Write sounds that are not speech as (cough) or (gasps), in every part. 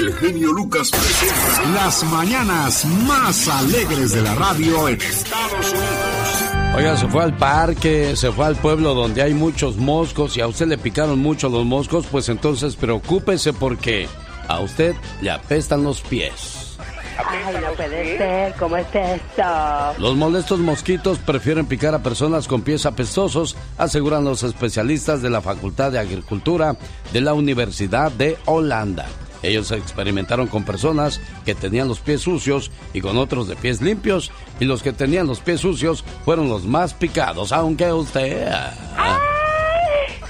el genio Lucas presenta las mañanas más alegres de la radio en Estados Unidos. Oiga, se fue al parque, se fue al pueblo donde hay muchos moscos y a usted le picaron mucho los moscos, pues entonces preocúpese porque a usted le apestan los pies. Ay, no puede ser, ¿cómo es esto? Los molestos mosquitos prefieren picar a personas con pies apestosos, aseguran los especialistas de la Facultad de Agricultura de la Universidad de Holanda. Ellos experimentaron con personas que tenían los pies sucios y con otros de pies limpios, y los que tenían los pies sucios fueron los más picados, aunque usted... Ay,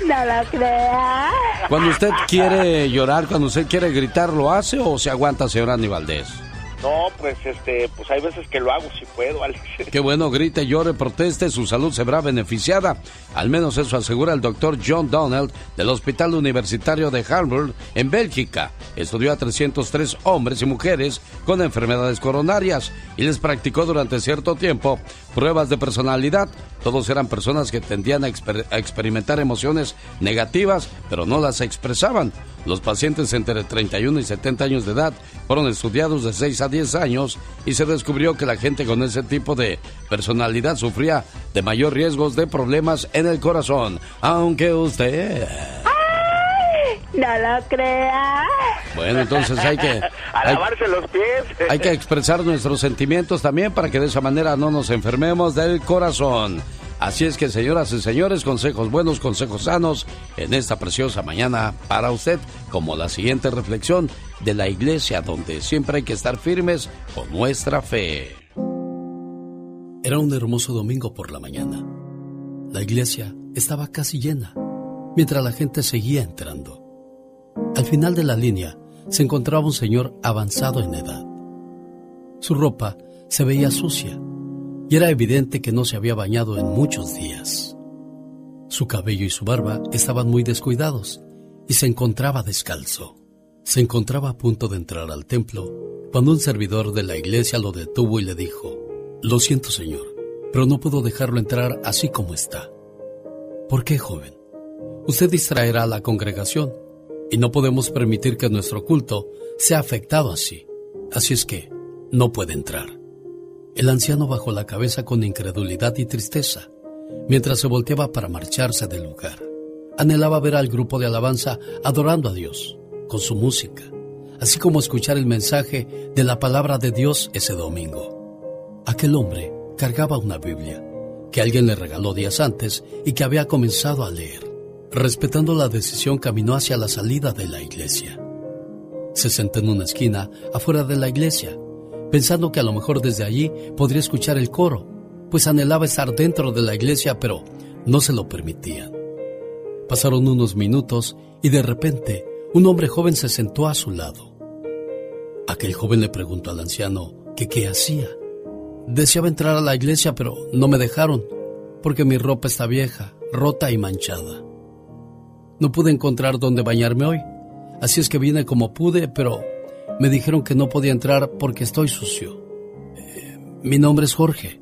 no lo crea. Cuando usted quiere llorar, cuando usted quiere gritar, ¿lo hace o se aguanta, señor Aníbaldez? No, pues este, pues hay veces que lo hago si puedo, (laughs) Alex. Qué bueno, grite, llore, proteste, su salud se verá beneficiada. Al menos eso asegura el doctor John Donald del Hospital Universitario de Harvard en Bélgica. Estudió a 303 hombres y mujeres con enfermedades coronarias y les practicó durante cierto tiempo pruebas de personalidad. Todos eran personas que tendían a, experimentar emociones negativas, pero no las expresaban. Los pacientes entre 31 y 70 años de edad fueron estudiados de 6 a 10 años y se descubrió que la gente con ese tipo de personalidad sufría de mayor riesgos de problemas en el corazón, aunque usted... No lo crea. Bueno, entonces hay que... (laughs) A lavarse los pies. Hay que expresar nuestros sentimientos también para que de esa manera no nos enfermemos del corazón. Así es que, señoras y señores, consejos buenos, consejos sanos en esta preciosa mañana para usted, como la siguiente reflexión de la iglesia, donde siempre hay que estar firmes con nuestra fe. Era un hermoso domingo por la mañana. La iglesia estaba casi llena, mientras la gente seguía entrando. Al final de la línea se encontraba un señor avanzado en edad. Su ropa se veía sucia y era evidente que no se había bañado en muchos días. Su cabello y su barba estaban muy descuidados y se encontraba descalzo. Se encontraba a punto de entrar al templo cuando un servidor de la iglesia lo detuvo y le dijo, Lo siento señor, pero no puedo dejarlo entrar así como está. ¿Por qué, joven? Usted distraerá a la congregación y no podemos permitir que nuestro culto sea afectado así. Así es que no puede entrar. El anciano bajó la cabeza con incredulidad y tristeza, mientras se volteaba para marcharse del lugar. Anhelaba ver al grupo de alabanza adorando a Dios, con su música, así como escuchar el mensaje de la palabra de Dios ese domingo. Aquel hombre cargaba una Biblia, que alguien le regaló días antes y que había comenzado a leer. Respetando la decisión, caminó hacia la salida de la iglesia. Se sentó en una esquina afuera de la iglesia pensando que a lo mejor desde allí podría escuchar el coro, pues anhelaba estar dentro de la iglesia, pero no se lo permitían. Pasaron unos minutos y de repente un hombre joven se sentó a su lado. Aquel joven le preguntó al anciano que qué hacía. Deseaba entrar a la iglesia, pero no me dejaron, porque mi ropa está vieja, rota y manchada. No pude encontrar dónde bañarme hoy, así es que vine como pude, pero me dijeron que no podía entrar porque estoy sucio. Eh, mi nombre es Jorge.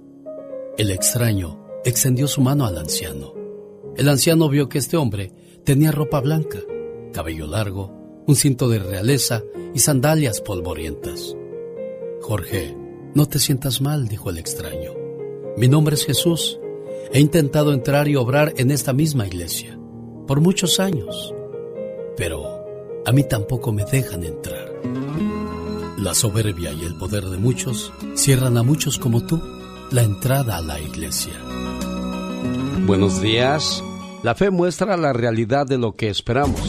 El extraño extendió su mano al anciano. El anciano vio que este hombre tenía ropa blanca, cabello largo, un cinto de realeza y sandalias polvorientas. Jorge, no te sientas mal, dijo el extraño. Mi nombre es Jesús. He intentado entrar y obrar en esta misma iglesia por muchos años, pero a mí tampoco me dejan entrar. La soberbia y el poder de muchos cierran a muchos como tú la entrada a la iglesia. Buenos días. La fe muestra la realidad de lo que esperamos.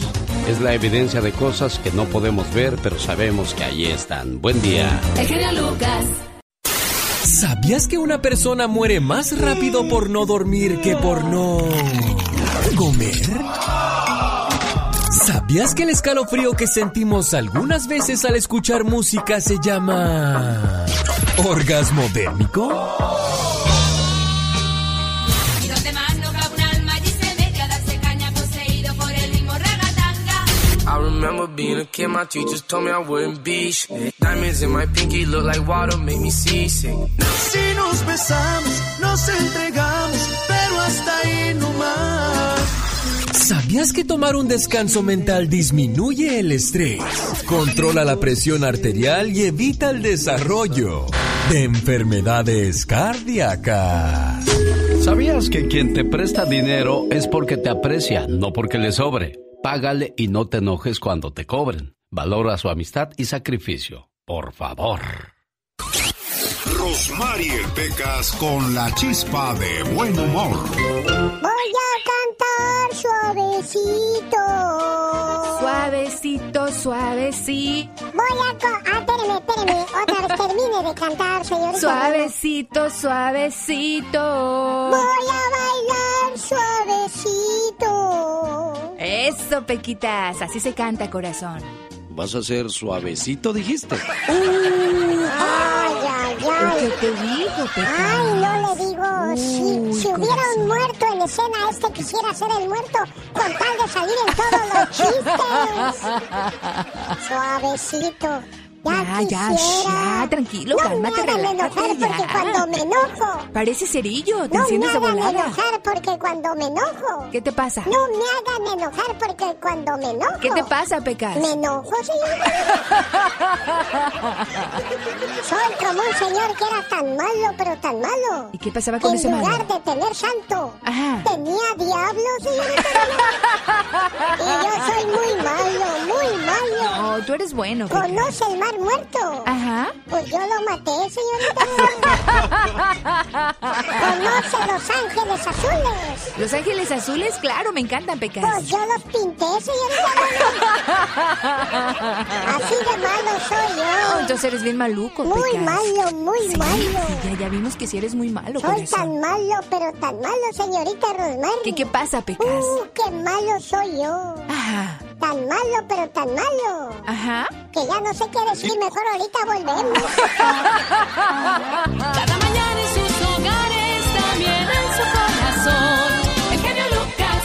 Es la evidencia de cosas que no podemos ver, pero sabemos que allí están. Buen día. El Lucas. ¿Sabías que una persona muere más rápido por no dormir que por no comer? ¿Sabías que el escalofrío que sentimos algunas veces al escuchar música se llama orgasmo dérmico? Remember being a kid, my teachers told me I wouldn't be shit. Diamonds in my pinky look like water, make me seasick. Si nos besamos, nos entregamos, pero hasta ahí no más. ¿Sabías que tomar un descanso mental disminuye el estrés, controla la presión arterial y evita el desarrollo de enfermedades cardíacas? ¿Sabías que quien te presta dinero es porque te aprecia, no porque le sobre? Págale y no te enojes cuando te cobren. Valora su amistad y sacrificio. Por favor. Rosmarie Pecas con la chispa de buen humor. Voy a cantar suavecito. Suavecito, suavecito. Voy a... Ah, espéreme, espéreme. Otra vez termine de cantar, señorita. Suavecito, suavecito. Voy a bailar suavecito. Eso, Pequitas. Así se canta, corazón. ¿Vas a ser suavecito, dijiste? Ay, ¿Qué ay. te digo, Pequitas? Ay, no le digo. Si, Uy, si hubiera un muerto en escena, este quisiera ser el muerto con tal de salir en todos los chistes. (laughs) Suavecito. Ya, Ya, ya, tranquilo, no cálmate, me hagan relájate, enojar porque cuando me enojo. Parece cerillo, te No me enciendes de hagan volada. enojar porque cuando me enojo. ¿Qué te pasa? No me hagan enojar porque cuando me enojo. ¿Qué te pasa, Pecas? Me enojo, señor. (laughs) Soy como un señor que era tan malo, pero tan malo. ¿Y qué pasaba con en ese lugar malo? de tener santo, Ajá. tenía diablo, señorita. (laughs) y yo soy muy malo, muy malo. No, tú eres bueno. ¿Conoce el muerto? Ajá. Pues yo lo maté, señorita. (laughs) ¿Conoce los ángeles azules? Los ángeles azules, claro, me encantan, Pecas. Pues yo los pinté, señorita. Así de malo soy Oh, yo. entonces eres bien maluco, Muy Pecas. malo, muy Sí, malo. sí, ya, ya vimos que si eres muy malo, Soy tan malo, pero tan malo, señorita Rosmar. ¿Qué, ¿Qué pasa, Pecas? Uh, qué malo soy yo. Ajá. Tan malo, pero tan malo. Ajá. Que ya no sé qué decir. Mejor ahorita volvemos. (laughs) Cada mañana en sus hogares, también en su corazón. El genio Lucas.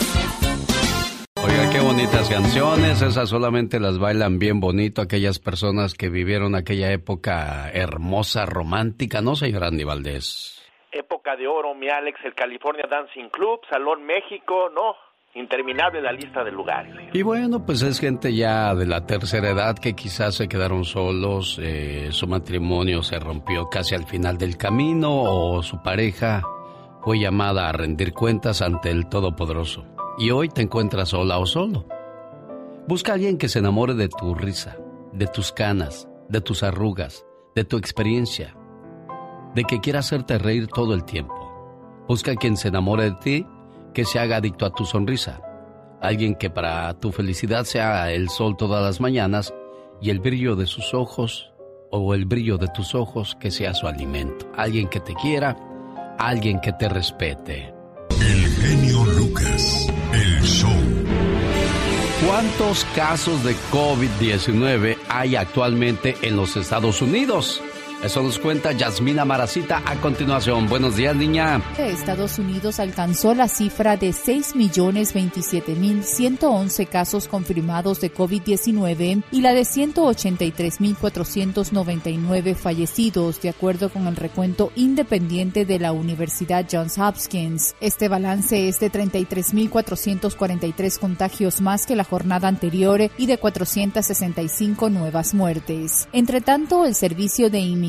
Oiga, qué bonitas canciones. Esas solamente las bailan bien bonito aquellas personas que vivieron aquella época hermosa, romántica, ¿no, señor Andy Valdés? Época de oro, mi Alex, el California Dancing Club, Salón México, no, interminable la lista de lugares. Y bueno, pues es gente ya de la tercera edad que quizás se quedaron solos, eh, su matrimonio se rompió casi al final del camino o su pareja fue llamada a rendir cuentas ante el Todopoderoso. Y hoy te encuentras sola o solo. Busca a alguien que se enamore de tu risa, de tus canas, de tus arrugas, de tu experiencia, de que quiera hacerte reír todo el tiempo. Busca a quien se enamore de ti, que se haga adicto a tu sonrisa. Alguien que para tu felicidad sea el sol todas las mañanas y el brillo de sus ojos o el brillo de tus ojos que sea su alimento. Alguien que te quiera, alguien que te respete. El genio Lucas. El show. ¿Cuántos casos de COVID-19 hay actualmente en los Estados Unidos? Eso nos cuenta Yasmina Maracita a continuación. Buenos días, niña. Estados Unidos alcanzó la cifra de 6.027.111 casos confirmados de COVID-19 y la de 183.499 fallecidos, de acuerdo con el recuento independiente de la Universidad Johns Hopkins. Este balance es de 33.443 contagios más que la jornada anterior y de 465 nuevas muertes. Entre tanto, el Servicio de Inmigración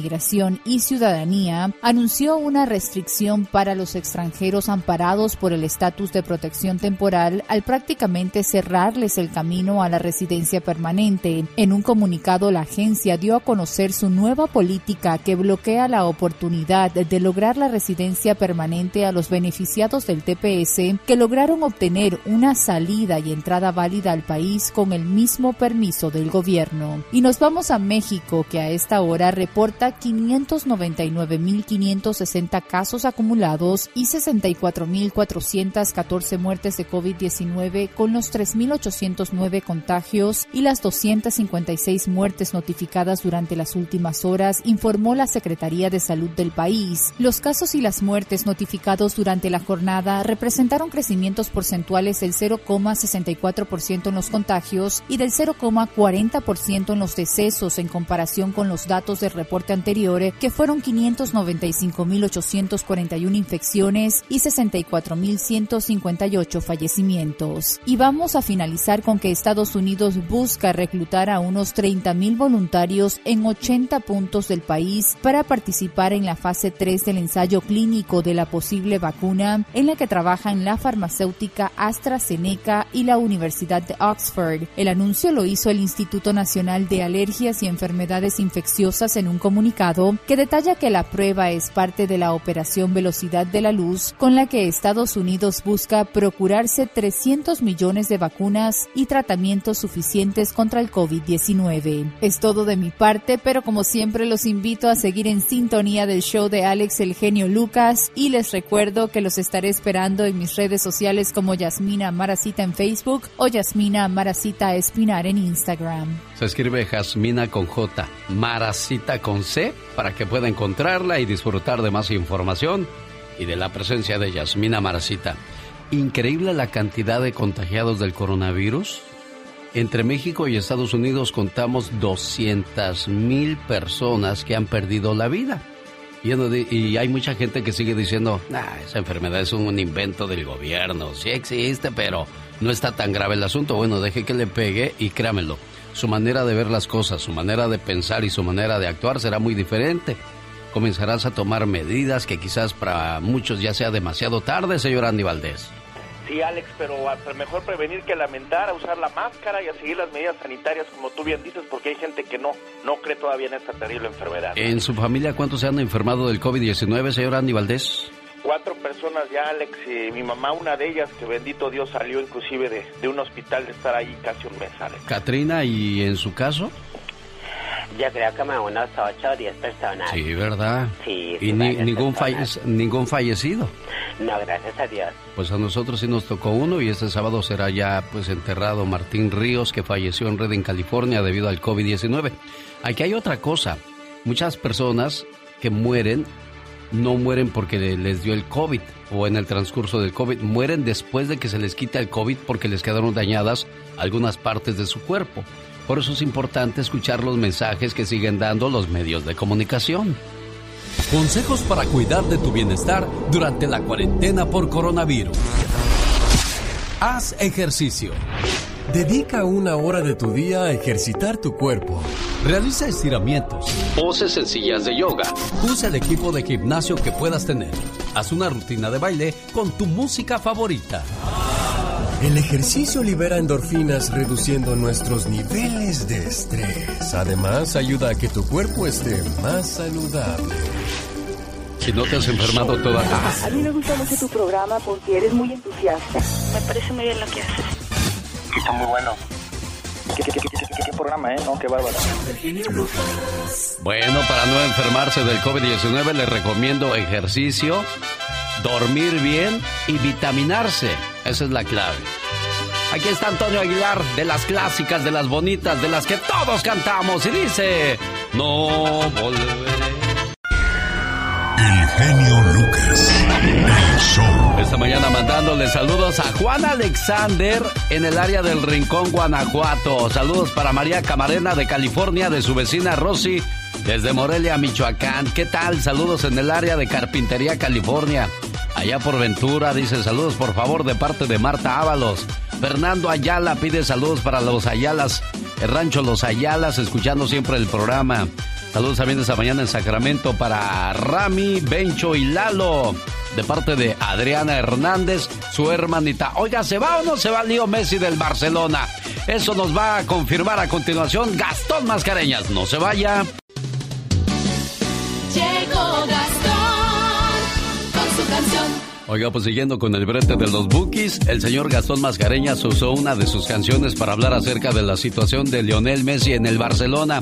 y Ciudadanía anunció una restricción para los extranjeros amparados por el estatus de protección temporal al prácticamente cerrarles el camino a la residencia permanente. En un comunicado, la agencia dio a conocer su nueva política que bloquea la oportunidad de lograr la residencia permanente a los beneficiados del TPS que lograron obtener una salida y entrada válida al país con el mismo permiso del gobierno. Y nos vamos a México, que a esta hora reporta 599.560 casos acumulados y 64.414 muertes de COVID-19 con los 3.809 contagios y las 256 muertes notificadas durante las últimas horas, informó la Secretaría de Salud del país. Los casos y las muertes notificados durante la jornada representaron crecimientos porcentuales del 0,64% en los contagios y del 0,40% en los decesos en comparación con los datos del reporte anterior, que fueron 595.841 infecciones y 64.158 fallecimientos. Y vamos a finalizar con que Estados Unidos busca reclutar a unos 30.000 voluntarios en 80 puntos del país para participar en la fase 3 del ensayo clínico de la posible vacuna en la que trabajan la farmacéutica AstraZeneca y la Universidad de Oxford. El anuncio lo hizo el Instituto Nacional de Alergias y Enfermedades Infecciosas en un comunicado que detalla que la prueba es parte de la operación Velocidad de la Luz con la que Estados Unidos busca procurarse 300 millones de vacunas y tratamientos suficientes contra el COVID-19. Es todo de mi parte, pero como siempre los invito a seguir en sintonía del show de Alex el genio Lucas y les recuerdo que los estaré esperando en mis redes sociales como Yasmina Maracita en Facebook o Yasmina Maracita Espinar en Instagram. Se escribe Jasmina con J, Maracita con C, para que pueda encontrarla y disfrutar de más información y de la presencia de Yasmina Maracita. Increíble la cantidad de contagiados del coronavirus. Entre México y Estados Unidos contamos 200 mil personas que han perdido la vida. Y hay mucha gente que sigue diciendo, esa enfermedad es un invento del gobierno, sí existe, pero no está tan grave el asunto. Bueno, deje que le pegue y créamelo, su manera de ver las cosas, su manera de pensar y su manera de actuar será muy diferente. Comenzarás a tomar medidas que quizás para muchos ya sea demasiado tarde, señor Andy Valdés. Sí, Alex, pero mejor prevenir que lamentar, a usar la máscara y a seguir las medidas sanitarias, como tú bien dices, porque hay gente que no, no cree todavía en esta terrible enfermedad. ¿En su familia cuántos se han enfermado del COVID-19, señor Andy Valdés? Cuatro personas ya, Alex, y mi mamá, una de ellas, que bendito Dios salió inclusive de, de un hospital de estar ahí casi un mes, Alex. Katrina, ¿y en su caso? Yo creo que me unas 8 o 10 personas. Sí, ¿verdad? Sí. ¿Y ningún, ningún fallecido? No, gracias a Dios. Pues a nosotros sí nos tocó uno y este sábado será ya pues enterrado Martín Ríos que falleció en Redding, California debido al COVID-19. Aquí hay otra cosa. Muchas personas que mueren no mueren porque les dio el COVID o en el transcurso del COVID, mueren después de que se les quita el COVID porque les quedaron dañadas algunas partes de su cuerpo. Por eso es importante escuchar los mensajes que siguen dando los medios de comunicación. Consejos para cuidar de tu bienestar durante la cuarentena por coronavirus. Haz ejercicio. Dedica una hora de tu día a ejercitar tu cuerpo. Realiza estiramientos. Poses sencillas de yoga. Usa el equipo de gimnasio que puedas tener. Haz una rutina de baile con tu música favorita. El ejercicio libera endorfinas reduciendo nuestros niveles de estrés. Además, ayuda a que tu cuerpo esté más saludable. Si no te has enfermado todavía. A mí me gusta mucho tu programa porque eres muy entusiasta. Me parece muy bien lo que haces. Está muy bueno. ¿Qué, qué, qué, qué programa, eh? No, qué bárbaro. Bueno, para no enfermarse del COVID-19 les recomiendo ejercicio, dormir bien y vitaminarse. Esa es la clave. Aquí está Antonio Aguilar, de las clásicas, de las bonitas, de las que todos cantamos. Y dice, no volveré. El genio Lucas. El show. Esta mañana mandándole saludos a Juan Alexander en el área del Rincón, Guanajuato. Saludos para María Camarena de California, de su vecina Rosy, desde Morelia, Michoacán. ¿Qué tal? Saludos en el área de Carpintería, California. Allá por Ventura dice saludos por favor de parte de Marta Ábalos. Fernando Ayala pide saludos para los Ayalas, el rancho Los Ayalas, escuchando siempre el programa. Saludos también esta mañana en Sacramento para Rami, Bencho y Lalo. De parte de Adriana Hernández, su hermanita. Oiga, ¿se va o no se va Leo Messi del Barcelona? Eso nos va a confirmar a continuación Gastón Mascareñas. No se vaya. Llegó Gastón. Oiga, pues siguiendo con el brete de los bookies, el señor Gastón Mascareñas usó una de sus canciones para hablar acerca de la situación de Lionel Messi en el Barcelona.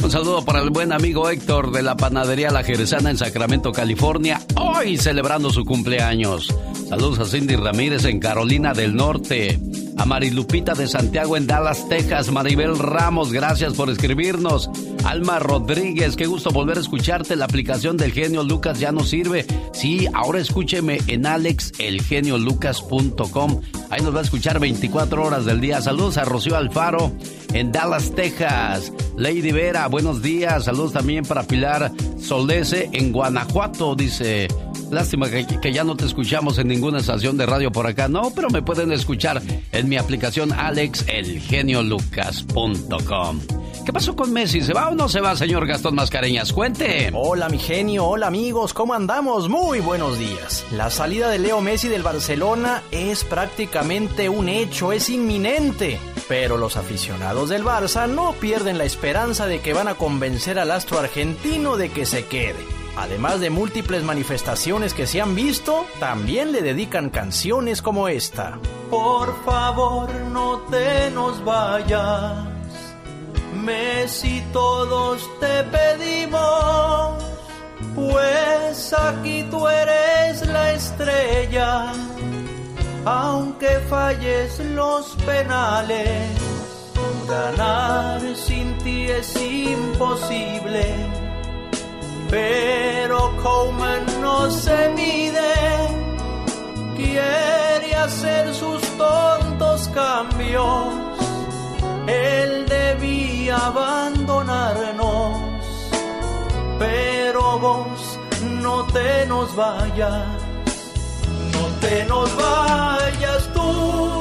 Un saludo para el buen amigo Héctor de la panadería La Jerezana en Sacramento, California, hoy celebrando su cumpleaños. Saludos a Cindy Ramírez en Carolina del Norte. A Marilupita de Santiago en Dallas, Texas. Maribel Ramos, gracias por escribirnos. Alma Rodríguez, qué gusto volver a escucharte. La aplicación del genio Lucas ya no sirve. Sí, ahora escúcheme en alexelgeniolucas.com. Ahí nos va a escuchar 24 horas del día. Saludos a Rocío Alfaro en Dallas, Texas. Lady Vera, buenos días. Saludos también para Pilar Soldese en Guanajuato, dice. Lástima que, que, ya no te escuchamos en ninguna estación de radio por acá. No, pero me pueden escuchar en mi aplicación alexelgeniolucas.com. ¿Qué pasó con Messi? ¿Se va o no se va, señor Gastón Mascareñas? Cuente. Hola, mi genio. Hola, amigos. ¿Cómo andamos? Muy buenos días. La salida de Leo Messi del Barcelona es prácticamente un hecho, es inminente. Pero los aficionados del Barça no pierden la esperanza de que van a convencer al astro argentino de que se quede. Además de múltiples manifestaciones que se han visto, también le dedican canciones como esta. Por favor, no te nos vayas. Messi, todos te pedimos, pues aquí tú eres la estrella. Aunque falles los penales, ganar sin ti es imposible. Pero Coleman no se mide, quiere hacer sus tontos cambios. Él debía abandonarnos, pero vos no te nos vayas, no te nos vayas tú,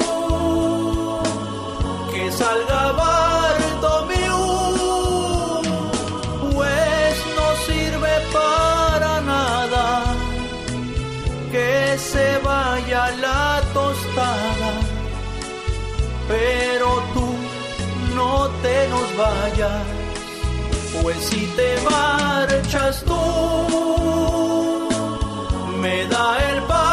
pero tú no te nos vayas, pues si te marchas tú, me da el patatús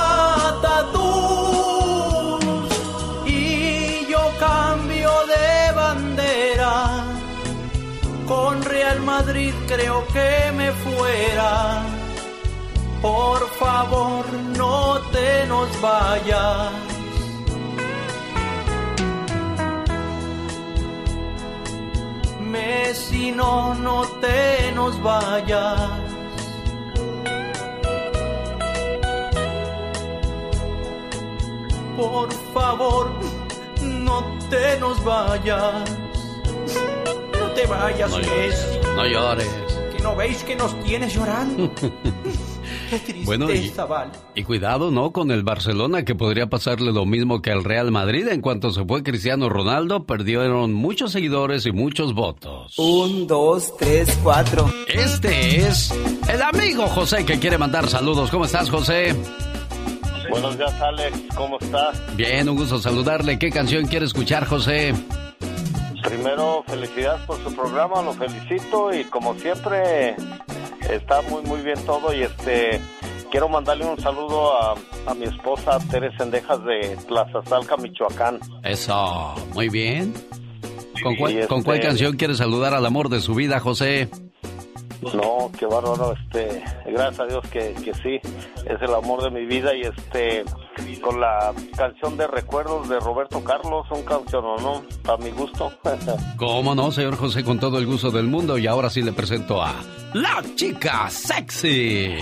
Madrid creo que me fuera. Por favor, no te nos vayas. Messi, no, no te nos vayas. Por favor, no te nos vayas. No te vayas, Messi. No llores. Que no veis que nos tienes llorando. (laughs) Qué tristeza, Bueno, y, vale. y cuidado, ¿no? Con el Barcelona, que podría pasarle lo mismo que al Real Madrid. En cuanto se fue Cristiano Ronaldo, perdieron muchos seguidores y muchos votos. Un, dos, tres, cuatro. Este es el amigo José que quiere mandar saludos. ¿Cómo estás, José? Buenos días, Alex. ¿Cómo estás? Bien, un gusto saludarle. ¿Qué canción quiere escuchar, José? Primero, felicidades por su programa, lo felicito y como siempre está muy muy bien todo y este quiero mandarle un saludo a, a mi esposa Teresa Sendejas de Tlazazalca, Michoacán. Eso, muy bien. ¿Con cuál, con este- cuál canción quiere saludar al amor de su vida, José? No, qué bárbaro, este, gracias a Dios que, que sí, es el amor de mi vida y este, con la canción de recuerdos de Roberto Carlos, un canción, ¿no? A mi gusto. (laughs) ¿Cómo no, señor José? Con todo el gusto del mundo. Y ahora sí le presento a la chica sexy.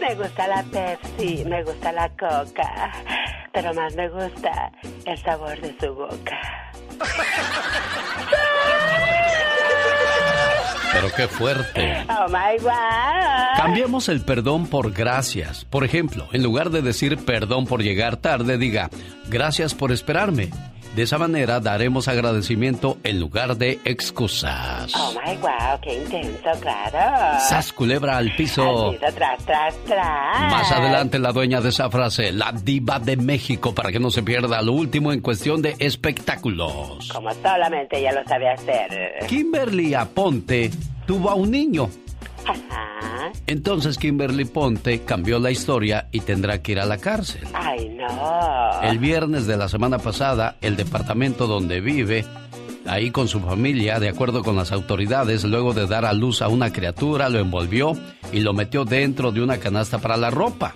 Me gusta la Pepsi, me gusta la Coca, pero más me gusta el sabor de su boca. (laughs) Pero qué fuerte. Oh my god. Cambiemos el perdón por gracias. Por ejemplo, en lugar de decir perdón por llegar tarde, diga gracias por esperarme. De esa manera daremos agradecimiento en lugar de excusas. Oh my wow, qué intenso, claro. Sas culebra al piso. Al piso, tras, tras, tras. Más adelante la dueña de esa frase, la diva de México, para que no se pierda lo último en cuestión de espectáculos. Como solamente ella lo sabe hacer. Kimberly Aponte tuvo a un niño. Ajá. Entonces Kimberly Ponte cambió la historia y tendrá que ir a la cárcel. Ay, no. El viernes de la semana pasada, el departamento donde vive, ahí con su familia, de acuerdo con las autoridades, luego de dar a luz a una criatura, lo envolvió y lo metió dentro de una canasta para la ropa.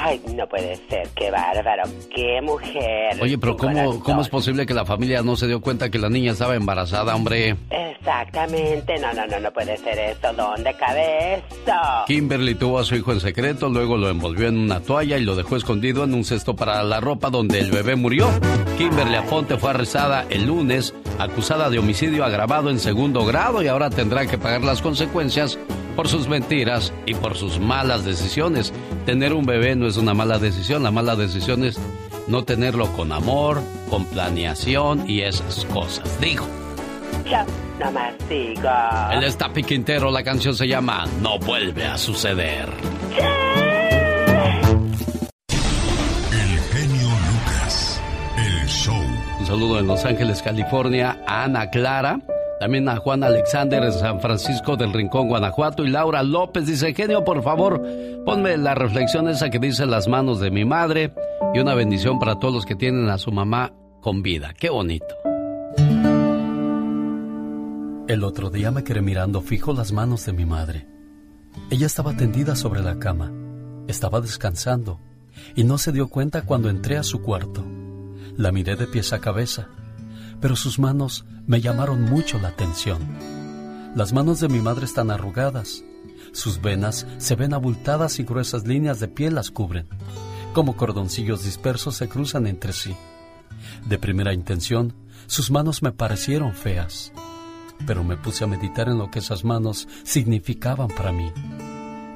Ay, no puede ser, qué bárbaro, qué mujer. Oye, pero ¿cómo. ¿cómo es posible que la familia no se dio cuenta que la niña estaba embarazada, hombre? Exactamente, no, no, no, no puede ser esto. ¿Dónde cabe esto? Kimberly tuvo a su hijo en secreto, luego lo envolvió en una toalla y lo dejó escondido en un cesto para la ropa donde el bebé murió. Kimberly Aponte fue arrestada el lunes, acusada de homicidio agravado en segundo grado y ahora tendrá que pagar las consecuencias por sus mentiras y por sus malas decisiones. Tener un bebé no es una mala decisión, la mala decisión es no tenerlo con amor, con planeación y esas cosas. Dijo. Yo nomás digo. Él está piquintero, la canción se llama No vuelve a suceder. El genio Lucas. El show. Un saludo en Los Ángeles, California, a Ana Clara. También a Juan Alexander en San Francisco del Rincón, Guanajuato. Y Laura López dice, genio, por favor, ponme la reflexión esa que dice las manos de mi madre y una bendición para todos los que tienen a su mamá con vida. Qué bonito. El otro día me quedé mirando fijo las manos de mi madre. Ella estaba tendida sobre la cama, estaba descansando y no se dio cuenta cuando entré a su cuarto. La miré de pies a cabeza, pero sus manos me llamaron mucho la atención. Las manos de mi madre están arrugadas, sus venas se ven abultadas y gruesas líneas de piel las cubren, como cordoncillos dispersos se cruzan entre sí. De primera intención, sus manos me parecieron feas pero me puse a meditar en lo que esas manos significaban para mí.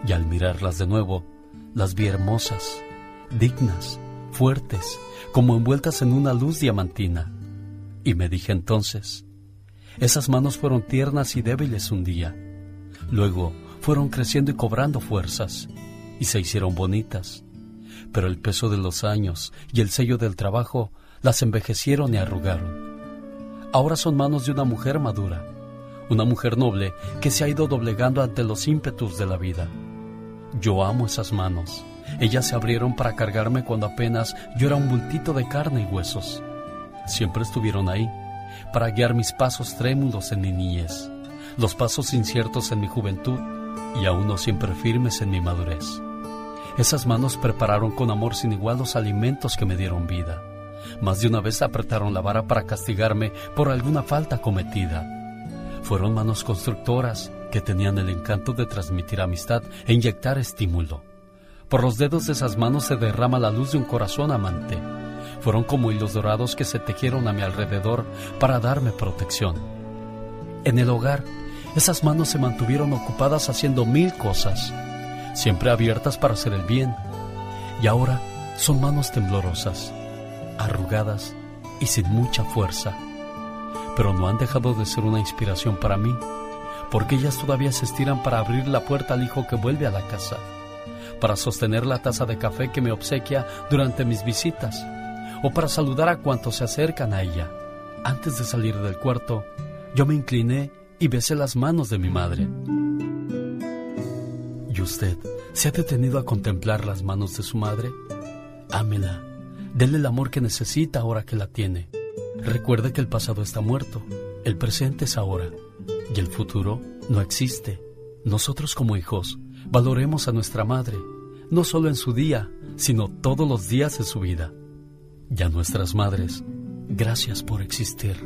Y al mirarlas de nuevo, las vi hermosas, dignas, fuertes, como envueltas en una luz diamantina. Y me dije entonces, esas manos fueron tiernas y débiles un día. Luego fueron creciendo y cobrando fuerzas, y se hicieron bonitas. Pero el peso de los años y el sello del trabajo las envejecieron y arrugaron. Ahora son manos de una mujer madura, una mujer noble que se ha ido doblegando ante los ímpetus de la vida. Yo amo esas manos. Ellas se abrieron para cargarme cuando apenas yo era un bultito de carne y huesos. Siempre estuvieron ahí, para guiar mis pasos trémulos en mi niñez, los pasos inciertos en mi juventud y aún no siempre firmes en mi madurez. Esas manos prepararon con amor sin igual los alimentos que me dieron vida. Más de una vez apretaron la vara para castigarme por alguna falta cometida. Fueron manos constructoras que tenían el encanto de transmitir amistad e inyectar estímulo. Por los dedos de esas manos se derrama la luz de un corazón amante. Fueron como hilos dorados que se tejieron a mi alrededor para darme protección. En el hogar, esas manos se mantuvieron ocupadas haciendo mil cosas, siempre abiertas para hacer el bien. Y ahora son manos temblorosas, arrugadas y sin mucha fuerza. Pero no han dejado de ser una inspiración para mí, porque ellas todavía se estiran para abrir la puerta al hijo que vuelve a la casa, para sostener la taza de café que me obsequia durante mis visitas, o para saludar a cuantos se acercan a ella. Antes de salir del cuarto, yo me incliné y besé las manos de mi madre. ¿Y usted se ha detenido a contemplar las manos de su madre? Ámela. Dele el amor que necesita ahora que la tiene. Recuerde que el pasado está muerto, el presente es ahora y el futuro no existe. Nosotros como hijos valoremos a nuestra madre, no solo en su día, sino todos los días de su vida. Y a nuestras madres, gracias por existir.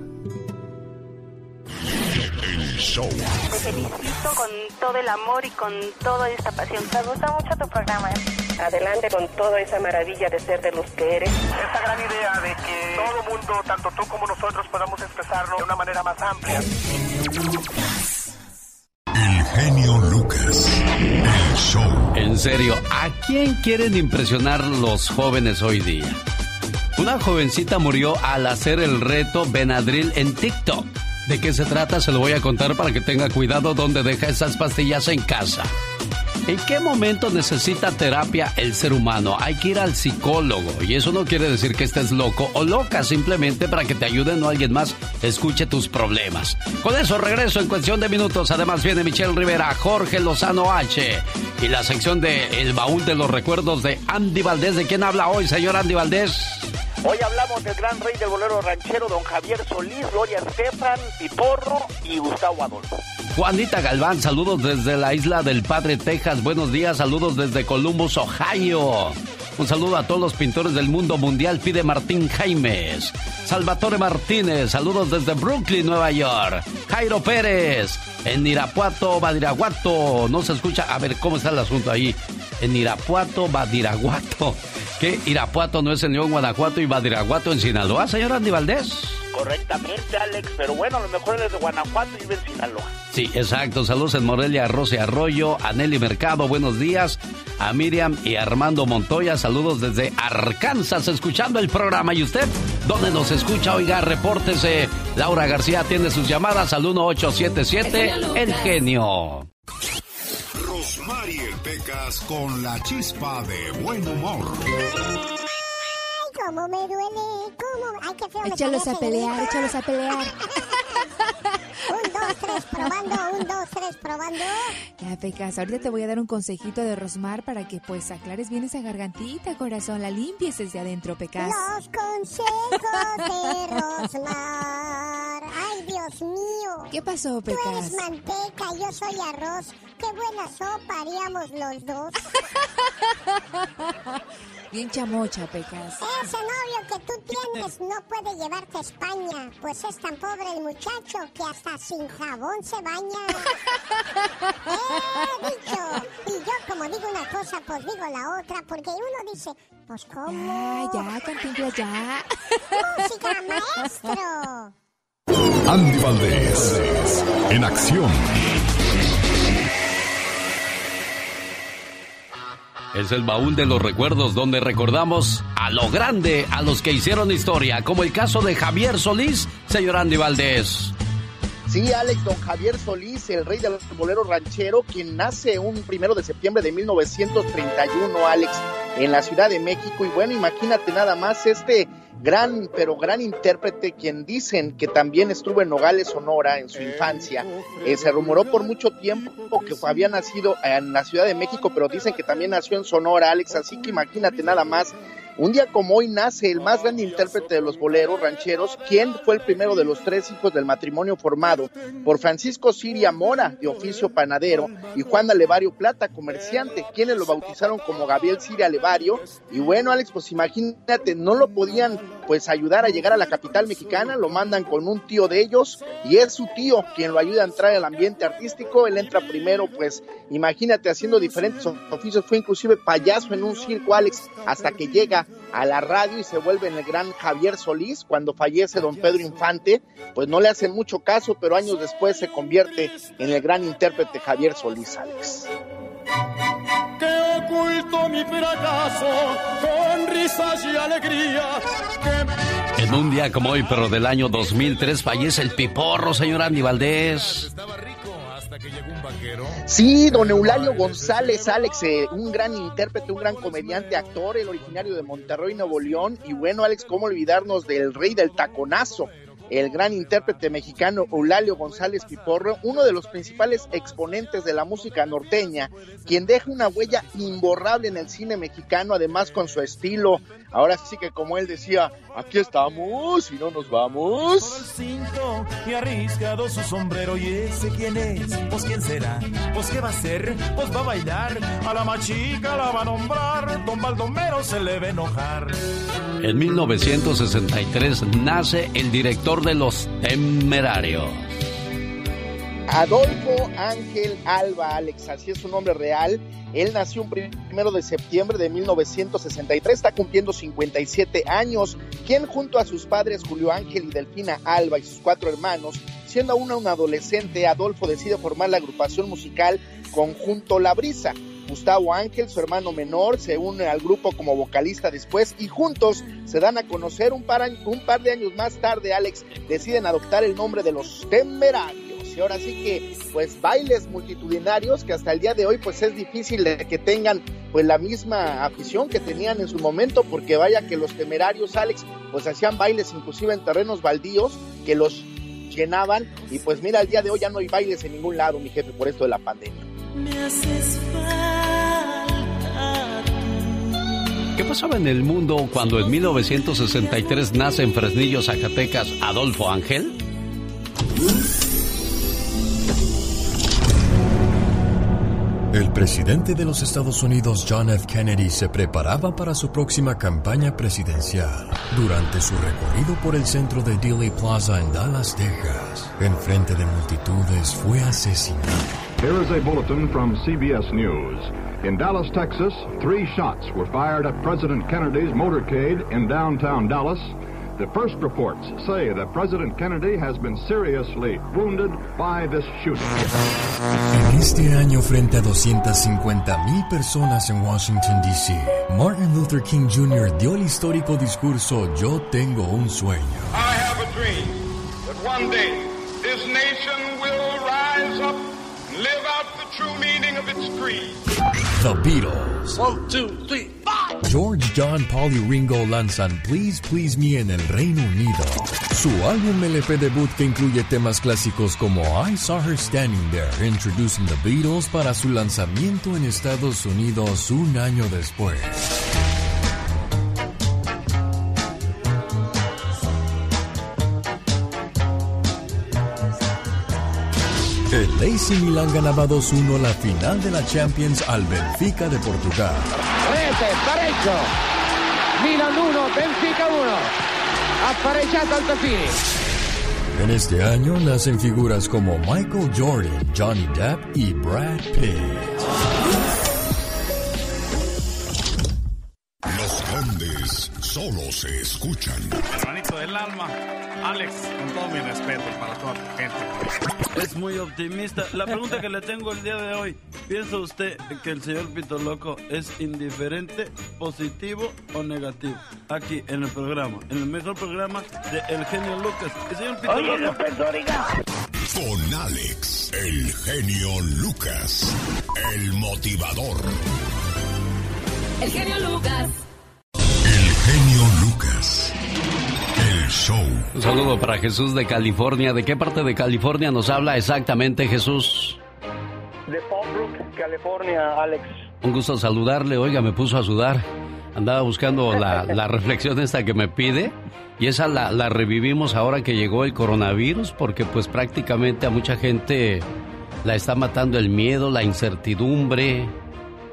El show. Te felicito con todo el amor y con toda esta pasión. Me gusta mucho tu programa. Adelante con toda esa maravilla de ser de los que eres. Esta gran idea de que todo mundo, tanto tú como nosotros, podamos expresarlo de una manera más amplia. El genio Lucas. El show. En serio, ¿a quién quieren impresionar los jóvenes hoy día? Una jovencita murió al hacer el reto Benadryl en TikTok. ¿De qué se trata? Se lo voy a contar para que tenga cuidado donde deja esas pastillas en casa. ¿En qué momento necesita terapia el ser humano? Hay que ir al psicólogo y eso no quiere decir que estés loco o loca, simplemente para que te ayude no alguien más escuche tus problemas. Con eso regreso en cuestión de minutos. Además viene Michelle Rivera, Jorge Lozano H y la sección de El baúl de los recuerdos de Andy Valdés. ¿De quién habla hoy, señor Andy Valdés? Hoy hablamos del gran rey del bolero ranchero, don Javier Solís, Gloria Estefan, Piporro y Gustavo Adolfo. Juanita Galván, saludos desde la isla del Padre Texas. Buenos días, saludos desde Columbus, Ohio. Un saludo a todos los pintores del mundo mundial, pide Martín Jaimes. Salvatore Martínez, saludos desde Brooklyn, Nueva York. Jairo Pérez, en Irapuato, Badiraguato. No se escucha, a ver cómo está el asunto ahí. En Irapuato, Badiraguato. (laughs) ¿Qué? Irapuato no es en León, Guanajuato y Badiraguato en Sinaloa, señor Andy Valdés. Correctamente, Alex, pero bueno, a lo mejor él es de Guanajuato y vive en Sinaloa. Sí, exacto. Saludos en Morelia, Rosy Arroyo, a Nelly Mercado, buenos días. A Miriam y Armando Montoya, saludos desde Arkansas, escuchando el programa. ¿Y usted? ¿Dónde nos escucha? Oiga, repórtese. Laura García atiende sus llamadas al 1877 El Genio. Rosmarie Pecas con la chispa de buen humor. Cómo me duele, cómo... Ay, qué feo Échalos a pelear, échalos a pelear. Un, dos, tres, probando, un, dos, tres, probando. Ya, Pecas, ahorita te voy a dar un consejito de Rosmar para que pues aclares bien esa gargantita, corazón. La limpies desde adentro, Pecas. Los consejos de Rosmar. Ay, Dios mío. ¿Qué pasó, Tú eres Pecas? manteca, yo soy arroz. Qué buena sopa haríamos los dos. (laughs) Bien chamocha, Pecas. Ese novio que tú tienes no puede llevarte a España, pues es tan pobre el muchacho que hasta sin jabón se baña. (laughs) He dicho. Y yo como digo una cosa, pues digo la otra, porque uno dice, pues cómo. Ya, ya, Cantinflas, ya. Música, maestro. Andy Valdés, en acción. Es el baúl de los recuerdos donde recordamos a lo grande, a los que hicieron historia, como el caso de Javier Solís, señor Andy Valdés. Sí, Alex, don Javier Solís, el rey del bolero ranchero, quien nace un primero de septiembre de 1931, Alex, en la Ciudad de México. Y bueno, imagínate nada más este gran, pero gran intérprete, quien dicen que también estuvo en Nogales, Sonora, en su infancia. Eh, se rumoró por mucho tiempo que había nacido en la Ciudad de México, pero dicen que también nació en Sonora, Alex. Así que imagínate nada más. Un día como hoy nace el más grande intérprete de los boleros rancheros, quien fue el primero de los tres hijos del matrimonio formado por Francisco Siria Mora, de oficio panadero, y Juan Alevario Plata, comerciante, quienes lo bautizaron como Gabriel Siria Alevario. Y bueno, Alex, pues imagínate, no lo podían pues ayudar a llegar a la capital mexicana, lo mandan con un tío de ellos, y es su tío quien lo ayuda a entrar al ambiente artístico. Él entra primero, pues imagínate, haciendo diferentes oficios, fue inclusive payaso en un circo, Alex, hasta que llega a la radio y se vuelve en el gran Javier Solís. Cuando fallece don Pedro Infante, pues no le hacen mucho caso, pero años después se convierte en el gran intérprete Javier Solís, Alex. que oculto mi fracaso con risas y alegría. Que En un día como hoy, pero del año 2003, fallece el piporro, señor Andy Valdés. Sí, don Eulalio González, Alex, eh, un gran intérprete, un gran comediante, actor, el originario de Monterrey, Nuevo León. Y bueno, Alex, ¿cómo olvidarnos del rey del taconazo? El gran intérprete mexicano Eulalio González Piporro, uno de los principales exponentes de la música norteña, quien deja una huella imborrable en el cine mexicano, además con su estilo. Ahora sí que como él decía, aquí estamos y no nos vamos. cinto y arriscado su sombrero y ese quién es, pues quién será, pues qué va a hacer, pues va a bailar, a la machica la va a nombrar, don Baldomero se le va a enojar. En 1963 nace el director de Los Temerarios. Adolfo Ángel Alba, Alex, así es su nombre real. Él nació un primero de septiembre de 1963, está cumpliendo 57 años, quien junto a sus padres Julio Ángel y Delfina Alba y sus cuatro hermanos, siendo aún un adolescente, Adolfo decide formar la agrupación musical Conjunto La Brisa. Gustavo Ángel, su hermano menor, se une al grupo como vocalista después y juntos se dan a conocer un par, un par de años más tarde, Alex, deciden adoptar el nombre de los Temerarios. Y ahora sí que, pues, bailes multitudinarios que hasta el día de hoy, pues, es difícil de que tengan, pues, la misma afición que tenían en su momento, porque vaya que los temerarios, Alex, pues, hacían bailes inclusive en terrenos baldíos que los llenaban y pues mira, al día de hoy ya no hay bailes en ningún lado, mi jefe, por esto de la pandemia. Me haces falta. ¿Qué pasaba en el mundo cuando en 1963 nace en Fresnillo, Zacatecas, Adolfo Ángel? El presidente de los Estados Unidos, John F. Kennedy, se preparaba para su próxima campaña presidencial. Durante su recorrido por el centro de Dealey Plaza en Dallas, Texas, en frente de multitudes, fue asesinado. Here is a bulletin from CBS News. In Dallas, Texas, three shots were fired at President Kennedy's motorcade in downtown Dallas. The first reports say that President Kennedy has been seriously wounded by this shooting. En este año, frente a 250 mil personas en Washington, D.C., Martin Luther King Jr. dio el histórico discurso Yo tengo un sueño. I have a dream that one day this nation will rise up and live out the true meaning of its creed. The Beatles. One, two, three, George, John, Paul y Ringo lanzan Please Please Me en el Reino Unido. Su álbum LP debut que incluye temas clásicos como I Saw Her Standing There, Introducing the Beatles para su lanzamiento en Estados Unidos un año después. El AC Milan ganaba 2-1 la final de la Champions al Benfica de Portugal. Rete, pareggio. Milan 1, Benfica 1. Ha pareggiato Altafini. En este año nacen figuras como Michael Jordan, Johnny Depp y Brad Pitt. Los grandes solo se escuchan. Hermanito del alma, Alex, con todo mi respeto para toda la gente. Es muy optimista. La pregunta que le tengo el día de hoy, ¿piensa usted que el señor Pito Loco es indiferente, positivo o negativo? Aquí en el programa, en el mejor programa de El Genio Lucas. El señor Pito Oye, Loco. Con Alex, el genio Lucas, el motivador. El genio Lucas. El genio Lucas. Show. Un saludo para Jesús de California. ¿De qué parte de California nos habla exactamente Jesús? De Fallbrook, California, Alex. Un gusto saludarle. Oiga, me puso a sudar. Andaba buscando la, la (laughs) reflexión esta que me pide. Y esa la, la revivimos ahora que llegó el coronavirus, porque pues prácticamente a mucha gente la está matando el miedo, la incertidumbre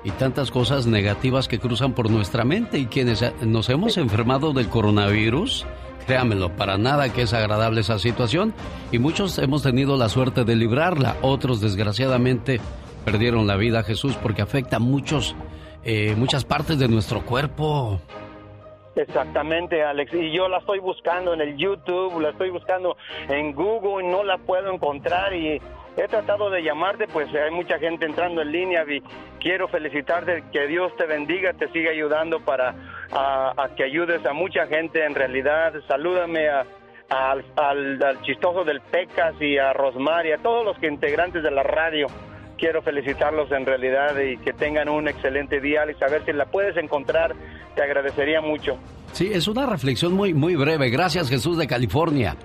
y tantas cosas negativas que cruzan por nuestra mente. Y quienes nos hemos enfermado del coronavirus, créamelo, para nada que es agradable esa situación. Y muchos hemos tenido la suerte de librarla, otros desgraciadamente perdieron la vida, Jesús, porque afecta muchos, eh, muchas partes de nuestro cuerpo. Exactamente, Alex. Y yo la estoy buscando en el YouTube, la estoy buscando en Google y no la puedo encontrar. Y he tratado de llamarte, pues hay mucha gente entrando en línea. Y quiero felicitarte, que Dios te bendiga, te siga ayudando para que ayudes a mucha gente. En realidad, salúdame a, al, chistoso del Pecas y a Rosmar y a todos los integrantes de la radio. Quiero felicitarlos en realidad y que tengan un excelente día, Alex. A ver si la puedes encontrar, te agradecería mucho. Sí, es una reflexión muy, muy breve. Gracias, Jesús de California.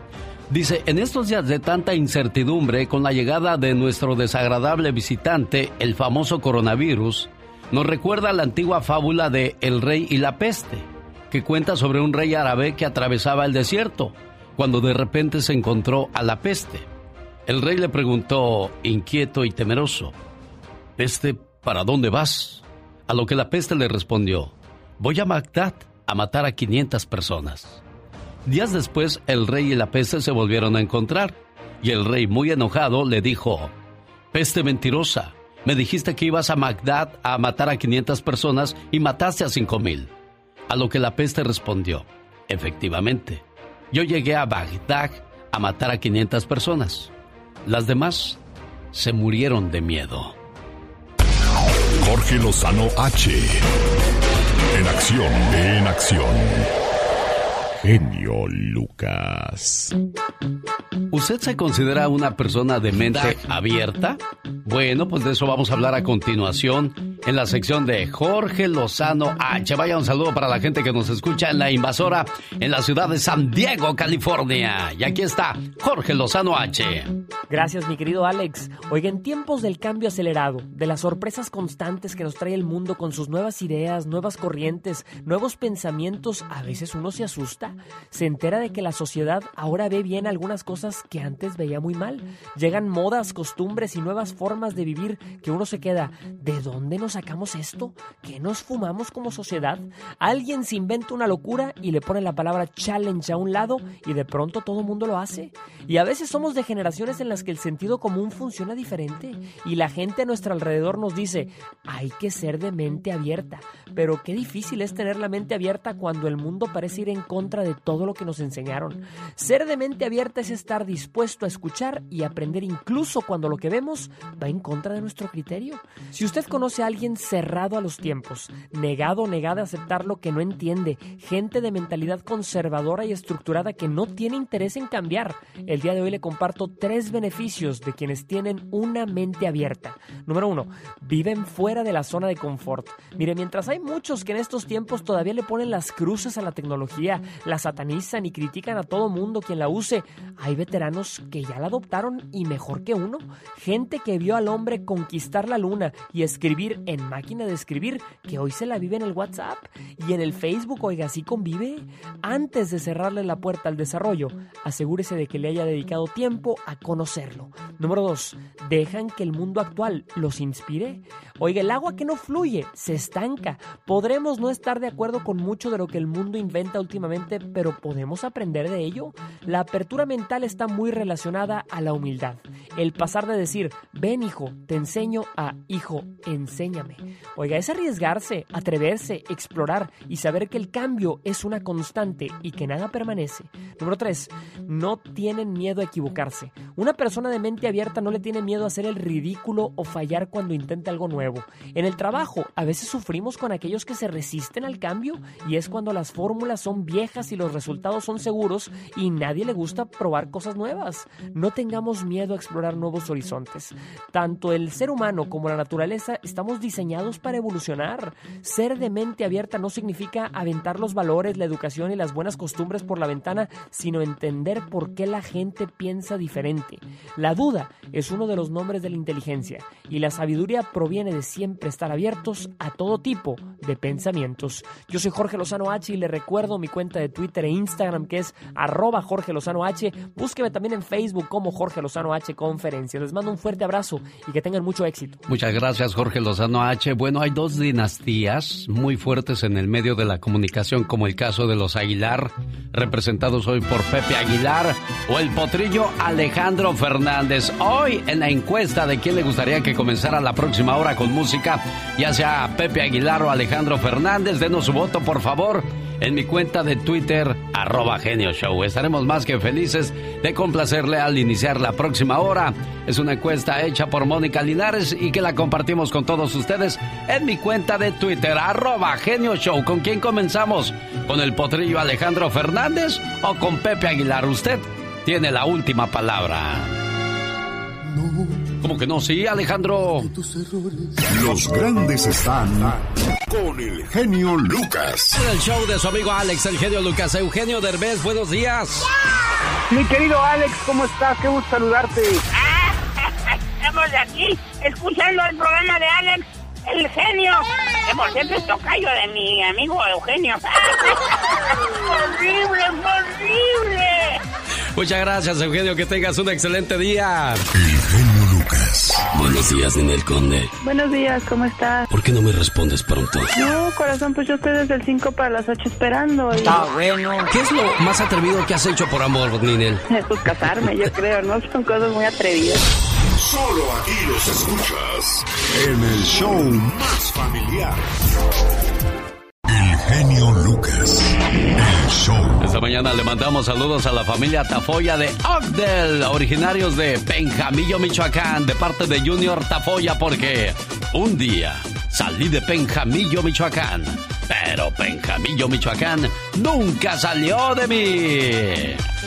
Dice, en estos días de tanta incertidumbre, con la llegada de nuestro desagradable visitante, el famoso coronavirus, nos recuerda la antigua fábula de El rey y la peste, que cuenta sobre un rey árabe que atravesaba el desierto, cuando de repente se encontró a la peste. El rey le preguntó, inquieto y temeroso, Peste, ¿para dónde vas? A lo que la peste le respondió, voy a Bagdad a matar a 500 personas. Días después, el rey y la peste se volvieron a encontrar, y el rey, muy enojado, le dijo, Peste mentirosa, me dijiste que ibas a Bagdad a matar a 500 personas y mataste a 5000. A lo que la peste respondió, efectivamente, yo llegué a Bagdad a matar a 500 personas. Las demás se murieron de miedo. Jorge Lozano H. En acción, en acción. Genio Lucas. ¿Usted se considera una persona de mente abierta? Bueno, pues de eso vamos a hablar a continuación en la sección de Jorge Lozano H. Vaya un saludo para la gente que nos escucha en la invasora en la ciudad de San Diego, California. Y aquí está Jorge Lozano H. Gracias, mi querido Alex. Oiga, en tiempos del cambio acelerado, de las sorpresas constantes que nos trae el mundo con sus nuevas ideas, nuevas corrientes, nuevos pensamientos, a veces uno se asusta. Se entera de que la sociedad ahora ve bien algunas cosas que antes veía muy mal. Llegan modas, costumbres y nuevas formas de vivir que uno se queda, ¿de dónde nos sacamos esto? ¿Qué nos fumamos como sociedad? Alguien se inventa una locura y le pone la palabra challenge a un lado y de pronto todo el mundo lo hace. Y a veces somos de generaciones en las que el sentido común funciona diferente y la gente a nuestro alrededor nos dice, hay que ser de mente abierta. Pero qué difícil es tener la mente abierta cuando el mundo parece ir en contra de todo lo que nos enseñaron. Ser de mente abierta es estar dispuesto a escuchar y aprender incluso cuando lo que vemos va en contra de nuestro criterio. Si usted conoce a alguien cerrado a los tiempos, negado o negada a aceptar lo que no entiende, gente de mentalidad conservadora y estructurada que no tiene interés en cambiar, el día de hoy le comparto tres beneficios de quienes tienen una mente abierta. Número uno, viven fuera de la zona de confort. Mire, mientras hay muchos que en estos tiempos todavía le ponen las cruces a la tecnología, la satanizan y critican a todo mundo quien la use, hay veteranos que ya la adoptaron y mejor que uno. Gente que vio al hombre conquistar la luna y escribir en máquina de escribir, que hoy se la vive en el WhatsApp y en el Facebook, oiga, así convive. Antes de cerrarle la puerta al desarrollo, asegúrese de que le haya dedicado tiempo a conocerlo. Número dos, dejan que el mundo actual los inspire. Oiga, el agua que no fluye se estanca. Podremos no estar de acuerdo con mucho de lo que el mundo inventa últimamente, pero podemos aprender de ello. La apertura mental está muy relacionada a la humildad. El pasar de decir, ven hijo, te enseño a hijo, enséñame. Oiga, es arriesgarse, atreverse, explorar y saber que el cambio es una constante y que nada permanece. Número 3. No tienen miedo a equivocarse. Una persona de mente abierta no le tiene miedo a hacer el ridículo o fallar cuando intenta algo nuevo. En el trabajo, a veces sufrimos con aquellos que se resisten al cambio y es cuando las fórmulas son viejas y los resultados son seguros y nadie le gusta probar cosas nuevas. No tengamos miedo a explorar nuevos horizontes. Tanto el ser humano como la naturaleza estamos diseñados para evolucionar. Ser de mente abierta no significa aventar los valores, la educación y las buenas costumbres por la ventana, sino entender por qué la gente piensa diferente. La duda es uno de los nombres de la inteligencia y la sabiduría proviene de siempre estar abiertos a todo tipo de pensamientos. Yo soy Jorge Lozano H y le recuerdo mi cuenta de Twitter e Instagram que es arroba Jorge Lozano H. Búsqueme también en Facebook como Jorge Lozano H Conferencias. Les mando un fuerte abrazo y que tengan mucho éxito. Muchas gracias, Jorge Lozano H. Bueno, hay dos dinastías muy fuertes en el medio de la comunicación, como el caso de los Aguilar, representados hoy por Pepe Aguilar, o el potrillo Alejandro Fernández. Hoy, en la encuesta de quién le gustaría que comenzara la próxima hora con música, ya sea Pepe Aguilar o Alejandro Fernández, denos su voto, por favor en mi cuenta de Twitter, arroba Genio Show. Estaremos más que felices de complacerle al iniciar la próxima hora. Es una encuesta hecha por Mónica Linares y que la compartimos con todos ustedes en mi cuenta de Twitter, arroba Genio Show. ¿Con quién comenzamos? ¿Con el potrillo Alejandro Fernández o con Pepe Aguilar? Usted tiene la última palabra. ¿Cómo que no? Sí, Alejandro. Los grandes están con el genio Lucas. En el show de su amigo Alex, el genio Lucas. Eugenio Derbez, buenos días. Mi querido Alex, ¿cómo estás? Qué gusto saludarte. (laughs) Estamos aquí escuchando el programa de Alex, el genio. Que por cierto es tocayo de mi amigo Eugenio. (laughs) ¡Horrible, horrible! Muchas gracias, Eugenio. Que tengas un excelente día. El genio Buenos días, Ninel Conde. Buenos días, ¿cómo estás? ¿Por qué no me respondes pronto? No, corazón, pues yo estoy desde el 5 para las 8 esperando. Y... Está bueno. ¿Qué es lo más atrevido que has hecho por amor, Ninel? Pues casarme, yo creo, ¿no? Son cosas muy atrevidas. Solo aquí los escuchas en el show más familiar. El genio Lucas. El show. Esta mañana le mandamos saludos a la familia Tafoya de Ogdel, originarios de Penjamillo, Michoacán, de parte de Junior Tafoya, porque un día salí de Penjamillo, Michoacán, pero Penjamillo, Michoacán nunca salió de mí.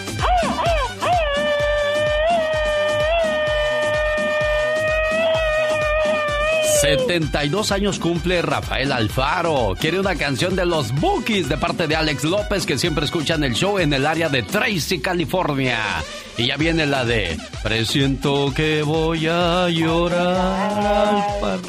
72 años cumple Rafael Alfaro. Quiere una canción de los Bookies de parte de Alex López que siempre escuchan el show en el área de Tracy, California. Y ya viene la de Presiento que voy a llorar al.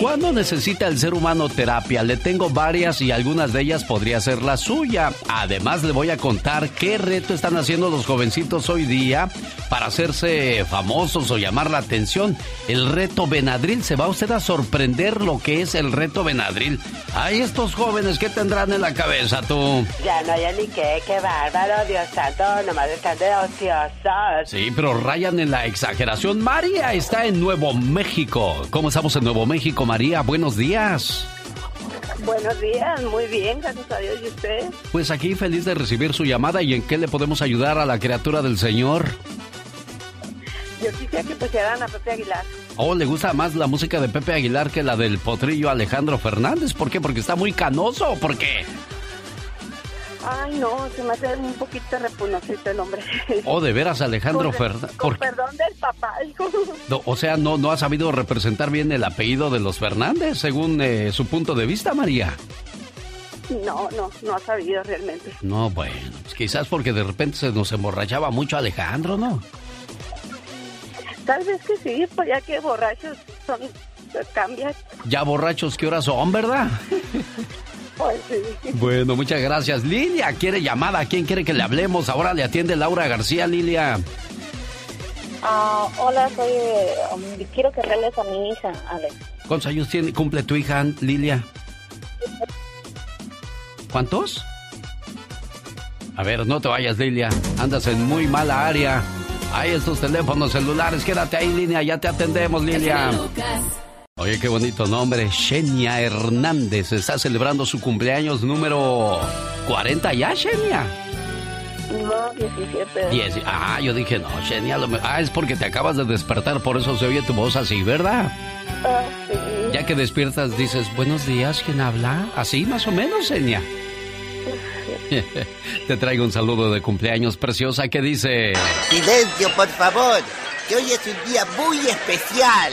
¿Cuándo necesita el ser humano terapia? Le tengo varias y algunas de ellas podría ser la suya. Además le voy a contar qué reto están haciendo los jovencitos hoy día para hacerse famosos o llamar la atención. El reto Benadryl. Se va usted a sorprender lo que es el reto Benadryl. Ay, estos jóvenes, ¿qué tendrán en la cabeza tú? Ya no hay ni qué, qué bárbaro, Dios santo, nomás están de ociosos. Sí, pero rayan en la exageración. María está en Nuevo México. ¿Cómo estamos en Nuevo México, María? Buenos días. Buenos días, muy bien, gracias a Dios. ¿Y usted? Pues aquí feliz de recibir su llamada y en qué le podemos ayudar a la criatura del Señor. Yo quisiera que pusieran a Pepe Aguilar. Oh, ¿le gusta más la música de Pepe Aguilar que la del potrillo Alejandro Fernández? ¿Por qué? ¿Porque está muy canoso por qué? Ay, no, se me hace un poquito repugnante el nombre. (laughs) Oh, de veras, Alejandro Fernández. con perdón del papá. No, o sea, no, no ha sabido representar bien el apellido de los Fernández, según eh, su punto de vista, María. No, no, no ha sabido realmente. No, bueno, pues quizás porque de repente se nos emborrachaba mucho Alejandro, ¿no? Tal vez que sí, pues ya que borrachos son, cambian. Ya borrachos, ¿qué horas son, verdad? (laughs) Pues sí. Bueno, muchas gracias. Lilia quiere llamada. ¿A quién quiere que le hablemos? Ahora le atiende Laura García, Lilia. Ah, hola, soy. um, quiero que arregles a mi hija, Alex. ¿Cuántos años tiene, cumple tu hija, Lilia? ¿Cuántos? A ver, no te vayas, Lilia. Andas en muy mala área. Hay estos teléfonos celulares. Quédate ahí, Lilia. Ya te atendemos, Lilia. Oye, qué bonito nombre. Xenia Hernández está celebrando su cumpleaños número 40 ya, Xenia. No, 17. Diez. Ah, yo dije, no, Xenia, lo me- ah, es porque te acabas de despertar, por eso se oye tu voz así, ¿verdad? Ah, sí. Ya que despiertas dices, buenos días, ¿quién habla? Así más o menos, Xenia. (laughs) Te traigo un saludo de cumpleaños preciosa que dice... Silencio, por favor, que hoy es un día muy especial.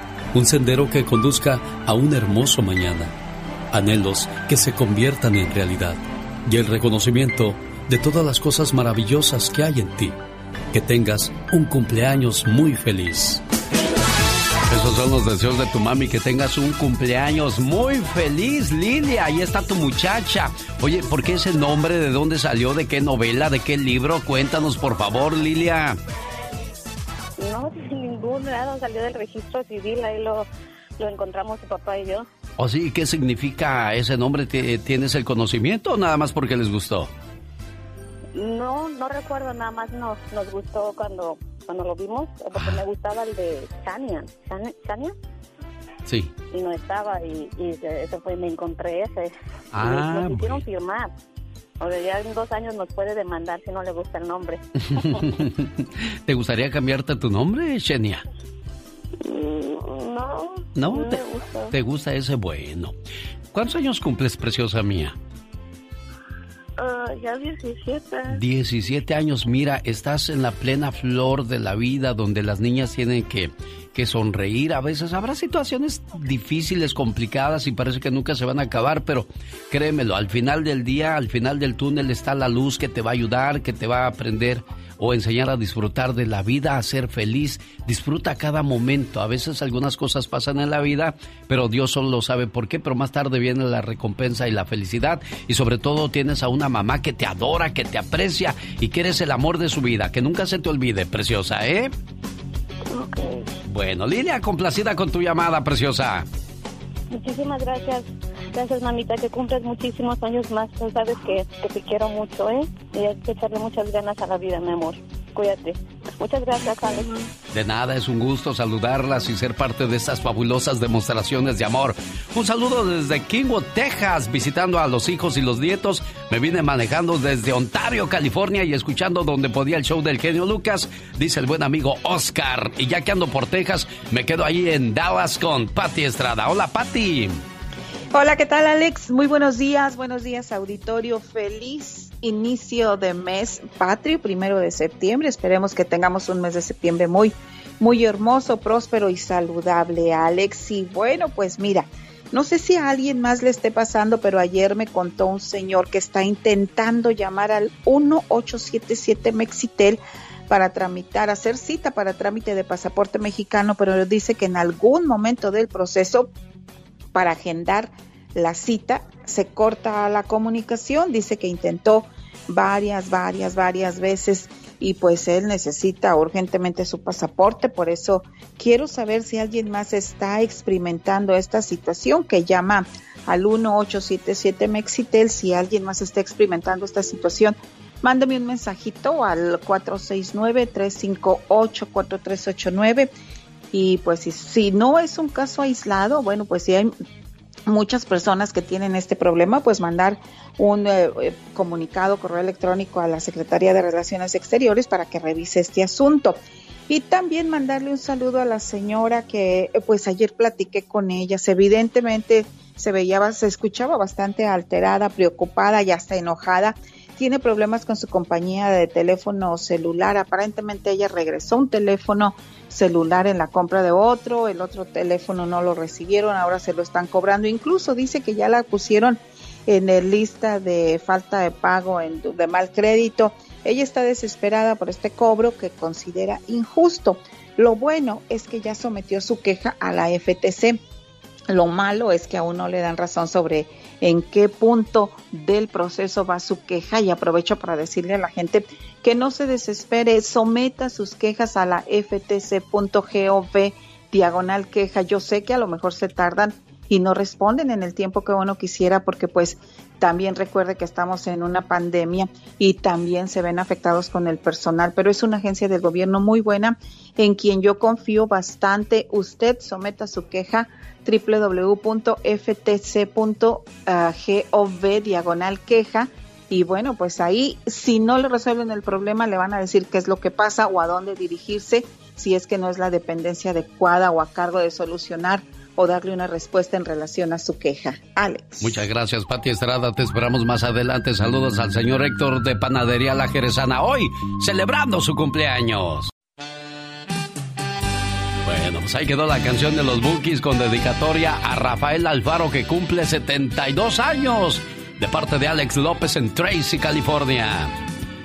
Un sendero que conduzca a un hermoso mañana. Anhelos que se conviertan en realidad. Y el reconocimiento de todas las cosas maravillosas que hay en ti. Que tengas un cumpleaños muy feliz. Esos son los deseos de tu mami, que tengas un cumpleaños muy feliz, Lilia. Ahí está tu muchacha. Oye, ¿por qué ese nombre? ¿De dónde salió? ¿De qué novela? ¿De qué libro? Cuéntanos, por favor, Lilia. No, sin ningún lado salió del registro civil, ahí lo, lo encontramos su papá y yo. ¿O sí? ¿Qué significa ese nombre? ¿Ti- ¿Tienes el conocimiento o nada más porque les gustó? No, no recuerdo, nada más nos, nos gustó cuando, cuando lo vimos, porque me gustaba el de Shania. Shania, Sí. y no estaba, y, y eso fue, me encontré ese. Ah, y nos hicieron firmar. O sea, ya en dos años nos puede demandar si no le gusta el nombre. (laughs) ¿Te gustaría cambiarte tu nombre, Xenia? Mm, no, ¿No? no ¿Te, me gusta. te gusta ese bueno? ¿Cuántos años cumples, preciosa mía? Ah, ya 17. 17 años, mira, estás en la plena flor de la vida donde las niñas tienen que, que sonreír. A veces habrá situaciones difíciles, complicadas y parece que nunca se van a acabar, pero créemelo, al final del día, al final del túnel está la luz que te va a ayudar, que te va a aprender o enseñar a disfrutar de la vida, a ser feliz. Disfruta cada momento. A veces algunas cosas pasan en la vida, pero Dios solo sabe por qué, pero más tarde viene la recompensa y la felicidad. Y sobre todo tienes a una mamá que te adora, que te aprecia y que eres el amor de su vida. Que nunca se te olvide, preciosa, ¿eh? Bueno, Lilia, complacida con tu llamada, preciosa. Muchísimas gracias. Gracias, mamita, que cumples muchísimos años más. Tú sabes que, que te quiero mucho, ¿eh? Y hay que echarle muchas ganas a la vida, mi amor. Cuídate. Muchas gracias, Alex. De nada, es un gusto saludarlas y ser parte de estas fabulosas demostraciones de amor. Un saludo desde Kingwood, Texas, visitando a los hijos y los nietos. Me vine manejando desde Ontario, California y escuchando donde podía el show del genio Lucas, dice el buen amigo Oscar. Y ya que ando por Texas, me quedo ahí en Dallas con Patti Estrada. Hola, Patti. Hola, ¿qué tal, Alex? Muy buenos días, buenos días, auditorio. Feliz inicio de mes patrio, primero de septiembre. Esperemos que tengamos un mes de septiembre muy, muy hermoso, próspero y saludable, Alex. Y bueno, pues mira, no sé si a alguien más le esté pasando, pero ayer me contó un señor que está intentando llamar al 1877 Mexitel para tramitar, hacer cita para trámite de pasaporte mexicano, pero dice que en algún momento del proceso, para agendar la cita, se corta la comunicación, dice que intentó varias, varias, varias veces y pues él necesita urgentemente su pasaporte, por eso quiero saber si alguien más está experimentando esta situación que llama al 1877 Mexitel, si alguien más está experimentando esta situación, mándame un mensajito al 469-358-4389 y pues si, no es un caso aislado, bueno, pues si hay muchas personas que tienen este problema, pues mandar un eh, eh, comunicado, correo electrónico a la Secretaría de Relaciones Exteriores para que revise este asunto. Y también mandarle un saludo a la señora que eh, pues ayer platiqué con ellas. Evidentemente se veía, se escuchaba bastante alterada, preocupada y hasta enojada. Tiene problemas con su compañía de teléfono celular. Aparentemente ella regresó un teléfono celular en la compra de otro, el otro teléfono no lo recibieron, ahora se lo están cobrando. Incluso dice que ya la pusieron en el lista de falta de pago, de mal crédito. Ella está desesperada por este cobro que considera injusto. Lo bueno es que ya sometió su queja a la FTC. Lo malo es que aún no le dan razón sobre en qué punto del proceso va su queja y aprovecho para decirle a la gente que no se desespere, someta sus quejas a la ftc.gov diagonal queja. Yo sé que a lo mejor se tardan y no responden en el tiempo que uno quisiera porque pues también recuerde que estamos en una pandemia y también se ven afectados con el personal, pero es una agencia del gobierno muy buena en quien yo confío bastante. Usted someta su queja www.ftc.gov diagonal queja y bueno, pues ahí si no le resuelven el problema le van a decir qué es lo que pasa o a dónde dirigirse si es que no es la dependencia adecuada o a cargo de solucionar darle una respuesta en relación a su queja. Alex. Muchas gracias, Pati Estrada. Te esperamos más adelante. Saludos al señor Héctor de Panadería La Jerezana, hoy celebrando su cumpleaños. Bueno, pues ahí quedó la canción de los Bookies con dedicatoria a Rafael Alfaro que cumple 72 años de parte de Alex López en Tracy, California.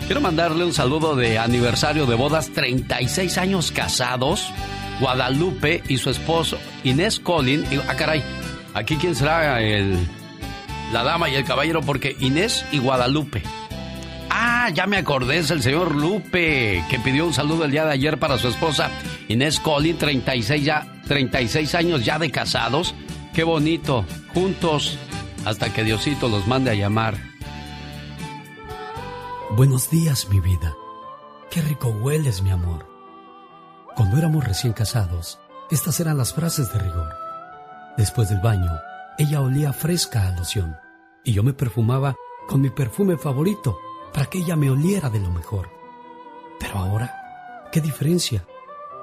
Quiero mandarle un saludo de aniversario de bodas, 36 años casados. Guadalupe y su esposo Inés Collin. Y, ah, caray, aquí quién será el, la dama y el caballero, porque Inés y Guadalupe. Ah, ya me acordé, es el señor Lupe, que pidió un saludo el día de ayer para su esposa Inés Collin, 36, ya, 36 años ya de casados. Qué bonito, juntos, hasta que Diosito los mande a llamar. Buenos días, mi vida. Qué rico hueles, mi amor. Cuando éramos recién casados, estas eran las frases de rigor. Después del baño, ella olía fresca a loción y yo me perfumaba con mi perfume favorito para que ella me oliera de lo mejor. Pero ahora, ¿qué diferencia?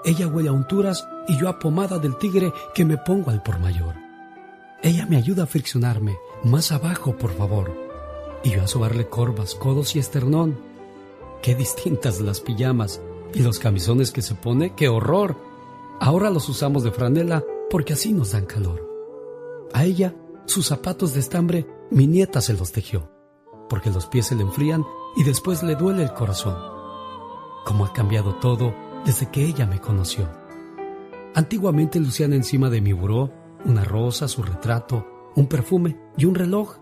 Ella huele a unturas y yo a pomada del tigre que me pongo al por mayor. Ella me ayuda a friccionarme más abajo, por favor, y yo a sobarle corvas, codos y esternón. Qué distintas las pijamas y los camisones que se pone, qué horror. Ahora los usamos de franela porque así nos dan calor. A ella, sus zapatos de estambre, mi nieta se los tejió, porque los pies se le enfrían y después le duele el corazón. Cómo ha cambiado todo desde que ella me conoció. Antiguamente lucían encima de mi buró una rosa, su retrato, un perfume y un reloj.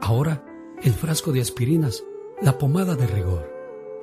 Ahora, el frasco de aspirinas, la pomada de rigor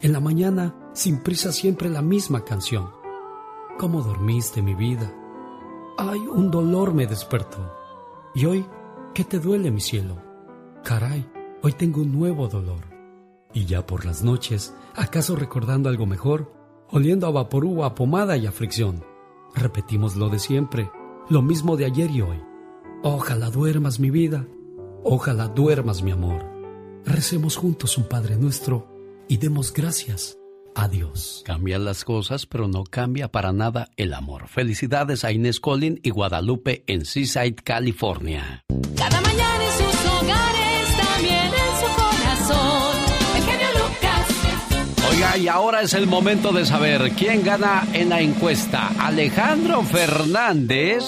En la mañana, sin prisa, siempre la misma canción. ¿Cómo dormiste mi vida? Ay, un dolor me despertó. Y hoy, ¿qué te duele mi cielo? Caray, hoy tengo un nuevo dolor. Y ya por las noches, ¿acaso recordando algo mejor? Oliendo a vaporú, a pomada y a fricción. Repetimos lo de siempre, lo mismo de ayer y hoy. Ojalá duermas mi vida, ojalá duermas mi amor. Recemos juntos un Padre nuestro y demos gracias a Dios. Cambian las cosas, pero no cambia para nada el amor. Felicidades a Inés Collin y Guadalupe en Seaside, California. Cada mañana en sus hogares, también en su corazón. El genio Lucas. Oiga, y ahora es el momento de saber quién gana en la encuesta. Alejandro Fernández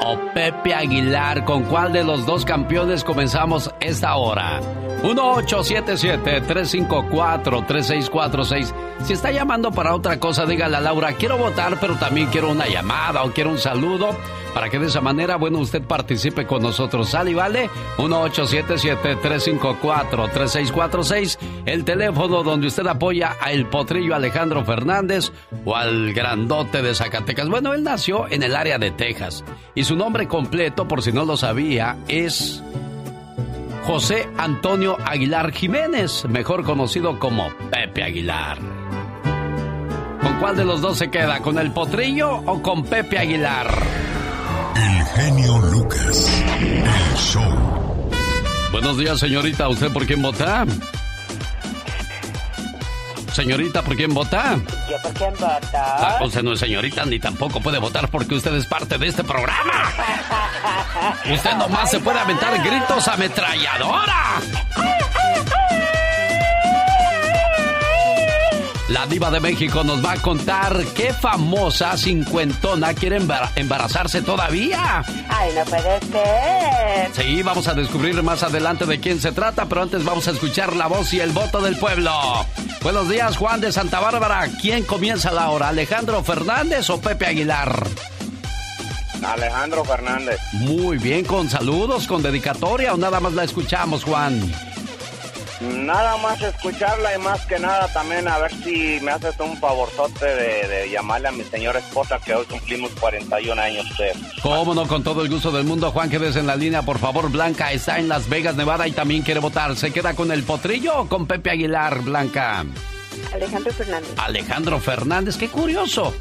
o Pepe Aguilar. ¿Con cuál de los dos campeones comenzamos esta hora? 1-877-354-3646. Si está llamando para otra cosa, dígale a Laura, quiero votar, pero también quiero una llamada o quiero un saludo, para que de esa manera, bueno, usted participe con nosotros. ¿Sale y vale? 1-877-354-3646. El teléfono donde usted apoya a el potrillo Alejandro Fernández o al grandote de Zacatecas. Bueno, él nació en el área de Texas y su nombre completo, por si no lo sabía, es... José Antonio Aguilar Jiménez, mejor conocido como Pepe Aguilar. ¿Con cuál de los dos se queda? ¿Con el potrillo o con Pepe Aguilar? El genio Lucas. El show. Buenos días, señorita. ¿Usted por quién vota? Señorita, ¿por quién vota? ¿Yo por quién voto? Ah, usted no es señorita ni tampoco puede votar porque usted es parte de este programa. (laughs) Usted nomás se puede aventar gritos ametralladora. (laughs) La diva de México nos va a contar qué famosa cincuentona quiere embar- embarazarse todavía. Ay, no puede ser. Sí, vamos a descubrir más adelante de quién se trata, pero antes vamos a escuchar la voz y el voto del pueblo. Buenos días, Juan de Santa Bárbara. ¿Quién comienza la hora? ¿Alejandro Fernández o Pepe Aguilar? Alejandro Fernández. Muy bien, con saludos, con dedicatoria o nada más la escuchamos, Juan. Nada más escucharla y más que nada también a ver si me haces un favorzote de, de llamarle a mi señora esposa que hoy cumplimos 41 años de... Cómo no, con todo el gusto del mundo. Juan, quedes en la línea, por favor. Blanca está en Las Vegas, Nevada y también quiere votar. ¿Se queda con el potrillo o con Pepe Aguilar, Blanca? Alejandro Fernández. Alejandro Fernández, qué curioso.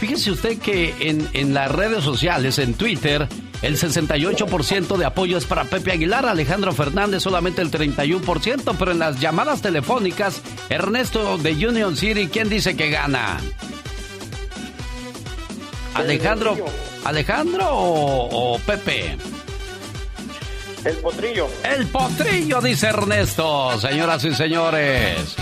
Fíjese usted que en, en las redes sociales, en Twitter, el 68% de apoyo es para Pepe Aguilar, Alejandro Fernández solamente el 31%, pero en las llamadas telefónicas, Ernesto de Union City, ¿quién dice que gana? Alejandro, Alejandro o, o Pepe? El potrillo. El potrillo, dice Ernesto. Señoras y señores,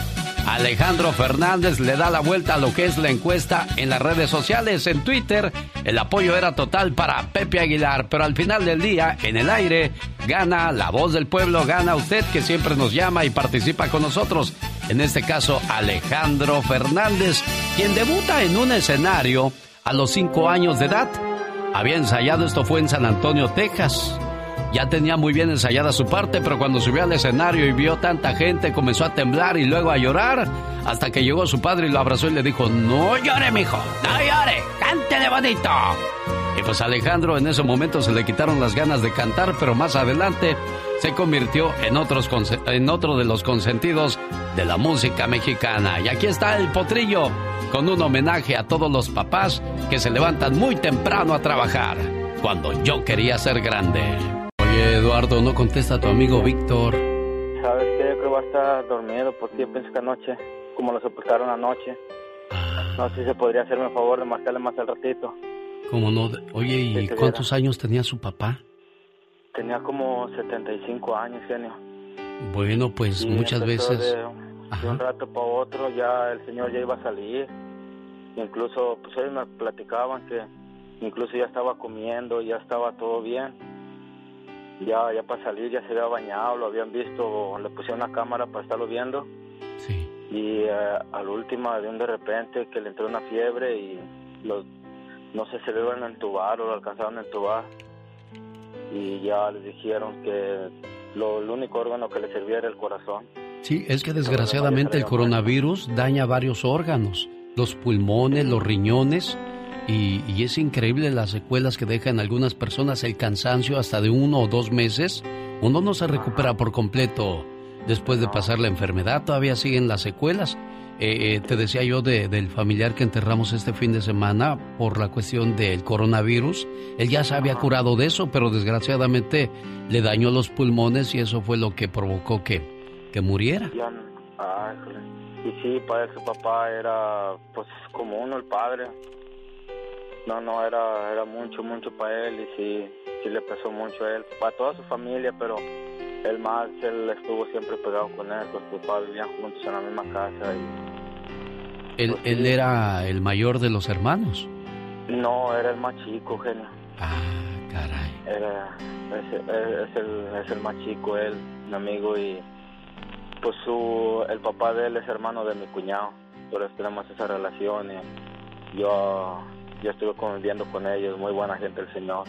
Alejandro Fernández le da la vuelta a lo que es la encuesta en las redes sociales. En Twitter, el apoyo era total para Pepe Aguilar, pero al final del día, en el aire, gana la voz del pueblo, gana usted que siempre nos llama y participa con nosotros. En este caso, Alejandro Fernández, quien debuta en un escenario a los cinco años de edad. Había ensayado, esto fue en San Antonio, Texas. Ya tenía muy bien ensayada su parte, pero cuando subió al escenario y vio tanta gente, comenzó a temblar y luego a llorar, hasta que llegó su padre y lo abrazó y le dijo, no llore, mijo, no llore, cántele bonito. Y pues Alejandro en ese momento se le quitaron las ganas de cantar, pero más adelante se convirtió en otro de los consentidos de la música mexicana. Y aquí está el potrillo, con un homenaje a todos los papás que se levantan muy temprano a trabajar, cuando yo quería ser grande. Oye, Eduardo, no contesta a tu amigo Víctor. ¿Sabes qué? Yo creo que va a estar dormido porque yo pienso que anoche, como lo sepultaron anoche, no sé si se podría hacerme el favor de marcarle más al ratito. ¿Cómo no? Oye, ¿y Sí, cuántos años tenía su papá? Tenía como 75 años, genio. Bueno, pues Y muchas veces... De, de un rato para otro ya el señor ya iba a salir. Incluso, pues ellos me platicaban que incluso ya estaba comiendo, ya estaba todo bien. Ya, ya para salir ya se había bañado, lo habían visto, le pusieron una cámara para estarlo viendo. Sí. y eh, al último de un de repente que le entró una fiebre y lo, no sé si le iban a entubar o lo alcanzaron a entubar y ya les dijeron que lo, el único órgano que le servía era el corazón. Sí, es que desgraciadamente el coronavirus daña varios órganos, los pulmones, los riñones, y, y es increíble las secuelas que deja en algunas personas, el cansancio hasta de uno o dos meses. Uno no se recupera por completo después de pasar la enfermedad, todavía siguen las secuelas. Eh, eh, te decía yo de- del familiar que enterramos este fin de semana por la cuestión del coronavirus. Él ya se había curado de eso, pero desgraciadamente le dañó los pulmones y eso fue lo que provocó que, que muriera. Ah, y sí, él su papá era pues como uno el padre. No, no, era, era mucho, mucho para él y sí, sí le pesó mucho a él, para toda su familia, pero él más, él estuvo siempre pegado con él, sus papás vivían juntos en la misma casa y Él, él era el mayor de los hermanos. no, era el más chico, genio. Ah, caray. Era, es, es- es el, es el más chico, él, mi amigo, y pues su, el papá de él es hermano de mi cuñado, por eso tenemos esa relación y yo, yo estuve conviviendo con ellos, muy buena gente el señor.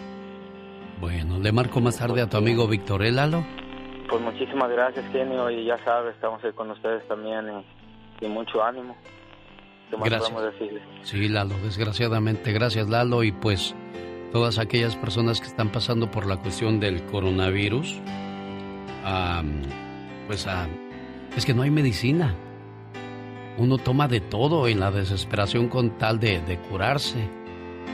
Bueno, le marco más tarde a tu amigo Víctor ¿eh, Lalo. Pues muchísimas gracias, genio, y ya sabes, estamos ahí con ustedes también y, y mucho ánimo. ¿Qué más Gracias. podemos? Sí, Lalo, desgraciadamente. Gracias, Lalo. Y pues todas aquellas personas que están pasando por la cuestión del coronavirus, am, pues am, es que no hay medicina. Uno toma de todo en la desesperación con tal de, de curarse.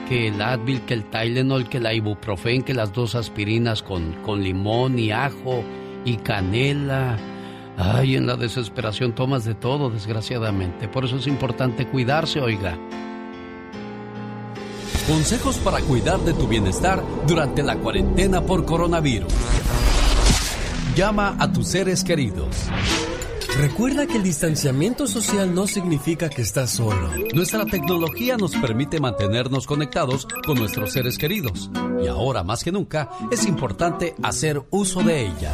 Que el Advil, que el Tylenol, que la ibuprofen, que las dos aspirinas con, con limón y ajo y canela. Ay, en la desesperación tomas de todo, desgraciadamente. Por eso es importante cuidarse, oiga. Consejos para cuidar de tu bienestar durante la cuarentena por coronavirus. Llama a tus seres queridos. Recuerda que el distanciamiento social no significa que estás solo. Nuestra tecnología nos permite mantenernos conectados con nuestros seres queridos y ahora más que nunca es importante hacer uso de ella.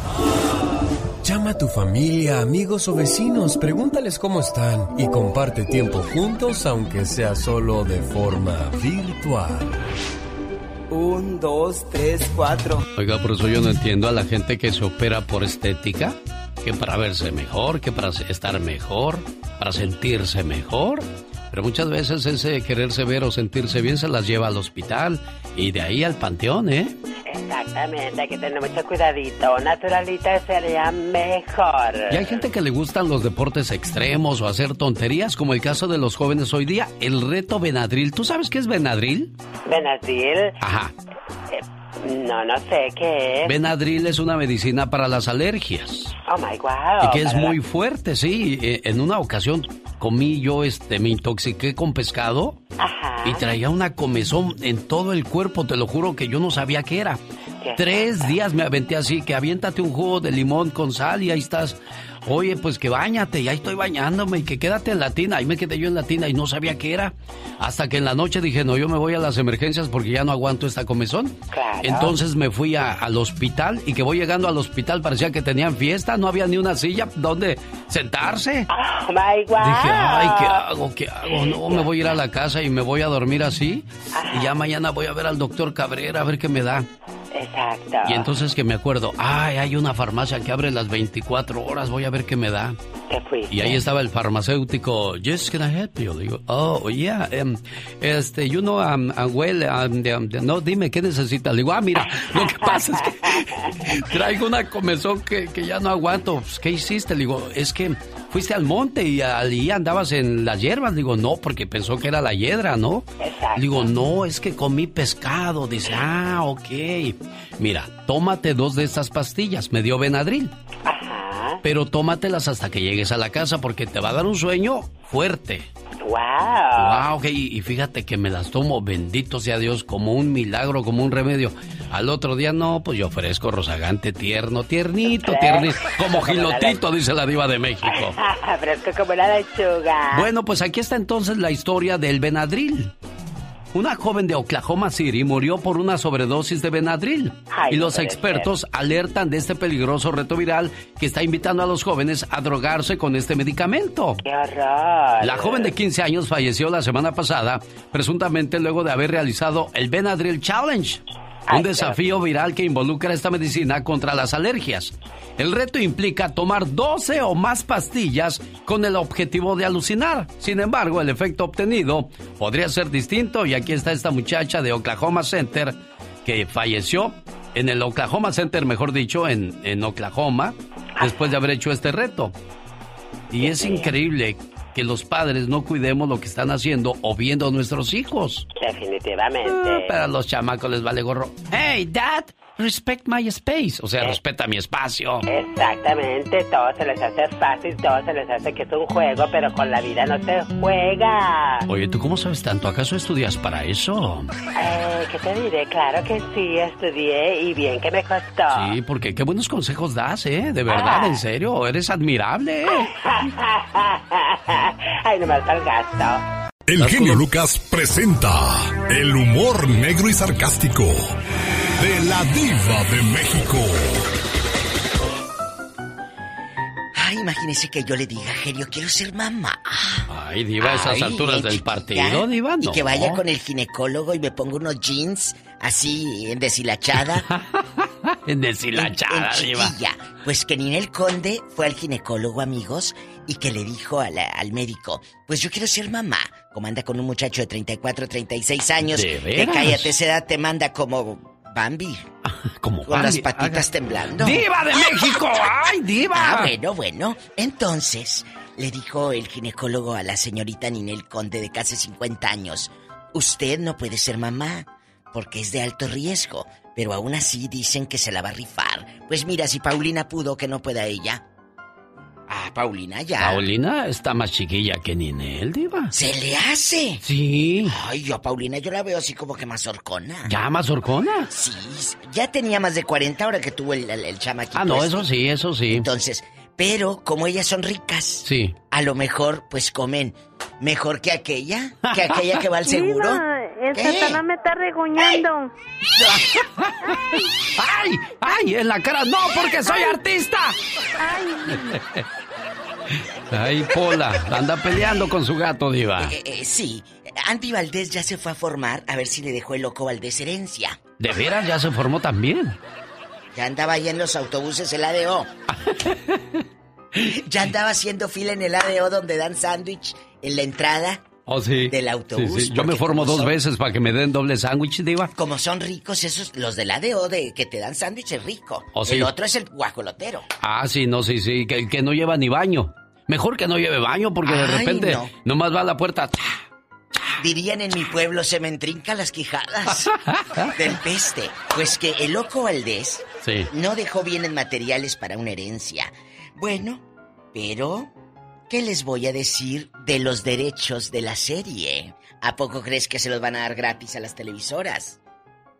Llama a tu familia, amigos o vecinos, pregúntales cómo están y comparte tiempo juntos aunque sea solo de forma virtual. Un, dos, tres, cuatro. Oiga, por eso yo no entiendo a la gente que se opera por estética, que para verse mejor, que para estar mejor, para sentirse mejor. Pero muchas veces ese quererse ver o sentirse bien se las lleva al hospital y de ahí al panteón, ¿eh? Exactamente, hay que tener mucho cuidadito. Naturalita sería mejor. Y hay gente que le gustan los deportes extremos o hacer tonterías, como el caso de los jóvenes hoy día, el reto Benadryl. ¿Tú sabes qué es Benadryl? Benazil. Ajá. No, no sé qué es. Benadryl es una medicina para las alergias. Oh my wow. Y que es muy fuerte, sí. Eh, En una ocasión comí yo, este, me intoxiqué con pescado Ajá. y traía una comezón en todo el cuerpo, te lo juro que yo no sabía qué era. ¿Qué? Tres días me aventé así, que aviéntate un jugo de limón con sal y ahí estás. Oye, pues que bañate, y ahí estoy bañándome y que quédate en la tina. Ahí me quedé yo en la tina y no sabía qué era. Hasta que en la noche dije, no, yo me voy a las emergencias porque ya no aguanto esta comezón. Claro. Entonces me fui a- al hospital y que voy llegando al hospital parecía que tenían fiesta, no había ni una silla donde sentarse. (laughs) Oh my wow. Dije, ay, ¿qué hago? ¿Qué hago? No, me voy a ir a la casa y me voy a dormir así. Y ya mañana voy a ver al doctor Cabrera a ver qué me da. Exacto. Y entonces que me acuerdo, ay, hay una farmacia que abre las 24 horas, voy a ver qué me da. Te fuiste. Y ahí estaba el farmacéutico, yes, can I help you? Digo, oh, yeah, um, este, you know, um, uh, well, um, um, no, dime, ¿qué necesitas? Le digo, ah, mira, (laughs) lo que pasa es que (laughs) traigo una comezón que, que ya no aguanto. Pues, ¿Qué hiciste? Le digo, es que fuiste al monte y allí andabas en las hierbas. Digo, no, porque pensó que era la hiedra, ¿no? Le digo, no, es que comí pescado. Dice, ah, ok. Mira, tómate dos de estas pastillas. Me dio Benadryl. Pero tómatelas hasta que llegues a la casa porque te va a dar un sueño fuerte. Wow. Wow, ok, y y fíjate que me las tomo, bendito sea Dios, como un milagro, como un remedio. Al otro día, no, pues yo ofrezco rozagante, tierno, tiernito, tiernito, como gilotito, dice la diva de México. (laughs) Fresco como la lechuga. Bueno, pues aquí está entonces la historia del Benadryl. Una joven de Oklahoma City murió por una sobredosis de Benadryl. Ay, y los expertos alertan de este peligroso reto viral que está invitando a los jóvenes a drogarse con este medicamento. ¡Qué! La joven de 15 años falleció la semana pasada, presuntamente luego de haber realizado el Benadryl Challenge, un desafío viral que involucra esta medicina contra las alergias. El reto implica tomar 12 o más pastillas con el objetivo de alucinar. Sin embargo, el efecto obtenido podría ser distinto y aquí está esta muchacha de Oklahoma Center que falleció en el Oklahoma Center, mejor dicho, en, en Oklahoma, después de haber hecho este reto. Y es increíble que los padres no cuidemos lo que están haciendo o viendo a nuestros hijos. Definitivamente. Ah, pero a los chamacos les vale gorro. Hey, dad, respect my space. O sea, respeta mi espacio. Exactamente, todo se les hace fácil, todo se les hace que es un juego, pero con la vida no se juega. Oye, ¿tú cómo sabes tanto? ¿Acaso estudias para eso? Eh, ¿Qué te diré? Claro que sí, estudié y bien que me costó. Sí, porque qué buenos consejos das, ¿eh? De verdad, Ah. en serio, eres admirable. ¿eh? (laughs) Ay, no me el gasto. El genio Lucas presenta el humor negro y sarcástico de la diva de México. Ay, imagínese que yo le diga, genio, quiero ser mamá. Ay, diva, a esas Ay, alturas del chiquita, partido, diva, no. Y que vaya con el ginecólogo y me ponga unos jeans así en deshilachada. (laughs) En deshilachada, en, en diva. Pues que Ninel Conde fue al ginecólogo, amigos, y que le dijo a la- al médico, pues yo quiero ser mamá. Como anda con un muchacho de 34, 36 años, ¿De que cállate, esa edad te manda como Bambi. (laughs) Como Con las patitas haga- temblando. ¡Diva de México! ¡Ay, diva! Ah, bueno, bueno. Entonces, le dijo el ginecólogo a la señorita Ninel Conde de casi 50 años, usted no puede ser mamá, porque es de alto riesgo, pero aún así dicen que se la va a rifar. Pues mira, si Paulina pudo, que no pueda ella. Ah, Paulina ya. Paulina está más chiquilla que Ninel, diva. ¿Se le hace? Sí. Ay, yo a Paulina yo la veo así como que más horcona. ¿Ya más horcona? Sí, ya tenía más de 40 ahora que tuvo el, el, el chamaquito Ah, no, este. eso sí, eso sí. Entonces, pero como ellas son ricas, Sí. a lo mejor pues comen mejor que aquella, que aquella que va al (laughs) seguro. Diva, el. Satanás me está regoñando. (laughs) ¡Ay! ¡Ay! En la cara. ¡No, porque soy artista! Ay. (laughs) Ay, Pola, anda peleando con su gato, diva. Eh, eh, sí, Andy Valdés ya se fue a formar a ver si le dejó el loco Valdés herencia. De veras ya se formó también. Ya andaba ahí en los autobuses el ADO. (laughs) ya andaba haciendo fila en el ADO donde dan sándwich en la entrada. Oh, sí. Del autobús, Sí, sí. Yo me formo dos son- veces para que me den doble sándwich, diva. Como son ricos esos, los del ADO de que te dan sándwich es rico. Oh, sí. El otro es el guajolotero. Ah, sí, no, sí, sí. Que, que no lleva ni baño. Mejor que no lleve baño porque de Ay, repente no. nomás va a la puerta. Dirían en mi pueblo, se me entrincan las quijadas (laughs) del peste. Pues que el loco Valdés Sí. no dejó bienes materiales para una herencia. Bueno, pero, ¿qué les voy a decir de los derechos de la serie? ¿A poco crees que se los van a dar gratis a las televisoras?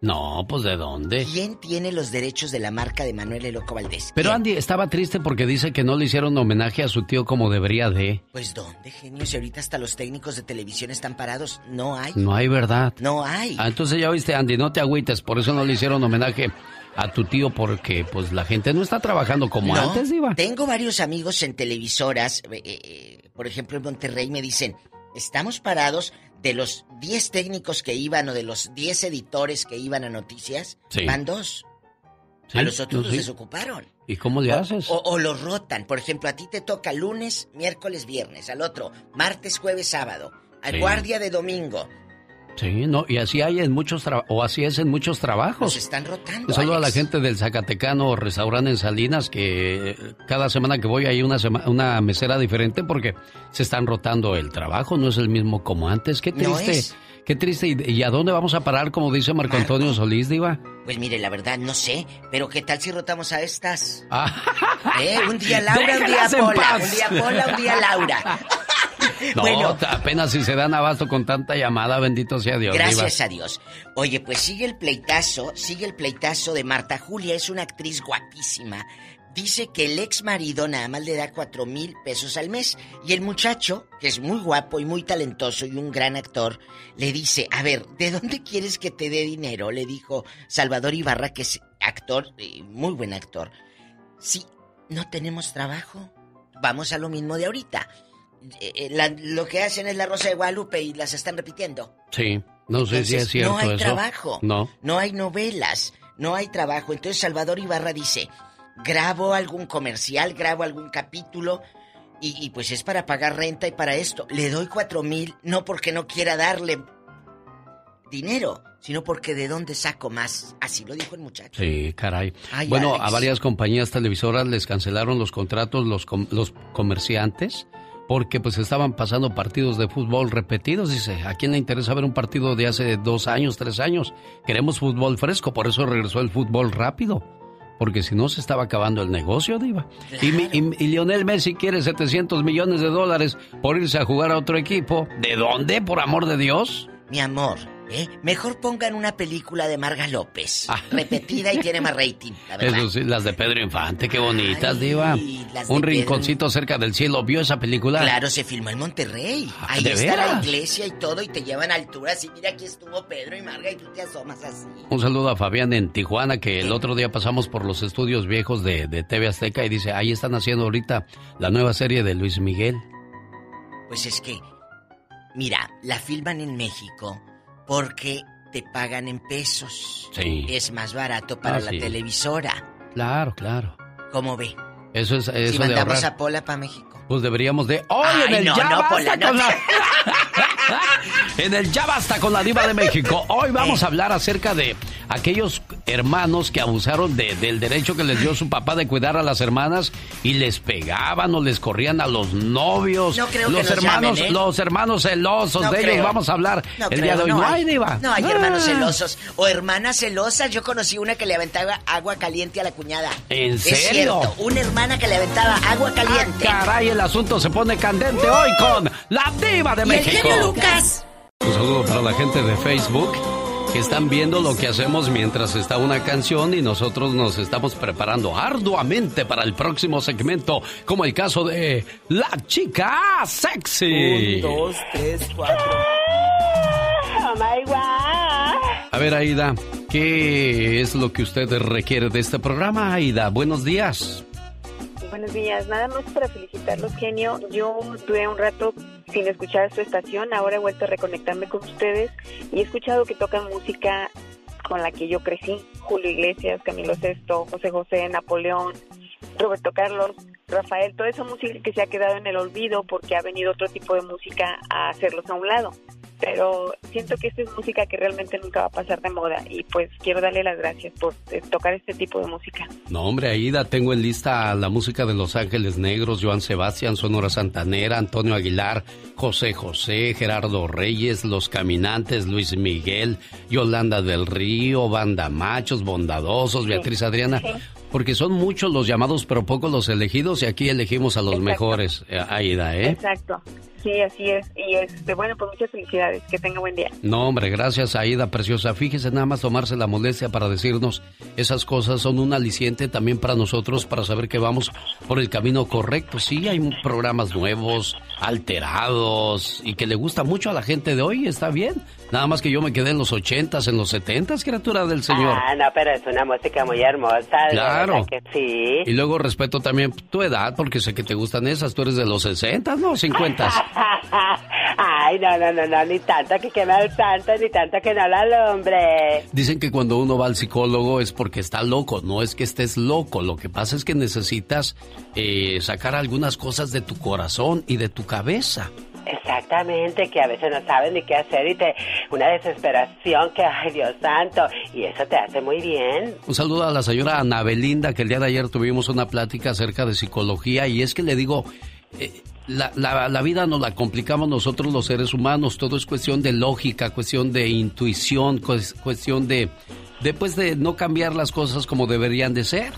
No, pues ¿de dónde? ¿Quién tiene los derechos de la marca de Manuel El Loco Valdés? Pero ¿Quién? Andy estaba triste porque dice que no le hicieron homenaje a su tío como debería de. Pues ¿dónde, genio? Si ahorita hasta los técnicos de televisión están parados, no hay. No hay verdad. No hay. Ah, entonces ya viste, Andy, no te agüites, por eso no le hicieron homenaje a tu tío porque pues la gente no está trabajando como No, antes, Diva. Tengo varios amigos en televisoras, eh, eh, por ejemplo en Monterrey me dicen, estamos parados de los 10 técnicos que iban o de los 10 editores que iban a noticias, Sí. van dos. Sí, a los otros los sí. desocuparon. ¿Y cómo le O- haces? O, o los rotan. Por ejemplo, a ti te toca lunes, miércoles, viernes. Al otro, martes, jueves, sábado. A Sí. guardia de domingo. Sí, no, y así hay en muchos o así es en muchos trabajos. Los están rotando. Saludo a la gente del Zacatecano restaurante en Salinas que cada semana que voy hay una sema- una mesera diferente porque se están rotando el trabajo, no es el mismo como antes. Qué No triste. es. Qué triste. ¿Y, y a dónde vamos a parar como dice Marco, Antonio Solís, diva? Pues mire, la verdad, no sé. Pero ¿qué tal si rotamos a estas? Ah. ¿Eh? Un día (laughs) Laura, un día Pola. Un día Pola, un día Laura. (laughs) (laughs) No, Bueno. apenas si se dan abasto con tanta llamada, bendito sea Dios. Gracias diva. a Dios. Oye, pues sigue el pleitazo, sigue el pleitazo de Marta Julia, es una actriz guapísima, dice que el ex marido nada más le da cuatro mil pesos al mes y el muchacho, que es muy guapo y muy talentoso y un gran actor, le dice, a ver, ¿de dónde quieres que te dé dinero? Le dijo Salvador Ibarra, que es actor, eh, muy buen actor. Sí, no tenemos trabajo. Vamos a lo mismo de ahorita. Eh, eh, la- lo que hacen es la Rosa de Guadalupe y las están repitiendo. Sí, no sé si es cierto no hay eso. trabajo. No. No hay novelas, no hay trabajo. Entonces Salvador Ibarra dice, grabo algún comercial, grabo algún capítulo y, y pues es para pagar renta y para esto. Le doy cuatro mil, no porque no quiera darle dinero, sino porque de dónde saco más. Así lo dijo el muchacho. Sí, caray. Ay, bueno, Alex. a varias compañías televisoras les cancelaron los contratos los, com- los comerciantes porque pues estaban pasando partidos de fútbol repetidos. Dice, ¿a quién le interesa ver un partido de hace dos años, tres años? Queremos fútbol fresco, por eso regresó el fútbol rápido. Porque si no se estaba acabando el negocio, Diva. Y, Lionel Messi quiere 700 millones de dólares por irse a jugar a otro equipo. ¿De dónde, por amor de Dios? Mi amor, ¿eh? mejor pongan una película de Marga López. Repetida y tiene más rating, la verdad. Eso sí, las de Pedro Infante, qué bonitas, Diva. Un Pedro- rinconcito cerca del cielo. ¿Vio esa película? Claro, se filmó en Monterrey. Ahí Ah, ¿de está la iglesia y todo, y te llevan a alturas. Y mira, aquí estuvo Pedro y Marga, y tú te asomas así. Un saludo a Fabián en Tijuana, que el otro día pasamos por los estudios viejos de, de TV Azteca y dice, ahí están haciendo ahorita la nueva serie de Luis Miguel. Pues es que, mira, la filman en México porque te pagan en pesos. Sí. Es más barato para Ah, la sí. televisora. Claro, claro. ¿Cómo ve? Eso es si eso de mandamos a Pola para México. Pues deberíamos de... ¡Oh, Ay, en el no, ya no, basta con la... (laughs) En el Ya Basta con la Diva de México. Hoy vamos a hablar acerca de aquellos hermanos que abusaron de- del derecho que les dio su papá de cuidar a las hermanas y les pegaban o les corrían a los novios. No creo que los nos hermanos, llamen, ¿eh? los hermanos celosos No de ellos vamos a hablar No el creo, día de hoy. No, hay, Diva. No hay hermanos Ah. celosos. O hermanas celosas. Yo conocí una que le aventaba agua caliente a la cuñada. ¿En Es serio? cierto, una hermana que le aventaba agua caliente. Caray, el asunto se pone candente hoy con la Diva de Y el México. genio Lucas. Un saludo para la gente de Facebook que están viendo lo que hacemos mientras está una canción y nosotros nos estamos preparando arduamente para el próximo segmento, como el caso de La Chica Sexy. Un, dos, tres, cuatro. Oh my God. A ver, Aida, ¿qué es lo que usted requiere de este programa, Aida? Buenos días. Buenos días, nada más para felicitarlos, genio. Yo tuve un rato sin escuchar su estación, ahora he vuelto a reconectarme con ustedes y he escuchado que tocan música con la que yo crecí. Julio Iglesias, Camilo Sesto, José José, Napoleón, Roberto Carlos, Rafael, toda esa música que se ha quedado en el olvido porque ha venido otro tipo de música a hacerlos a un lado. Pero siento que esta es música que realmente nunca va a pasar de moda y pues quiero darle las gracias por eh, tocar este tipo de música. No, hombre, Aida, tengo en lista la música de Los Ángeles Negros, Joan Sebastián, Sonora Santanera, Antonio Aguilar, José José, Gerardo Reyes, Los Caminantes, Luis Miguel, Yolanda del Río, Banda Machos, Bondadosos, Beatriz Adriana, porque son muchos los llamados, pero pocos los elegidos, y aquí elegimos a los Exacto. mejores, eh, Aida, ¿eh? Exacto. Sí, así es. Y este, bueno, pues muchas felicidades. Que tenga buen día. No, hombre, gracias, Aida, preciosa. Fíjese nada más tomarse la molestia para decirnos esas cosas son un aliciente también para nosotros para saber que vamos por el camino correcto. Sí, hay programas nuevos, alterados y que le gusta mucho a la gente de hoy, está bien. Nada más que yo me quedé en los ochentas, en los setentas, criatura del Señor. Ah, no, pero es una música muy hermosa. Claro. que sí. Y luego respeto también tu edad, porque sé que te gustan esas. Tú eres de los sesentas, ¿no? Cincuentas. (laughs) (laughs) Ay, no, no, no, no, ni tanto que quema el santo, ni tanto que no la alumbre. Dicen que cuando uno va al psicólogo es porque está loco, no es que estés loco. Lo que pasa es que necesitas eh, sacar algunas cosas de tu corazón y de tu cabeza. Exactamente, que a veces no saben ni qué hacer y te una desesperación que, ay, Dios santo, y eso te hace muy bien. Un saludo a la señora Ana Belinda, que el día de ayer tuvimos una plática acerca de psicología y es que le digo, eh, la, la- la vida nos la complicamos nosotros los seres humanos, todo es cuestión de lógica, cuestión de intuición, cues- cuestión de, de, pues, de no cambiar las cosas como deberían de ser.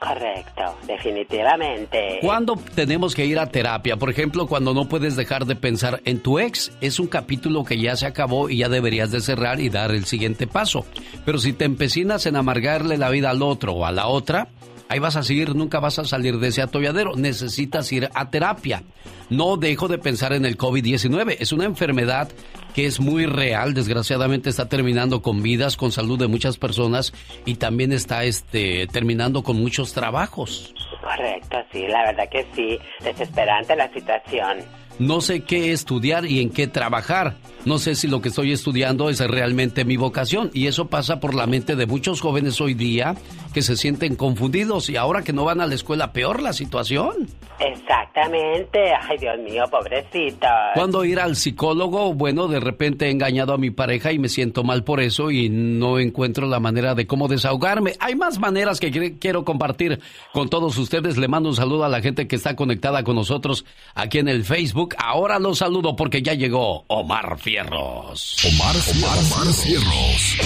Correcto, definitivamente. ¿Cuándo tenemos que ir a terapia? Por ejemplo, cuando no puedes dejar de pensar en tu ex, es un capítulo que ya se acabó y ya deberías de cerrar y dar el siguiente paso. Pero si te empecinas en amargarle la vida al otro o a la otra, ahí vas a seguir, nunca vas a salir de ese atolladero. Necesitas ir a terapia. No dejo de pensar en el COVID-19. Es una enfermedad que es muy real. Desgraciadamente está terminando con vidas, con salud de muchas personas y también está este, terminando con muchos trabajos. Correcto, sí, la verdad que sí. Desesperante la situación. No sé qué estudiar y en qué trabajar. No sé si lo que estoy estudiando es realmente mi vocación. Y eso pasa por la mente de muchos jóvenes hoy día que se sienten confundidos y ahora que no van a la escuela, peor la situación. Exactamente. Ay, Dios mío, pobrecita. Cuando ir al psicólogo, bueno, de repente he engañado a mi pareja y me siento mal por eso y no encuentro la manera de cómo desahogarme. Hay más maneras que quie- quiero compartir con todos ustedes. Le mando un saludo a la gente que está conectada con nosotros aquí en el Facebook. Ahora los saludo porque ya llegó Omar Fierros. Omar, Omar, Omar Cierros.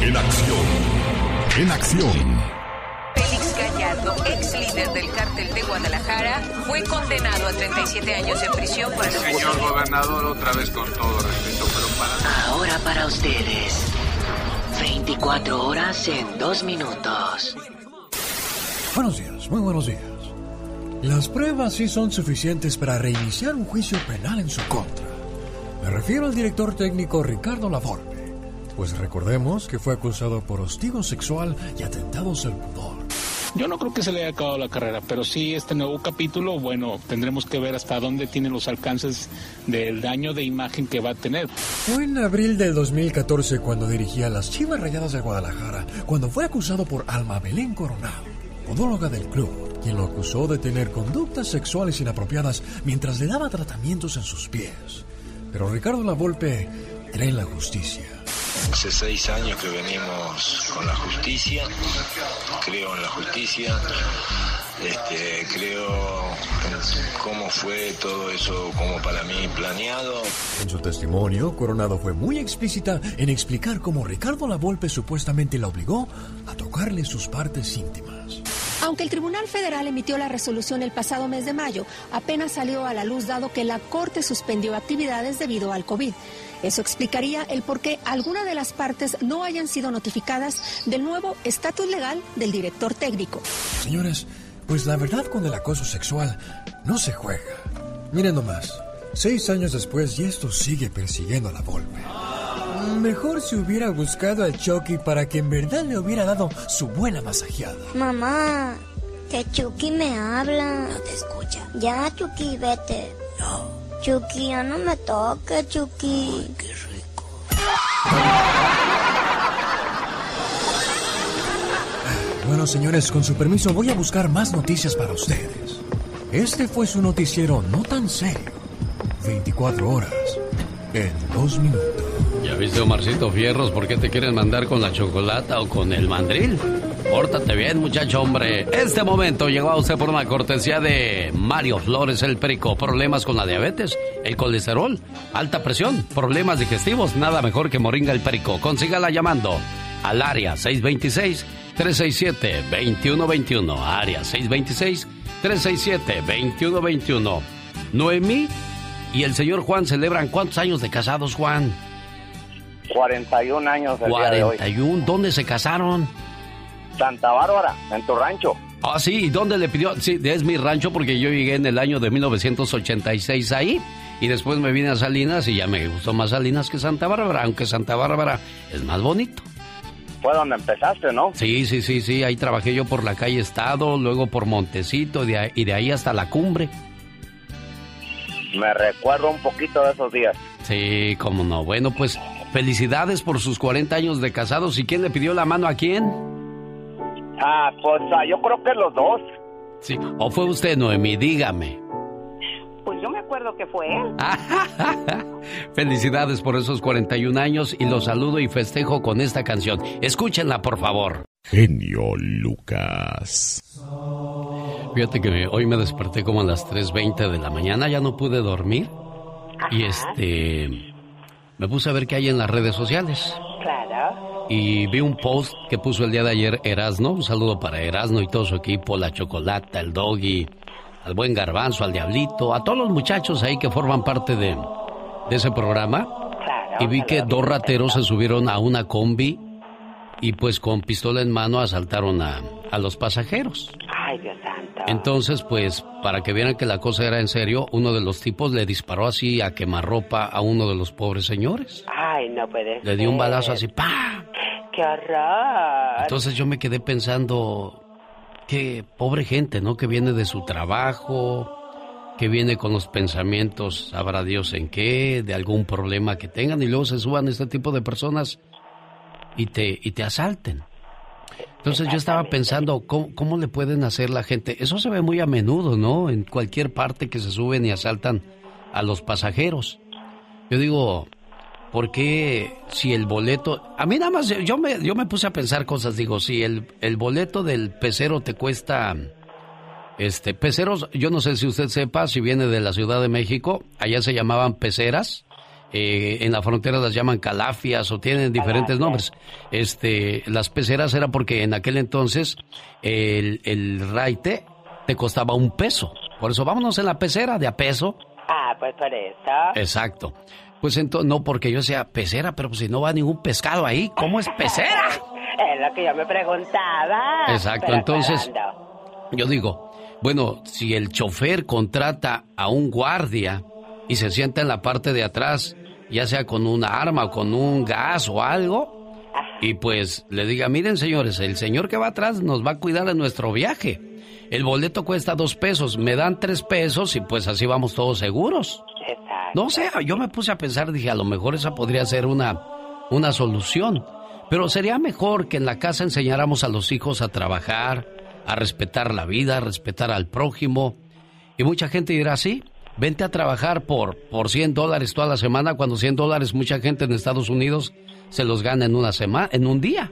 En acción. En acción. Félix Gallardo, ex líder del cártel de Guadalajara, fue condenado a 37 años de prisión por el Señor gobernador, otra vez con todo respeto, pero para... Ahora para ustedes. 24 horas en 2 minutos. Buenos días, muy buenos días. Las pruebas sí son suficientes para reiniciar un juicio penal en su contra. Me refiero al director técnico Ricardo Lavorpe, pues recordemos que fue acusado por hostigo sexual y atentados al pudor. Yo no creo que se le haya acabado la carrera, pero sí este nuevo capítulo, bueno, tendremos que ver hasta dónde tiene los alcances del daño de imagen que va a tener. Fue en abril del 2014 cuando dirigía las Chivas Rayadas de Guadalajara, cuando fue acusado por Alma Belén Coronado, podóloga del club, quien lo acusó de tener conductas sexuales inapropiadas mientras le daba tratamientos en sus pies. Pero Ricardo Lavolpe cree en la justicia. Hace seis años que venimos con la justicia, creo en la justicia, este, creo en cómo fue todo eso como para mí planeado. En su testimonio, Coronado fue muy explícita en explicar cómo Ricardo Lavolpe supuestamente la obligó a tocarle sus partes íntimas. Aunque el Tribunal Federal emitió la resolución el pasado mes de mayo, apenas salió a la luz dado que la Corte suspendió actividades debido al COVID. Eso explicaría el por qué algunas de las partes no hayan sido notificadas del nuevo estatus legal del director técnico. Señores, pues la verdad con el acoso sexual no se juega. Miren nomás, seis años después y esto sigue persiguiendo a la Volpe. Mejor si hubiera buscado al Chucky para que en verdad le hubiera dado su buena masajeada. Mamá, que Chucky me habla. No te escucha. Ya, Chucky, vete. No. Chucky, ya no me toques, Chucky. qué rico. Bueno, señores, con su permiso voy a buscar más noticias para ustedes. Este fue su noticiero no tan serio. 24 horas en dos minutos. ¿Ya viste, Omarcito Fierros, por qué te quieren mandar con la chocolata o con el mandril? Pórtate bien, muchacho, hombre. Este momento llegó a usted por una cortesía de Mario Flores el Perico. Problemas con la diabetes, el colesterol, alta presión, problemas digestivos. Nada mejor que Moringa el Perico. Consígala llamando al área 626-367-2121. Área 626-367-2121. Noemí y el señor Juan celebran cuántos años de casados, Juan? 41 años el día de hoy. 41. ¿Dónde se casaron? Santa Bárbara, en tu rancho. Ah, sí, ¿y dónde le pidió? Sí, es mi rancho porque yo llegué en el año de 1986 ahí. Y después me vine a Salinas y ya me gustó más Salinas que Santa Bárbara, aunque Santa Bárbara es más bonito. Fue donde empezaste, ¿no? Sí, sí, sí, sí, ahí trabajé yo por la calle Estado, luego por Montecito de ahí- y de ahí hasta la cumbre. Me recuerdo un poquito de esos días. Sí, cómo no. Bueno, pues felicidades por sus 40 años de casados. ¿Y quién le pidió la mano a quién? Ah, pues ah, yo creo que los dos. Sí, o fue usted, Noemí, dígame. Pues yo me acuerdo que fue él. (laughs) Felicidades por esos 41 años y los saludo y festejo con esta canción. Escúchenla, por favor. Genio Lucas. Fíjate que me- hoy me desperté como a las 3.20 de la mañana, ya no pude dormir. Y este... Me puse a ver qué hay en las redes sociales. Claro. Y vi un post que puso el día de ayer Erasno. Un saludo para Erasno y todo su equipo, la Chocolata, el Doggy, al buen Garbanzo, al Diablito, a todos los muchachos ahí que forman parte de, de ese programa. Y vi que dos rateros se subieron a una combi y pues con pistola en mano asaltaron a, a los pasajeros. Ay, Dios santo. Entonces, pues, para que vieran que la cosa era en serio, uno de los tipos le disparó así a quemarropa a uno de los pobres señores. Ay, no puede Le dio un ser. balazo así, ¡pa! ¡Qué horror! Entonces yo me quedé pensando, qué pobre gente, ¿no? Que viene de su trabajo, que viene con los pensamientos, sabrá Dios en qué, de algún problema que tengan y luego se suban este tipo de personas y te, y te asalten. Entonces yo estaba pensando, ¿cómo, ¿cómo le pueden hacer la gente? Eso se ve muy a menudo, ¿no? En cualquier parte que se suben y asaltan a los pasajeros. Yo digo, ¿por qué si el boleto... A mí nada más, yo me, yo me puse a pensar cosas, digo, si el, el boleto del pecero te cuesta... Este, peceros, yo no sé si usted sepa, si viene de la Ciudad de México, allá se llamaban peceras, eh, en la frontera las llaman calafias o tienen diferentes nombres. Este, las peceras era porque en aquel entonces el, el raite te costaba un peso. Por eso vámonos en la pecera de a peso. Ah, pues por eso. Exacto. Pues entonces, no, porque yo sea pecera, pero pues si no va ningún pescado ahí, ¿cómo es pecera? (laughs) Es lo que yo me preguntaba. Exacto, Pero entonces-. Yo digo, bueno, si el chofer contrata a un guardia y se sienta en la parte de atrás, ya sea con un arma o con un gas o algo, y pues le diga, miren señores, el señor que va atrás nos va a cuidar de nuestro viaje. El boleto cuesta dos pesos, me dan tres pesos y pues así vamos todos seguros. No sé, yo me puse a pensar, dije, a lo mejor esa podría ser una, una solución. Pero sería mejor que en la casa enseñáramos a los hijos a trabajar, a respetar la vida, a respetar al prójimo. Y mucha gente dirá, sí, vente a trabajar por, por 100 dólares toda la semana, cuando 100 dólares mucha gente en Estados Unidos se los gana en una semana, en un día.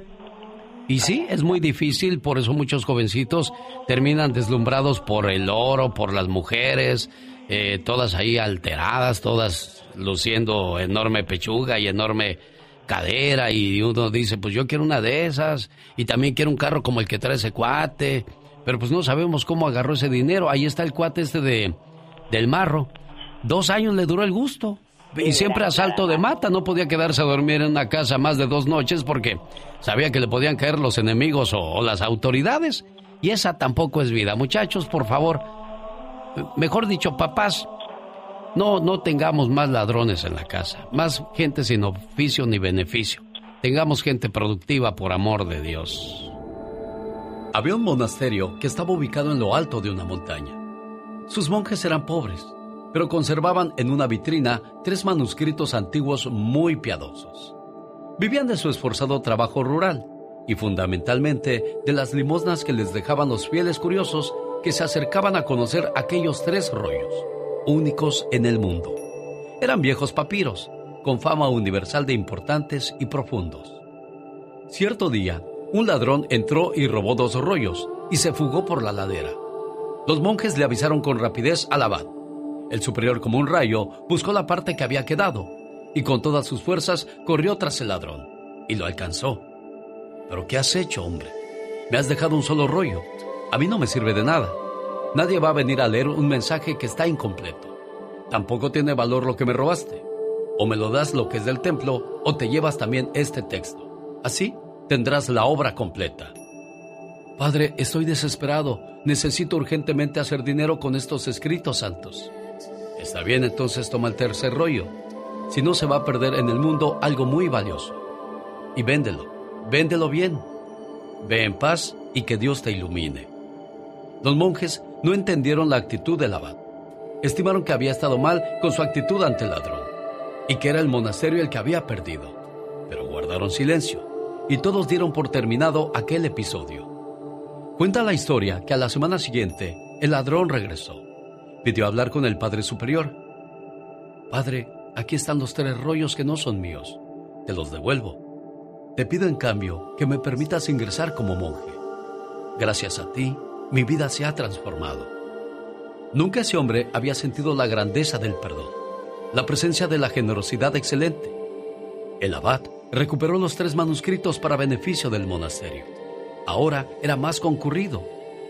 Y sí, es muy difícil, por eso muchos jovencitos terminan deslumbrados por el oro, por las mujeres, eh, todas ahí alteradas, todas luciendo enorme pechuga y enorme cadera y uno dice, pues yo quiero una de esas y también quiero un carro como el que trae ese cuate, pero pues no sabemos cómo agarró ese dinero. Ahí está el cuate este de del marro. Dos años le duró el gusto. Y siempre a salto de mata, no podía quedarse a dormir en una casa más de dos noches porque sabía que le podían caer los enemigos o, o las autoridades. Y esa tampoco es vida. Muchachos, por favor, mejor dicho, papás, no, no tengamos más ladrones en la casa, más gente sin oficio ni beneficio. Tengamos gente productiva por amor de Dios. Había un monasterio que estaba ubicado en lo alto de una montaña. Sus monjes eran pobres, pero conservaban en una vitrina tres manuscritos antiguos muy piadosos. Vivían de su esforzado trabajo rural y fundamentalmente de las limosnas que les dejaban los fieles curiosos que se acercaban a conocer aquellos tres rollos, únicos en el mundo. Eran viejos papiros, con fama universal de importantes y profundos. Cierto día, un ladrón entró y robó dos rollos y se fugó por la ladera. Los monjes le avisaron con rapidez al abad. El superior, como un rayo, buscó la parte que había quedado y con todas sus fuerzas corrió tras el ladrón y lo alcanzó. ¿Pero qué has hecho, hombre? Me has dejado un solo rollo. A mí no me sirve de nada. Nadie va a venir a leer un mensaje que está incompleto. Tampoco tiene valor lo que me robaste. O me lo das lo que es del templo, o te llevas también este texto. Así tendrás la obra completa. Padre, estoy desesperado. Necesito urgentemente hacer dinero con estos escritos santos. Está bien, entonces toma el tercer rollo. Si no, se va a perder en el mundo algo muy valioso. Y véndelo. Véndelo bien. Ve en paz y que Dios te ilumine. Los monjes no entendieron la actitud del abad. Estimaron que había estado mal con su actitud ante el ladrón y que era el monasterio el que había perdido. Pero guardaron silencio y todos dieron por terminado aquel episodio. Cuenta la historia que a la semana siguiente el ladrón regresó. Pidió hablar con el Padre Superior. Padre, aquí están los tres rollos que no son míos. Te los devuelvo. Te pido en cambio que me permitas ingresar como monje. Gracias a ti, mi vida se ha transformado. Nunca ese hombre había sentido la grandeza del perdón, la presencia de la generosidad excelente. El abad recuperó los tres manuscritos para beneficio del monasterio. Ahora era más concurrido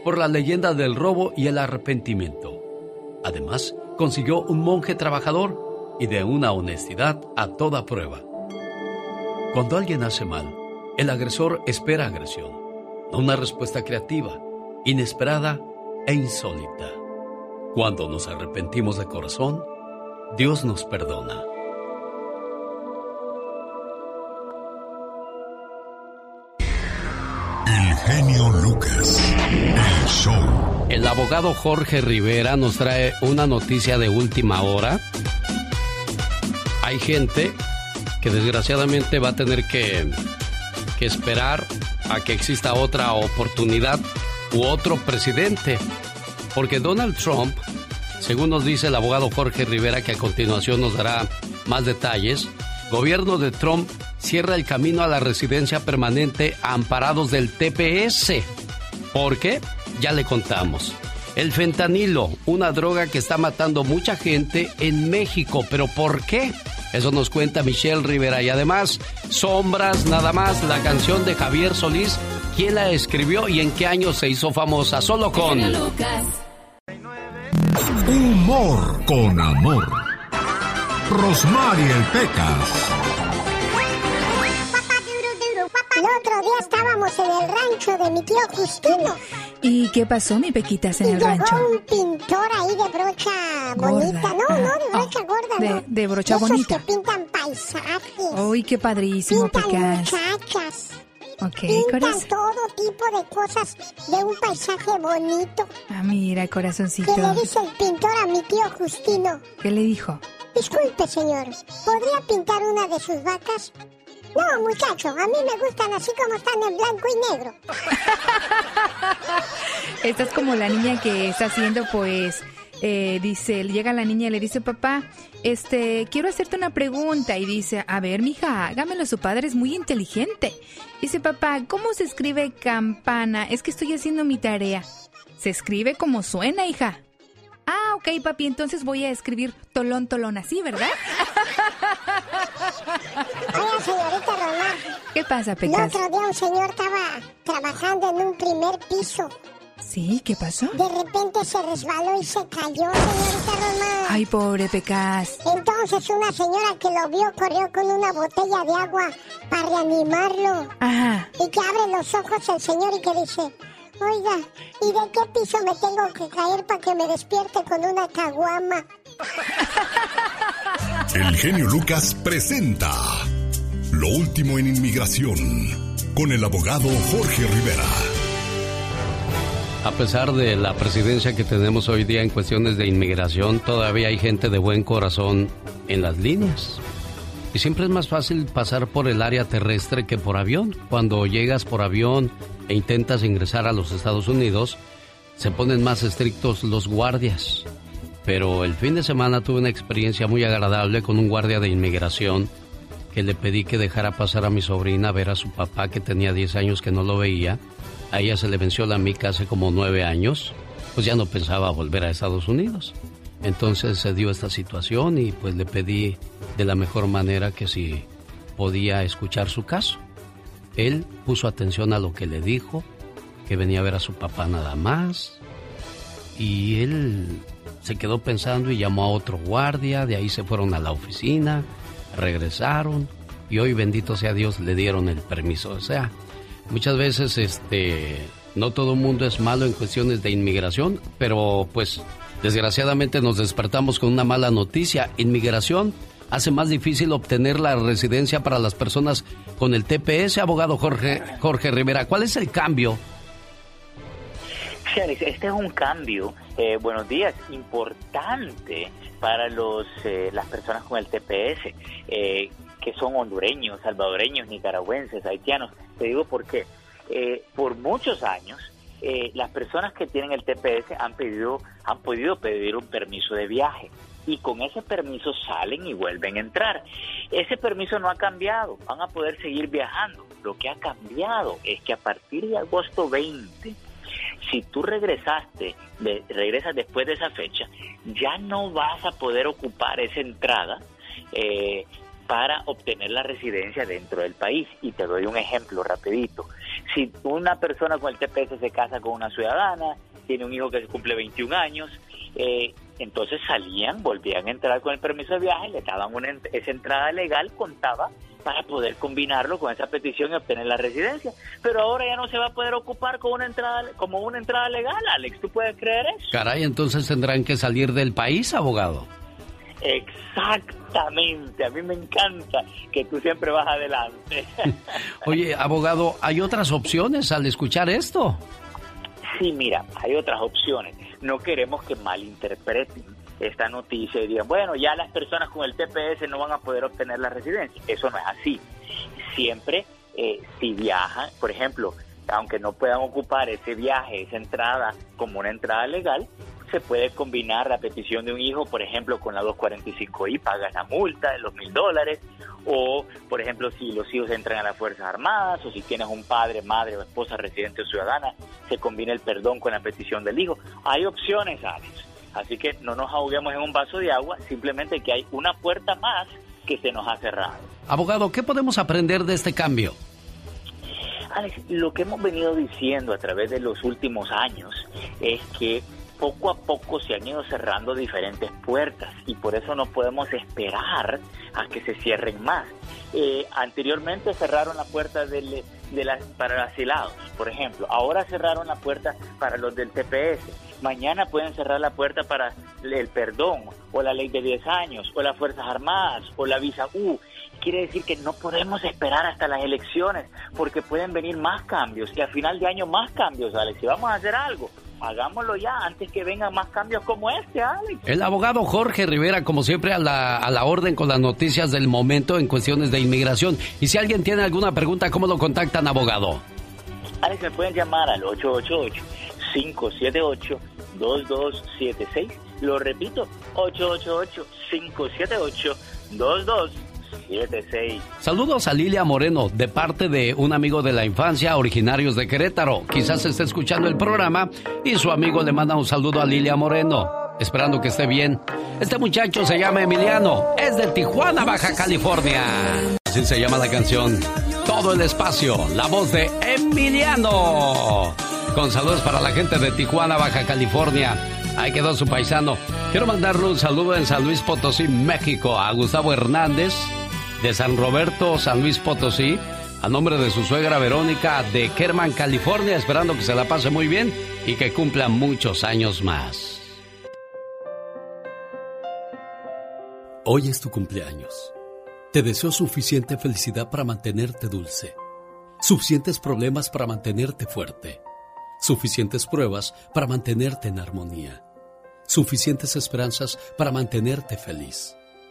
por la leyenda del robo y el arrepentimiento. Además, consiguió un monje trabajador y de una honestidad a toda prueba. Cuando alguien hace mal, El agresor espera agresión, no una respuesta creativa, inesperada e insólita. Cuando nos arrepentimos de corazón, Dios nos perdona. El genio Lucas. El show. El abogado Jorge Rivera nos trae una noticia de última hora. Hay gente que desgraciadamente va a tener que, que esperar a que exista otra oportunidad u otro presidente. Porque Donald Trump, según nos dice el abogado Jorge Rivera, que a continuación nos dará más detalles, gobierno de Trump cierra el camino a la residencia permanente a amparados del TPS. ¿Por qué? Ya le contamos. El fentanilo, una droga que está matando mucha gente en México. ¿Pero por qué? Eso nos cuenta Michelle Rivera. Y además, Sombras, nada más, la canción de Javier Solís. ¿Quién la escribió y en qué año se hizo famosa? Solo con... Humor con amor. Rosmarie el Pecas. El otro día estábamos en el rancho de mi tío Justino. ¿Y qué pasó, mi Pequitas, en y el llegó rancho? un pintor ahí de brocha bonita. Gorda. No, no, de Ah, brocha gorda, de- no. de brocha Esos bonita. que pintan paisajes. Uy, qué padrísimo, pintan Pecas. muchachas. Ok, Pintan corazón. todo tipo de cosas de un paisaje bonito. Ah, mira, corazoncito. ¿Qué le dice el pintor a mi tío Justino? ¿Qué le dijo? Disculpe, señor, ¿podría pintar una de sus vacas? No, muchacho, a mí me gustan así como están en blanco y negro. (laughs) Esta es como la niña que está haciendo, pues, eh, dice, llega la niña y le dice, papá, este, quiero hacerte una pregunta. Y dice, a ver, mija, hágamelo, su padre es muy inteligente. Dice, papá, ¿cómo se escribe campana? Es que estoy haciendo mi tarea. Se escribe como suena, hija. Ah, ok, papi, entonces voy a escribir tolón, tolón, así, ¿verdad? Oiga, señorita Román, ¿Qué pasa, el Pecas? otro día un señor estaba trabajando en un primer piso. Sí, ¿qué pasó? De repente se resbaló y se cayó, señorita Román. Ay, pobre Pecas. Entonces una señora que lo vio corrió con una botella de agua para reanimarlo. Ajá. Y que abre los ojos el señor y que dice, oiga, ¿y de qué piso me tengo que caer para que me despierte con una caguama? El genio Lucas presenta Lo último en inmigración con el abogado Jorge Rivera. A pesar de la presidencia que tenemos hoy día en cuestiones de inmigración, todavía hay gente de buen corazón en las líneas. Y siempre es más fácil pasar por el área terrestre que por avión. Cuando llegas por avión e intentas ingresar a los Estados Unidos, se ponen más estrictos los guardias. Pero el fin de semana tuve una experiencia muy agradable con un guardia de inmigración que le pedí que dejara pasar a mi sobrina a ver a su papá que tenía 10 años que no lo veía. A ella se le venció la mica hace como 9 años, pues ya no pensaba volver a Estados Unidos. Entonces se dio esta situación y pues le pedí de la mejor manera que si podía escuchar su caso. Él puso atención a lo que le dijo, que venía a ver a su papá nada más. Y él se quedó pensando y llamó a otro guardia, de ahí se fueron a la oficina, regresaron y hoy bendito sea Dios le dieron el permiso. O sea, muchas veces este no todo el mundo es malo en cuestiones de inmigración, pero pues desgraciadamente nos despertamos con una mala noticia. Inmigración hace más difícil obtener la residencia para las personas con el TPS, abogado Jorge Jorge Rivera. ¿Cuál es el cambio? Este es un cambio, eh, buenos días, importante para los eh, las personas con el TPS, eh, que son hondureños, salvadoreños, nicaragüenses, haitianos. Te digo por qué. Eh, por muchos años, eh, las personas que tienen el TPS han pedido, han podido pedir un permiso de viaje y con ese permiso salen y vuelven a entrar. Ese permiso no ha cambiado, van a poder seguir viajando. Lo que ha cambiado es que a partir de agosto 20 si tú regresaste, de- regresas después de esa fecha, ya no vas a poder ocupar esa entrada eh, para obtener la residencia dentro del país. Y te doy un ejemplo rapidito. Si una persona con el TPS se casa con una ciudadana, tiene un hijo que cumple 21 años, eh, entonces salían, volvían a entrar con el permiso de viaje, le daban una, esa entrada legal, contaba para poder combinarlo con esa petición y obtener la residencia. Pero ahora ya no se va a poder ocupar con una entrada, como una entrada legal, Alex. ¿Tú puedes creer eso? Caray, entonces tendrán que salir del país, abogado. Exactamente, a mí me encanta que tú siempre vas adelante. (laughs) Oye, abogado, ¿hay otras opciones al escuchar esto? Sí, mira, hay otras opciones. No queremos que malinterpreten esta noticia y digan, bueno, ya las personas con el TPS no van a poder obtener la residencia. Eso no es así. Siempre, eh, si viajan, por ejemplo, aunque no puedan ocupar ese viaje, esa entrada como una entrada legal, se puede combinar la petición de un hijo, por ejemplo, con la 245I, pagas la multa de los mil dólares, o, por ejemplo, si los hijos entran a las Fuerzas Armadas, o si tienes un padre, madre o esposa residente o ciudadana, se combina el perdón con la petición del hijo. Hay opciones, Alex. Así que no nos ahoguemos en un vaso de agua, simplemente que hay una puerta más que se nos ha cerrado. Abogado, ¿qué podemos aprender de este cambio? Alex, lo que hemos venido diciendo a través de los últimos años es que poco a poco se han ido cerrando diferentes puertas y por eso no podemos esperar a que se cierren más. Eh, anteriormente cerraron la puerta de para los asilados, por ejemplo. Ahora cerraron la puerta para los del TPS. Mañana pueden cerrar la puerta para el perdón o la ley de 10 años o las Fuerzas Armadas o la visa U. Quiere decir que no podemos esperar hasta las elecciones porque pueden venir más cambios y a final de año más cambios, Alex. Si vamos a hacer algo, hagámoslo ya antes que vengan más cambios como este, Alex. El abogado Jorge Rivera, como siempre, a la, a la orden con las noticias del momento en cuestiones de inmigración. Y si alguien tiene alguna pregunta, ¿cómo lo contactan, abogado? Alex, me pueden llamar al 888-578-2276. Lo repito, 888-578-2276. Saludos a Lilia Moreno, de parte de un amigo de la infancia, originarios de Querétaro. Quizás esté escuchando el programa y su amigo le manda un saludo a Lilia Moreno, esperando que esté bien. Este muchacho se llama Emiliano, es de Tijuana, Baja California. Así se llama la canción. Todo el espacio, la voz de Emiliano. Con saludos para la gente de Tijuana, Baja California. Ahí quedó su paisano. Quiero mandarle un saludo en San Luis Potosí, México, a Gustavo Hernández, de San Roberto, San Luis Potosí, a nombre de su suegra Verónica de Kerman, California, esperando que se la pase muy bien y que cumpla muchos años más. Hoy es tu cumpleaños. Te deseo suficiente felicidad para mantenerte dulce, suficientes problemas para mantenerte fuerte, suficientes pruebas para mantenerte en armonía, suficientes esperanzas para mantenerte feliz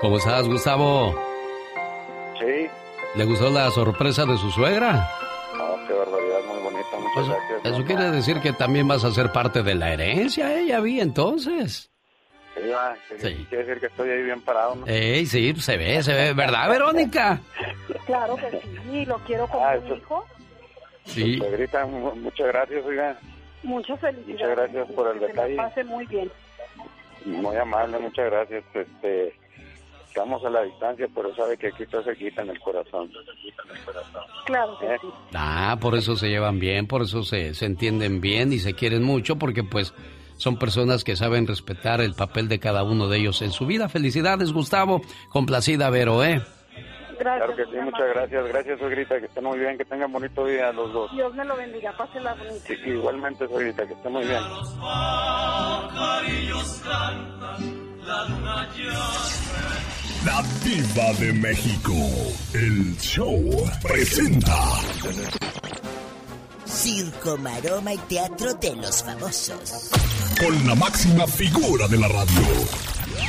¿Cómo estás, Gustavo? Sí. ¿Le gustó la sorpresa de su suegra? Oh, qué barbaridad, muy bonita, muchas gracias. Eso quiere decir que también vas a ser parte de la herencia, ¿eh? Ya vi entonces. Sí, va, sí. quiere decir que estoy ahí bien parado, ¿no? Ey, sí, se ve, se ve, ¿verdad, (laughs) Verónica? Claro que sí, lo quiero como ah, hijo. Sí. Suegrita, muchas gracias, oiga. Muchas felicidades. Muchas gracias por el detalle. Que pase muy bien. Muy amable, muchas gracias. Este, estamos a la distancia, pero sabe que aquí está cerquita en el corazón. Claro que ¿Eh? sí. Ah, por eso se llevan bien, por eso se, se entienden bien y se quieren mucho, porque pues son personas que saben respetar el papel de cada uno de ellos en su vida. Felicidades, Gustavo. Complacida, Vero, ¿eh? Gracias. Claro que sí, muchas gracias. Gracias, Suegrita, que estén muy bien, que tengan bonito día los dos. Dios me lo bendiga, pásela bonita. Sí, igualmente, Suegrita, que estén muy bien. La Diva de México. El show presenta. Circo, maroma y teatro de los famosos. Con la máxima figura de la radio.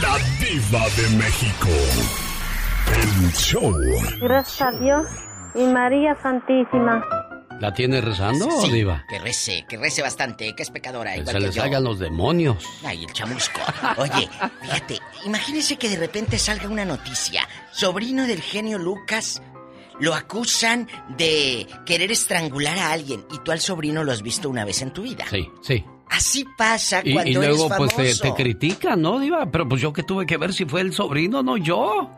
La Diva de México. El show. Gracias a Dios y María Santísima. ¿La tiene rezando, Sí, Diva? que rece, que rece bastante, que es pecadora, Que se que le yo. salgan los demonios. Ay, el chamusco. Oye, fíjate, imagínese que de repente salga una noticia. Sobrino del genio Lucas lo acusan de querer estrangular a alguien y tú al sobrino lo has visto una vez en tu vida. Sí, sí. Así pasa Y, cuando y luego eres pues te, te critican, ¿no, Diva? Pero pues yo que tuve que ver si fue el sobrino, no yo.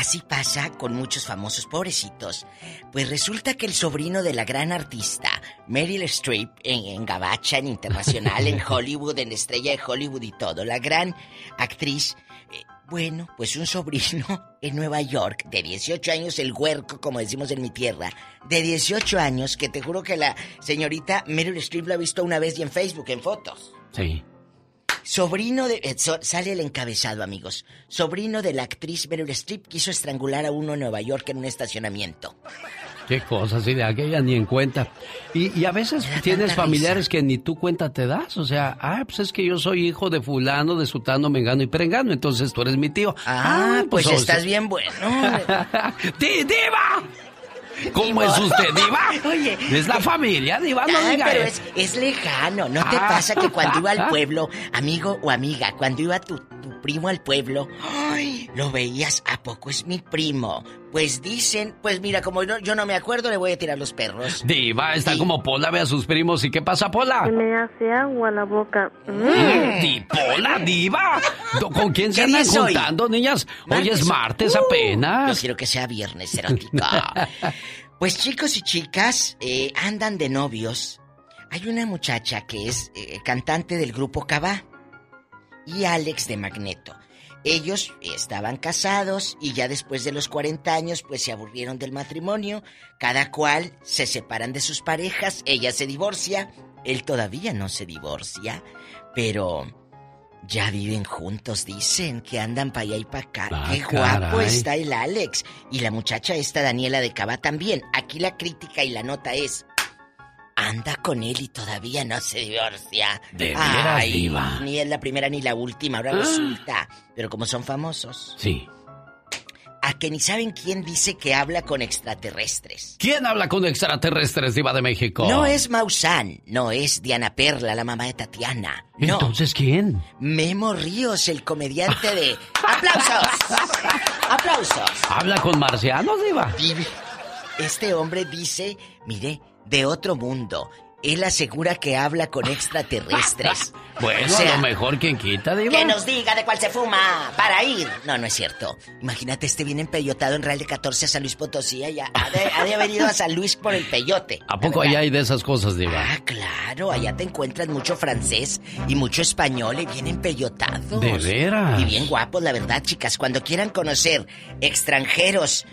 Así pasa con muchos famosos pobrecitos. Pues resulta que el sobrino de la gran artista, Meryl Streep, en, en Gabacha, en Internacional, en (laughs) Hollywood, en Estrella de Hollywood y todo, la gran actriz, eh, bueno, pues un sobrino (laughs) en Nueva York, de 18 años, el huerco, como decimos en mi tierra, de 18 años, que te juro que la señorita Meryl Streep lo ha visto una vez y en Facebook, en fotos. Sí. Sobrino de... eh, so- sale el encabezado, amigos. Sobrino de la actriz Meryl Streep quiso estrangular a uno en Nueva York en un estacionamiento. Qué cosas, y de aquella ni en cuenta. Y, y a veces tienes familiares que ni tú cuenta te das. O sea, ah, pues es que yo soy hijo de fulano, de sutano, mengano y perengano. Entonces tú eres mi tío. Ah, pues, o estás bien bueno. (laughs) ¡Di- ¡Diva! ¿Cómo es usted, Diva? (laughs) Oye. Es la familia, Diva, no Ay, diga pero es, es lejano. ¿No te Ah. pasa que cuando iba al (laughs) pueblo, amigo o amiga, cuando iba tu, tu primo al pueblo, ay, lo veías, ¿a poco es mi primo? Pues dicen, pues mira, como no- yo no me acuerdo, le voy a tirar los perros. Diva, está como Pola, ve a sus primos. ¿Y qué pasa, Pola? Me hace agua la boca. Mm, Di- Pola, Diva. ¿Con quién se ¿Qué día andan juntando, niñas? Hoy es martes Uh, apenas. Yo quiero que sea viernes, erótica. (laughs) pues chicos y chicas, eh, andan de novios. Hay una muchacha que es eh, cantante del grupo Cabá y Alex de Magneto. Ellos estaban casados y ya después de los 40 años pues se aburrieron del matrimonio. Cada cual se separan de sus parejas, ella se divorcia, él todavía no se divorcia, pero ya viven juntos, dicen que andan para allá y para acá. Ah, Qué guapo caray. está el Alex. Y la muchacha esta Daniela de Cava también. Aquí la crítica y la nota es... Anda con él y todavía no se divorcia. De veras, diva. Ni es la primera ni la última, ahora Ah. (gasps) resulta. Pero como son famosos. Sí. A que ni saben quién dice que habla con extraterrestres. ¿Quién habla con extraterrestres, Diva de México? No es Maussan, no es Diana Perla, la mamá de Tatiana. No. Entonces, ¿quién? Memo Ríos, el comediante de... (laughs) ¡Aplausos! ¡Aplausos! ¿Habla con marcianos, Diva? Este hombre dice, mire, de otro mundo. Él asegura que habla con extraterrestres. (laughs) Bueno, O sea, a lo mejor quien quita, Diva. Que nos diga de cuál se fuma para ir. No, no es cierto. Imagínate este bien empeyotado en Real de 14 a San Luis Potosí. Ya ha, de, ha de haber ido a San Luis por el peyote. (laughs) ¿A poco allá hay de esas cosas, Diva? Ah, claro, allá te encuentras mucho francés y mucho español y bien empeyotados. ¿De veras? Y bien guapos, la verdad, chicas. Cuando quieran conocer extranjeros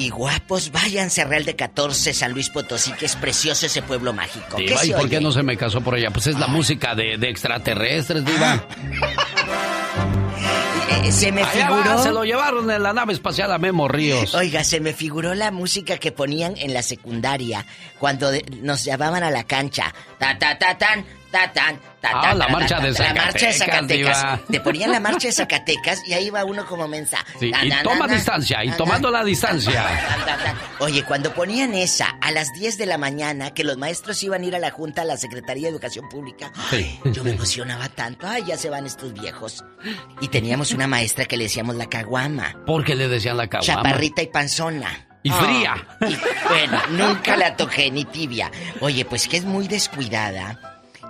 y guapos, váyanse a Real de 14, San Luis Potosí, que es precioso ese pueblo mágico. ¿Qué Diva, se ¿y por qué no se me casó por allá? Pues es la música de, de extraterrestres, Diva. (laughs) Eh, se me Allá figuró... va, se lo llevaron en la nave espacial a Memo Ríos. Oiga, se me figuró la música que ponían en la secundaria cuando nos llamaban a la cancha. Ta ta ta tan, Ah, la marcha de ta, La marcha de Zacatecas, Zacatecas. Te ponían la marcha de Zacatecas y ahí va uno como mensa. Sí, y toma ta, distancia, y tomando la distancia. ta, ta, ta. Oye, cuando ponían esa a las 10 de la mañana, que los maestros iban a ir a la junta a la Secretaría de Educación Pública, (gasps) yo me emocionaba tanto. Ay, ya se van estos viejos. Y teníamos una maestra que le decíamos la caguama. Porque le decían la caguama. Chaparrita y panzona. Y Ah, fría. y- bueno, nunca la toqué ni tibia. Oye, pues que es muy descuidada,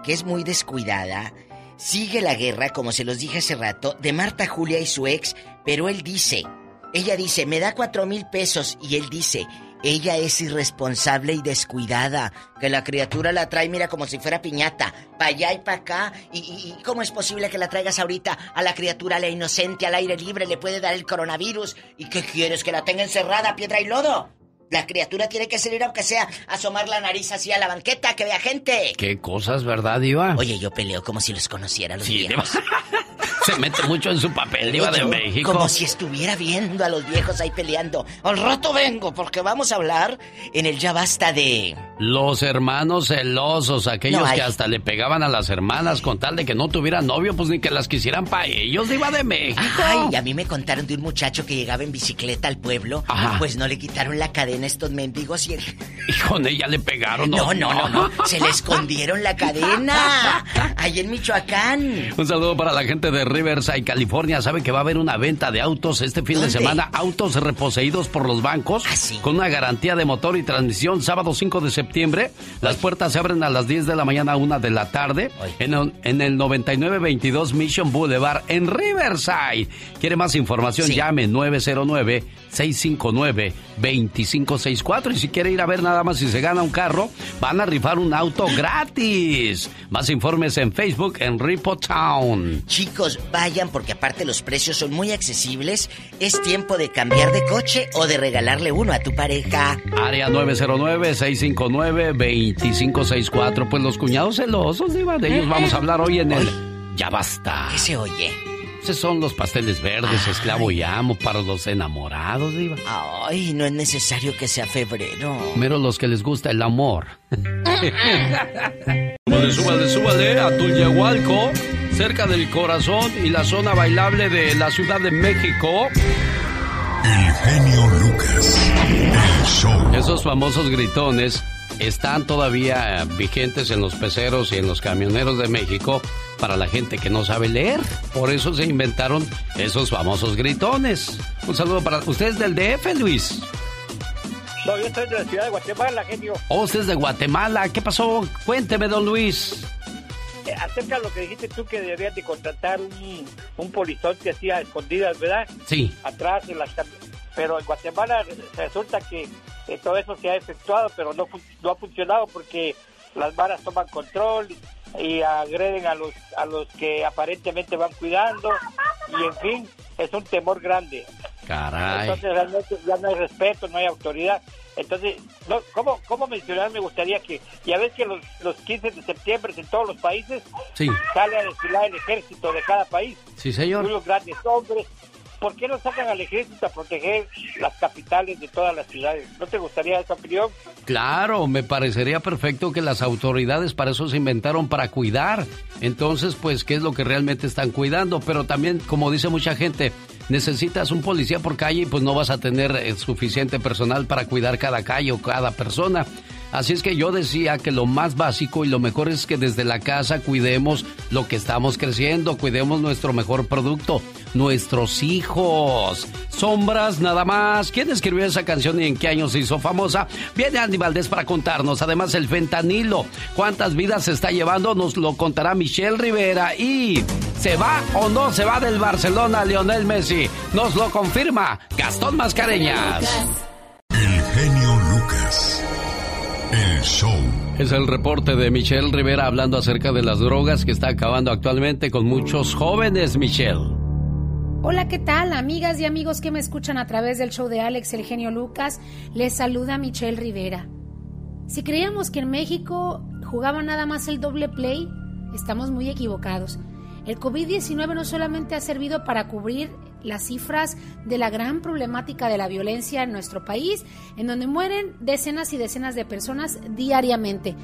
que es muy descuidada. Sigue la guerra, como se los dije hace rato, de Marta Julia y su ex, pero él dice, ella dice, me da cuatro mil pesos, y él dice, ella es irresponsable y descuidada, que la criatura la trae, mira, como si fuera piñata, para allá y para acá, y, y- cómo es posible que la traigas ahorita a la criatura, a la inocente, al aire libre, le puede dar el coronavirus, y qué quieres, que la tenga encerrada, piedra y lodo. La criatura tiene que salir aunque sea a asomar la nariz así a la banqueta, que vea gente. Qué cosas, ¿verdad, Diva? Oye, yo peleo como si los conociera a los Sí, viejos. (laughs) Se mete mucho en su papel, Diva de México. Como si estuviera viendo a los viejos ahí peleando. Al rato vengo, porque vamos a hablar en el Ya Basta de Los hermanos celosos, aquellos No que hasta le pegaban a las hermanas con tal de que no tuvieran novio, pues ni que las quisieran para ellos, Diva de México. Ay, a mí me contaron de un muchacho que llegaba en bicicleta al pueblo, Ajá. pues no le quitaron la cadena estos mendigos (laughs) y... Con ella le pegaron. No, no, no, no, se le escondieron la cadena. Ahí en Michoacán. Un saludo para la gente de Riverside, California. Sabe que va a haber una venta de autos este fin de semana. Autos reposeídos por los bancos. Con una garantía de motor y transmisión. Sábado 5 de septiembre. Las puertas se abren a las 10 de la mañana a 1 de la tarde. En el, en el 9922 Mission Boulevard en Riverside. ¿Quiere más información? Llame 909-659-2564. Y si quiere ir a ver nada más si se gana un carro, van a rifar un auto gratis. Más informes en Facebook en Ripo Town. Chicos, vayan porque aparte los precios son muy accesibles. Es tiempo de cambiar de coche o de regalarle uno a tu pareja. Área 909-659-2564. Pues los cuñados celosos, Diva, de ellos vamos a hablar hoy en el Ya Basta. ¿Qué se oye? Esos son los pasteles verdes, esclavo y amo para los enamorados, Diva. Ay, no es necesario que sea febrero. Mero los que les gusta el amor. (laughs) súbale, súbale, súbale a Tulyahualco, cerca del corazón y la zona bailable de la Ciudad de México. El genio Lucas. El show. Esos famosos gritones están todavía vigentes en los peceros y en los camioneros de México para la gente que no sabe leer. Por eso se inventaron esos famosos gritones. Un saludo para ustedes del DF, Luis. No, yo soy de la ciudad de Guatemala, genio. Oh, usted es de Guatemala. ¿Qué pasó? Cuénteme, don Luis. Eh, acerca de lo que dijiste tú que deberías de contratar un, un polizón que hacía escondidas, ¿verdad? Sí. Atrás de las Pero en Guatemala resulta que eh, todo eso se ha efectuado, pero no, no ha funcionado porque las varas toman control y agreden a los a los que aparentemente van cuidando y en fin es un temor grande Caray. entonces realmente ya no hay respeto no hay autoridad entonces no, ¿cómo, cómo mencionar me gustaría que ya ves que los, los 15 de septiembre en todos los países Sí. sale a desfilar el ejército de cada país Sí, señor. unos grandes hombres ¿Por qué no sacan al ejército a proteger las capitales de todas las ciudades? ¿No te gustaría esa opinión? Claro, me parecería perfecto que las autoridades para eso se inventaron para cuidar. Entonces, pues, ¿qué es lo que realmente están cuidando? Pero también, como dice mucha gente, necesitas un policía por calle y pues no vas a tener eh, suficiente personal para cuidar cada calle o cada persona. Así es que yo decía que lo más básico y lo mejor es que desde la casa cuidemos lo que estamos creciendo, cuidemos nuestro mejor producto, nuestros hijos. Sombras nada más. ¿Quién escribió esa canción y en qué año se hizo famosa? Viene Andy Valdés para contarnos. Además, el fentanilo. ¿Cuántas vidas se está llevando? Nos lo contará Michelle Rivera. Y ¿se va o no se va del Barcelona Lionel Messi? Nos lo confirma Gastón Mascareñas. El genio Lucas. El show. Es el reporte de Michelle Rivera hablando acerca de las drogas que está acabando actualmente con muchos jóvenes, Michelle. Hola, ¿qué tal? Amigas y amigos que me escuchan a través del show de Alex El Genio Lucas, les saluda Michelle Rivera. Si creíamos que en México jugaba nada más el doble play, estamos muy equivocados. El COVID-19 no solamente ha servido para cubrir las cifras de la gran problemática de la violencia en nuestro país, en donde mueren decenas y decenas de personas diariamente.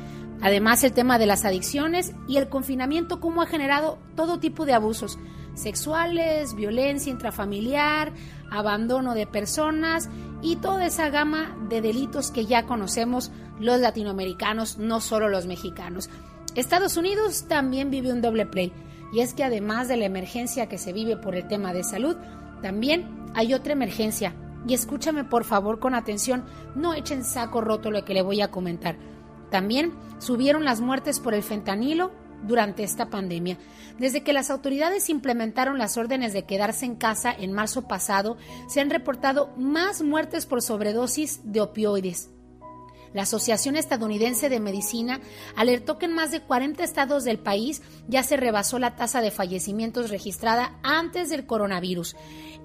Además, el tema de las adicciones y el confinamiento, cómo ha generado todo tipo de abusos sexuales, violencia intrafamiliar, abandono de personas y toda esa gama de delitos que ya conocemos los latinoamericanos, no solo los mexicanos. Estados Unidos también vive un doble play. Y es que además de la emergencia que se vive por el tema de salud, también hay otra emergencia. Y escúchame por favor con atención, no echen saco roto lo que le voy a comentar. También subieron las muertes por el fentanilo durante esta pandemia. Desde que las autoridades implementaron las órdenes de quedarse en casa en marzo pasado, se han reportado más muertes por sobredosis de opioides. La Asociación Estadounidense de Medicina alertó que en más de 40 estados del país ya se rebasó la tasa de fallecimientos registrada antes del coronavirus.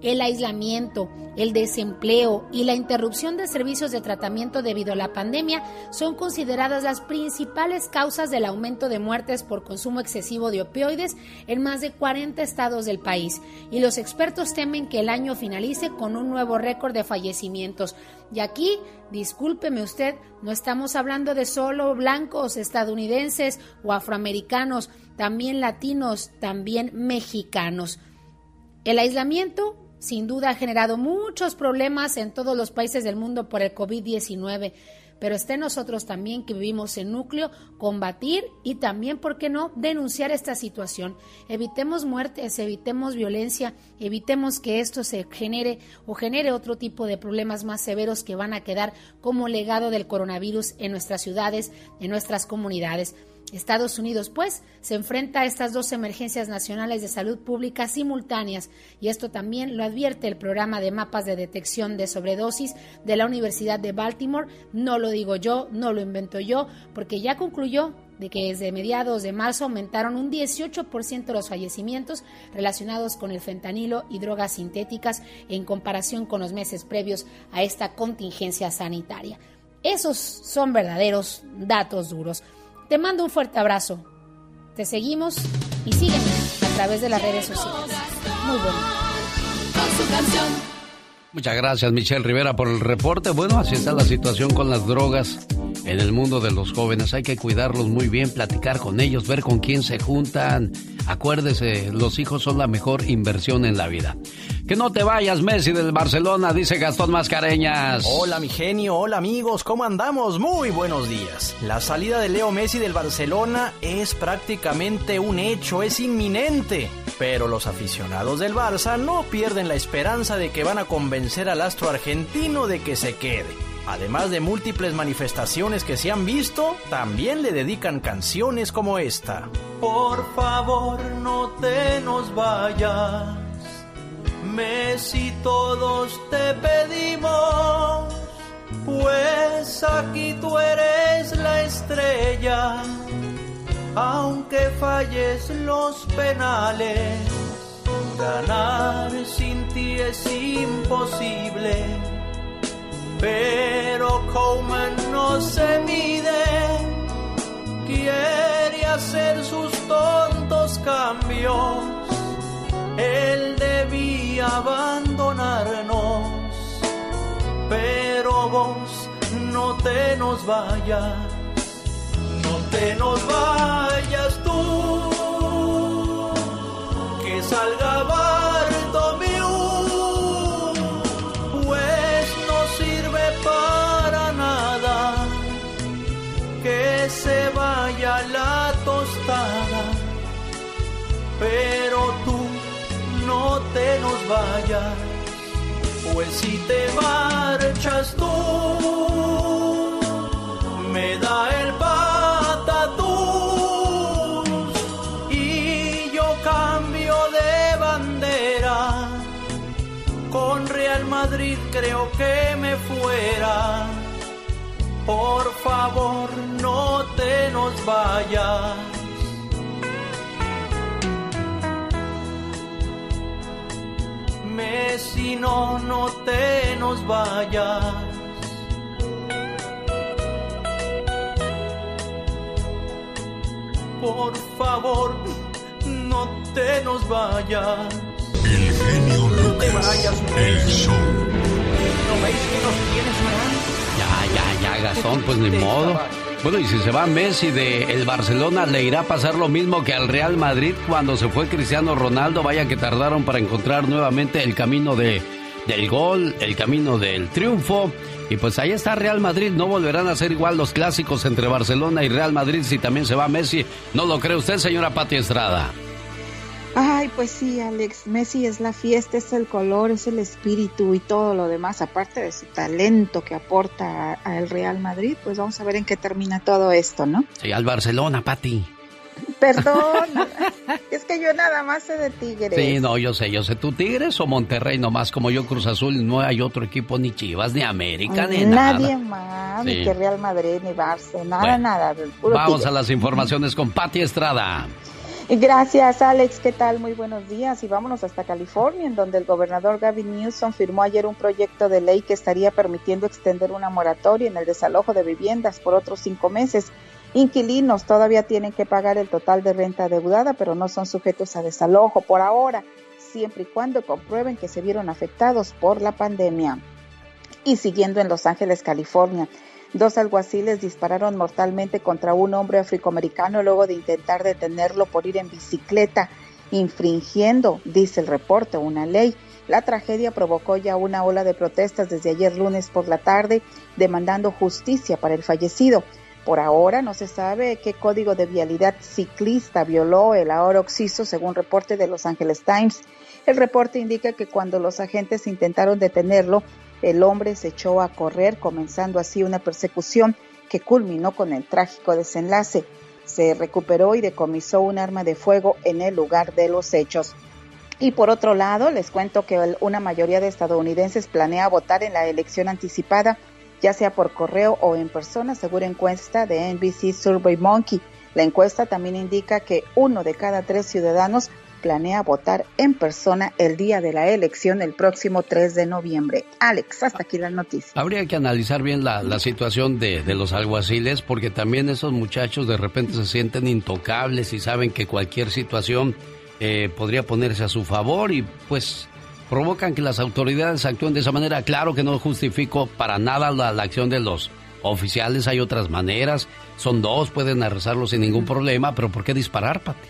El aislamiento, el desempleo y la interrupción de servicios de tratamiento debido a la pandemia son consideradas las principales causas del aumento de muertes por consumo excesivo de opioides en más de 40 estados del país. Y los expertos temen que el año finalice con un nuevo récord de fallecimientos. Y aquí, discúlpeme usted, no estamos hablando de solo blancos, estadounidenses o afroamericanos, también latinos, también mexicanos. El aislamiento sin duda ha generado muchos problemas en todos los países del mundo por el COVID-19 pero está en nosotros también que vivimos en núcleo combatir y también, ¿por qué no?, denunciar esta situación. Evitemos muertes, evitemos violencia, evitemos que esto se genere o genere otro tipo de problemas más severos que van a quedar como legado del coronavirus en nuestras ciudades, en nuestras comunidades. Estados Unidos, pues, se enfrenta a estas dos emergencias nacionales de salud pública simultáneas y esto también lo advierte el programa de mapas de detección de sobredosis de la Universidad de Baltimore. No lo digo yo, no lo invento yo, porque ya concluyó de que desde mediados de marzo aumentaron un 18% los fallecimientos relacionados con el fentanilo y drogas sintéticas en comparación con los meses previos a esta contingencia sanitaria. Esos son verdaderos datos duros. Te mando un fuerte abrazo. Te seguimos y sígueme a través de las redes sociales. Muy bueno. Muchas gracias Michelle Rivera por el reporte. Bueno, así está la situación con las drogas en el mundo de los jóvenes. Hay que cuidarlos muy bien, platicar con ellos, ver con quién se juntan. Acuérdese, los hijos son la mejor inversión en la vida. Que no te vayas, Messi del Barcelona, dice Gastón Mascareñas. Hola, mi genio. Hola, amigos. ¿Cómo andamos? Muy buenos días. La salida de Leo Messi del Barcelona es prácticamente un hecho, es inminente. Pero los aficionados del Barça no pierden la esperanza de que van a convencer al astro argentino de que se quede. Además de múltiples manifestaciones que se han visto, también le dedican canciones como esta. Por favor, no te nos vayas Messi, todos te pedimos, pues aquí tú eres la estrella, aunque falles los penales, ganar sin ti es imposible. Pero Coleman no se mide, quiere hacer sus tontos cambios. Él debía abandonarnos, pero vos no te nos vayas, no te nos vayas tú, que salga pero tú no te nos vayas, pues si te marchas tú, me da el patatús y yo cambio de bandera. Con Real Madrid creo que me fuera. Por favor, no te nos vayas si no, no te nos vayas. Por favor, no te nos vayas. El genio Lucas. vayas, el show. ¿No veis que nos tienes mal? Ya, ya, Gastón, pues ni modo. Bueno, y si se va Messi de el Barcelona, le irá a pasar lo mismo que al Real Madrid cuando se fue Cristiano Ronaldo. Vaya que tardaron para encontrar nuevamente el camino de, del gol, el camino del triunfo. Y pues ahí está Real Madrid. No volverán a ser igual los clásicos entre Barcelona y Real Madrid si también se va Messi. ¿No lo cree usted, señora Pati Estrada? Ay, pues sí, Alex, Messi es la fiesta, es el color, es el espíritu y todo lo demás, aparte de su talento que aporta al Real Madrid, pues vamos a ver en qué termina todo esto, ¿no? Sí, al Barcelona, Pati. Perdón, (laughs) (laughs) es que yo nada más sé de Tigres. Sí, no, yo sé, yo sé. ¿Tú Tigres o Monterrey nomás? Como yo Cruz Azul, no hay otro equipo, ni Chivas, ni América, ni nada. Nadie más, ni que Real Madrid, ni Barça, nada, nada. vamos a las informaciones con Pati Estrada. Gracias, Alex. ¿Qué tal? Muy buenos días. Y vámonos hasta California, en donde el gobernador Gavin Newsom firmó ayer un proyecto de ley que estaría permitiendo extender una moratoria en el desalojo de viviendas por otros cinco meses. Inquilinos todavía tienen que pagar el total de renta adeudada, pero no son sujetos a desalojo por ahora, siempre y cuando comprueben que se vieron afectados por la pandemia. Y siguiendo en Los Ángeles, California, dos alguaciles dispararon mortalmente contra un hombre afroamericano luego de intentar detenerlo por ir en bicicleta, infringiendo, dice el reporte, una ley. La tragedia provocó ya una ola de protestas desde ayer lunes por la tarde, demandando justicia para el fallecido. Por ahora no se sabe qué código de vialidad ciclista violó el ahora Oxiso, según reporte de Los Angeles Times. El reporte indica que cuando los agentes intentaron detenerlo, el hombre se echó a correr, comenzando así una persecución que culminó con el trágico desenlace. Se recuperó y decomisó un arma de fuego en el lugar de los hechos. Y por otro lado, les cuento que una mayoría de estadounidenses planea votar en la elección anticipada ya sea por correo o en persona, según encuesta de NBC Survey Monkey. La encuesta también indica que uno de cada tres ciudadanos planea votar en persona el día de la elección el próximo 3 de noviembre. Alex, hasta aquí la noticia. Habría que analizar bien la, situación de, de, los alguaciles porque también esos muchachos de repente se sienten intocables y saben que cualquier situación eh, podría ponerse a su favor y pues provocan que las autoridades actúen de esa manera. Claro que no justifico para nada la, acción de los oficiales, hay otras maneras. Son dos, pueden arrestarlos sin ningún problema, pero ¿por qué disparar, Pati?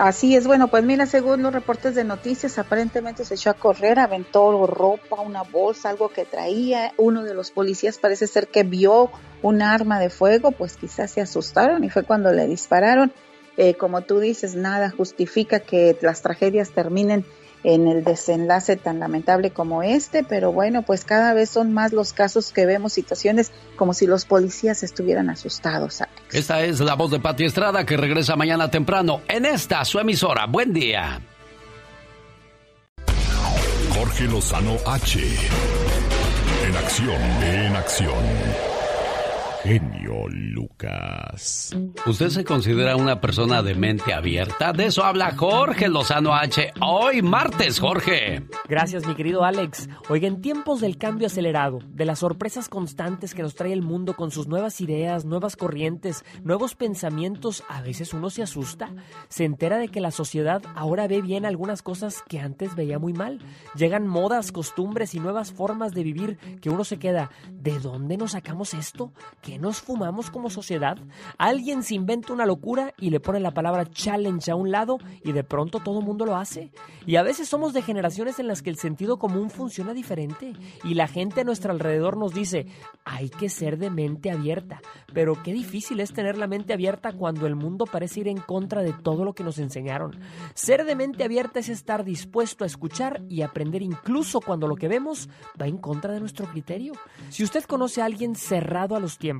Así es, bueno, pues mira, según los reportes de noticias, aparentemente se echó a correr, aventó ropa, una bolsa, algo que traía. Uno de los policías parece ser que vio un arma de fuego, pues quizás se asustaron y fue cuando le dispararon. Eh, como tú dices, nada justifica que las tragedias terminen en el desenlace tan lamentable como este, pero bueno, pues cada vez son más los casos que vemos situaciones como si los policías estuvieran asustados. Esta es la voz de Pati Estrada que regresa mañana temprano en esta su emisora. Buen día. Jorge Lozano H. En acción, en acción genio Lucas. ¿Usted se considera una persona de mente abierta? De eso habla Jorge Lozano H. Hoy martes, Jorge. Gracias, mi querido Alex. Oiga, en tiempos del cambio acelerado, de las sorpresas constantes que nos trae el mundo con sus nuevas ideas, nuevas corrientes, nuevos pensamientos, a veces uno se asusta. Se entera de que la sociedad ahora ve bien algunas cosas que antes veía muy mal. Llegan modas, costumbres y nuevas formas de vivir que uno se queda, ¿de dónde nos sacamos esto? qué nos fumamos como sociedad? Alguien se inventa una locura y le pone la palabra challenge a un lado y de pronto todo el mundo lo hace. Y a veces somos de generaciones en las que el sentido común funciona diferente y la gente a nuestro alrededor nos dice, hay que ser de mente abierta. Pero qué difícil es tener la mente abierta cuando el mundo parece ir en contra de todo lo que nos enseñaron. Ser de mente abierta es estar dispuesto a escuchar y aprender incluso cuando lo que vemos va en contra de nuestro criterio. Si usted conoce a alguien cerrado a los tiempos,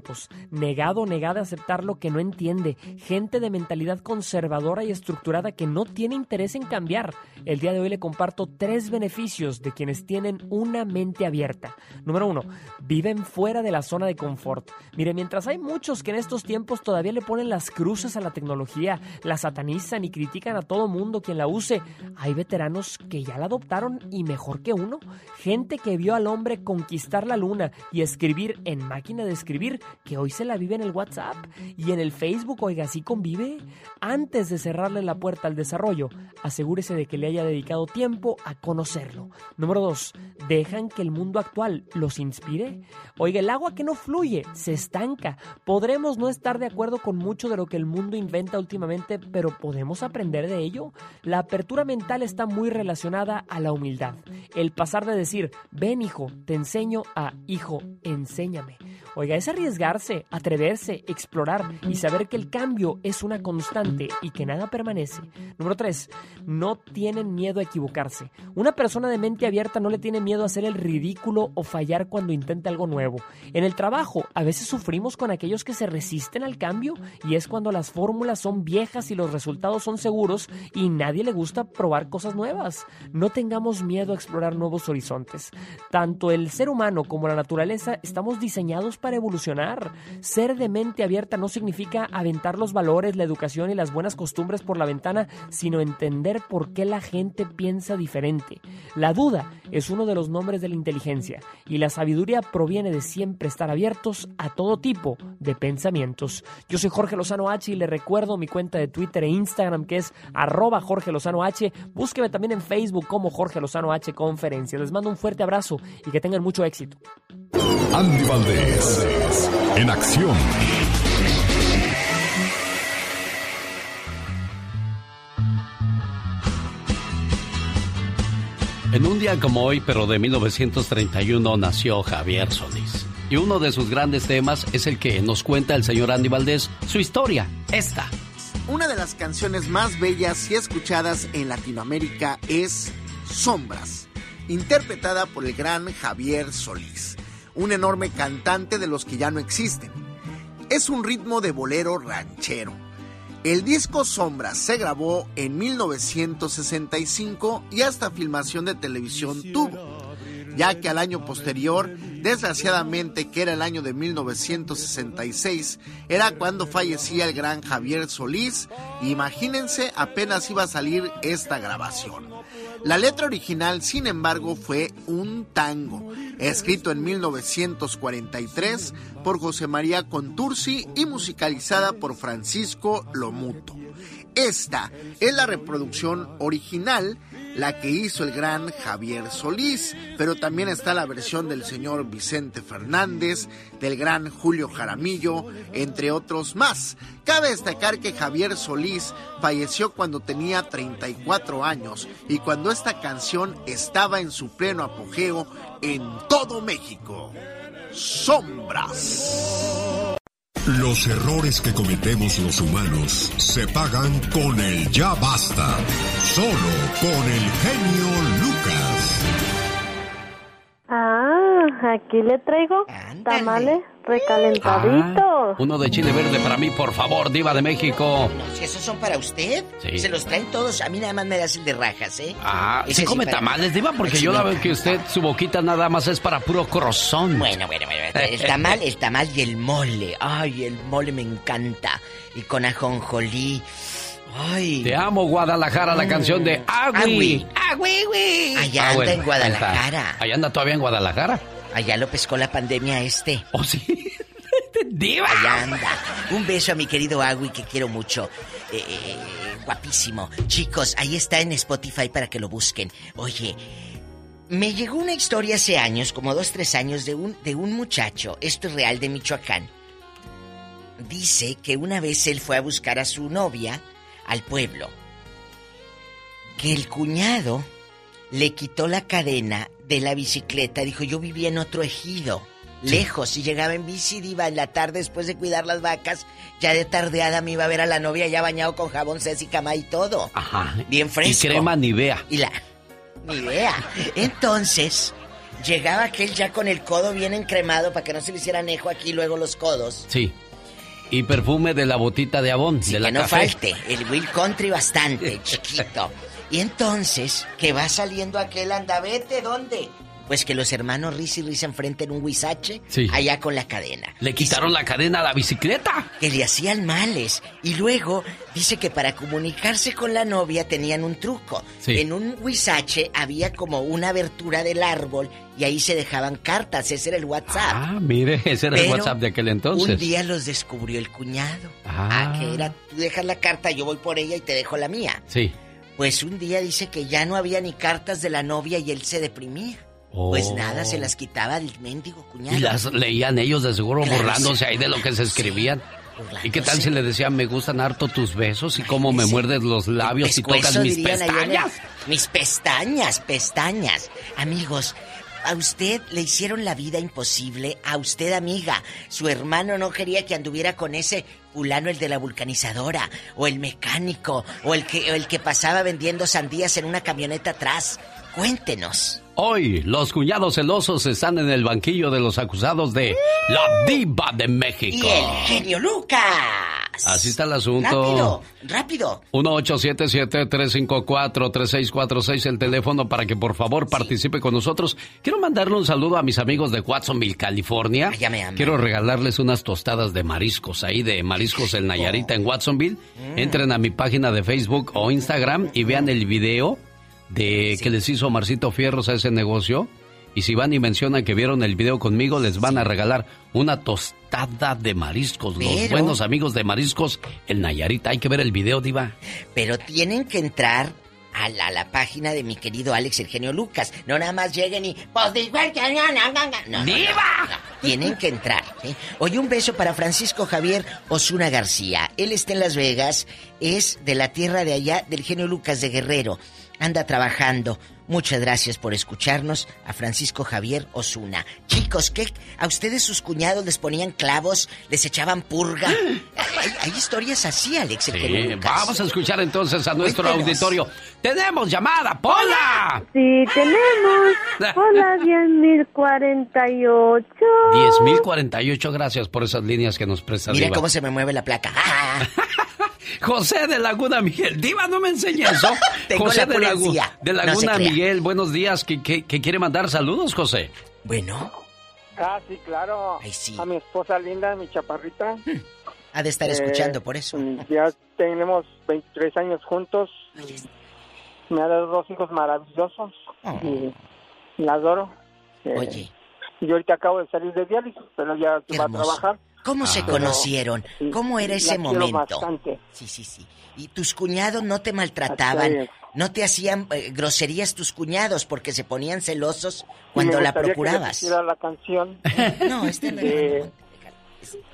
negado o negada a aceptar lo que no entiende, gente de mentalidad conservadora y estructurada que no tiene interés en cambiar. El día de hoy le comparto tres beneficios de quienes tienen una mente abierta. Número uno, viven fuera de la zona de confort. Mire, mientras hay muchos que en estos tiempos todavía le ponen las cruces a la tecnología, la satanizan y critican a todo mundo quien la use, hay veteranos que ya la adoptaron y mejor que uno. Gente que vio al hombre conquistar la luna y escribir en máquina de escribir que hoy se la vive en el WhatsApp y en el Facebook, oiga, así convive. Antes de cerrarle la puerta al desarrollo, asegúrese de que le haya dedicado tiempo a conocerlo. Número dos, dejan que el mundo actual los inspire. Oiga, el agua que no fluye se estanca. Podremos no estar de acuerdo con mucho de lo que el mundo inventa últimamente, pero podemos aprender de ello. La apertura mental está muy relacionada a la humildad. El pasar de decir, ven hijo, te enseño a hijo, enséñame. Oiga, es atreverse, explorar y saber que el cambio es una constante y que nada permanece. Número 3. No tienen miedo a equivocarse. Una persona de mente abierta no le tiene miedo a hacer el ridículo o fallar cuando intenta algo nuevo. En el trabajo, a veces sufrimos con aquellos que se resisten al cambio y es cuando las fórmulas son viejas y los resultados son seguros y nadie le gusta probar cosas nuevas. No tengamos miedo a explorar nuevos horizontes. Tanto el ser humano como la naturaleza estamos diseñados para evolucionar Ser de mente abierta no significa aventar los valores, la educación y las buenas costumbres por la ventana, sino entender por qué la gente piensa diferente. La duda es uno de los nombres de la inteligencia y la sabiduría proviene de siempre estar abiertos a todo tipo de pensamientos. Yo soy Jorge Lozano H y le recuerdo mi cuenta de Twitter e Instagram que es arroba Jorge Lozano H. Búsqueme también en Facebook como Jorge Lozano H Conferencia. Les mando un fuerte abrazo y que tengan mucho éxito. Andy Valdés, en acción. En un día como hoy, pero de 1931, nació Javier Solís. Y uno de sus grandes temas es el que nos cuenta el señor Andy Valdés, su historia, esta. Una de las canciones más bellas y escuchadas en Latinoamérica es Sombras, interpretada por el gran Javier Solís, un enorme cantante de los que ya no existen. Es un ritmo de bolero ranchero. El disco Sombras se grabó en 1965 y hasta filmación de televisión tuvo, ya que al año posterior, desgraciadamente que era el año de 1966, era cuando fallecía el gran Javier Solís, imagínense apenas iba a salir esta grabación. La letra original, sin embargo, fue un tango, escrito en 1943 por José María Contursi y musicalizada por Francisco Lomuto. Esta es la reproducción original, la que hizo el gran Javier Solís, pero también está la versión del señor Vicente Fernández, del gran Julio Jaramillo, entre otros más. Cabe destacar que Javier Solís falleció cuando tenía 34 años y cuando esta canción estaba en su pleno apogeo en todo México. Sombras. Los errores que cometemos los humanos se pagan con el ya basta. Solo con el genio Lucas. Ah, aquí le traigo tamales recalentaditos. Ah, uno de chile verde para mí, por favor, diva de México. Si esos son para usted, Sí. se los traen todos. A mí nada más me das el de rajas, ¿eh? Ah, Ese ¿se sí come tamales, diva? Porque yo la veo que usted, su boquita nada más es para puro corazón. Bueno, bueno, bueno. El tamal, el tamal y el mole. Ay, el mole me encanta. Y con ajonjolí. Ay. Te amo, Guadalajara, la canción de Agui. Agui, güey. Allá Ah, anda bueno, en Guadalajara. Allá anda todavía en Guadalajara. Allá lo pescó la pandemia este. ¿Oh, sí? (laughs) ¡Diva! Allá anda. Un beso a mi querido Agui, que quiero mucho. Eh, eh, guapísimo. Chicos, ahí está en Spotify para que lo busquen. Oye, me llegó una historia hace años, como dos, tres años, de un, de un muchacho, esto es real, de Michoacán. Dice que una vez él fue a buscar a su novia al pueblo. Que el cuñado le quitó la cadena de la bicicleta. Dijo, yo vivía en otro ejido, lejos, y llegaba en bici, iba en la tarde después de cuidar las vacas. Ya de tardeada me iba a ver a la novia ya bañado con jabón Ceci Cama y todo. Ajá. Bien fresco. Y crema Nivea. Y la... Ni idea. Entonces, llegaba aquel ya con el codo bien encremado para que no se le hiciera anejo aquí luego los codos. Sí. Y perfume de la botita de abón, de la que no café. falte. El Will Country bastante, (laughs) chiquito. Y entonces, que va saliendo aquel andavete, ¿dónde? Pues que los hermanos Riz y Riz enfrenten un huizache Sí. allá con la cadena. Le quitaron la cadena a la bicicleta. Que le hacían males. Y luego dice que para comunicarse con la novia tenían un truco. Sí. En un huizache había como una abertura del árbol y ahí se dejaban cartas. Ese era el WhatsApp. Ah, mire, ese era el WhatsApp de aquel entonces. Un día los descubrió el cuñado. Ah. Ah, que era, tú dejas la carta, yo voy por ella y te dejo la mía. Sí. Pues un día dice que ya no había ni cartas de la novia y él se deprimía. Pues Oh. nada, se las quitaba el mendigo cuñado. Y las leían ellos de seguro Claro, burlándose sí. ahí de lo que se escribían. ¿Y qué tal si le decían, me gustan harto tus besos y cómo me muerdes los labios y tocas mis el- pestañas? Mis pestañas, pestañas. Amigos, a usted le hicieron la vida imposible. A usted, amiga. Su hermano no quería que anduviera con ese fulano, el de la vulcanizadora. O el mecánico. O el que, o el que pasaba vendiendo sandías en una camioneta atrás. Cuéntenos. Hoy, los cuñados celosos están en el banquillo de los acusados de la diva de México. Y el genio Lucas. Así está el asunto. Rápido, rápido. 1877-354-3646, el teléfono para que por favor participe con nosotros. Quiero mandarle un saludo a mis amigos de Watsonville, California. ya me. Quiero regalarles unas tostadas de mariscos ahí de Mariscos El Nayarita en Watsonville. Mm. Entren a mi página de Facebook o Instagram y vean el video de que les hizo Marcito Fierros a ese negocio. Y si van y mencionan que vieron el video conmigo, les van a regalar una tostada de mariscos. Los buenos amigos de Mariscos, el Nayarita. Hay que ver el video, Diva. Pero tienen que entrar a la, a la página de mi querido Alex Eugenio Lucas. No nada más lleguen y... Pues digo que... No, no, no, no, no, ¡Diva! Tienen que entrar. ¿sí? Oye, un beso para Francisco Javier Osuna García. Él está en Las Vegas. Es de la tierra de allá, del genio Lucas de Guerrero. Anda trabajando. Muchas gracias por escucharnos a Francisco Javier Osuna. Chicos, ¿qué? ¿A ustedes sus cuñados les ponían clavos? ¿Les echaban purga? (gasps) Hay, hay historias así, Alex. Sí, vamos a escuchar entonces a nuestro Cuéntenos. auditorio. ¡Tenemos llamada! ¡Pola! Sí, tenemos. Hola, (laughs) 10.048. 10.048, gracias por esas líneas que nos presta Mira Diva. cómo se me mueve la placa. (laughs) (laughs) José de Laguna Miguel. Diva, no me enseñe eso. (laughs) Tengo José la de, Lagu- Laguna. Miguel, buenos días. Que, que- que quiere mandar saludos, José. Bueno. Ah, sí, claro. A mi esposa linda, mi chaparrita. Ha de estar Eh, escuchando por eso. Ya tenemos 23 años juntos. Me ha dado dos hijos maravillosos. Y la adoro. Eh, Oye. Yo ahorita acabo de salir de diálisis, pero ya Qué va a trabajar. ¿Cómo se Pero conocieron? sí, ¿Cómo era ese momento? bastante. Sí, sí, sí. ¿Y tus cuñados no te maltrataban? ¿No te hacían eh, groserías tus cuñados porque se ponían celosos cuando Me la que procurabas? pusiera la canción. No, esta no de,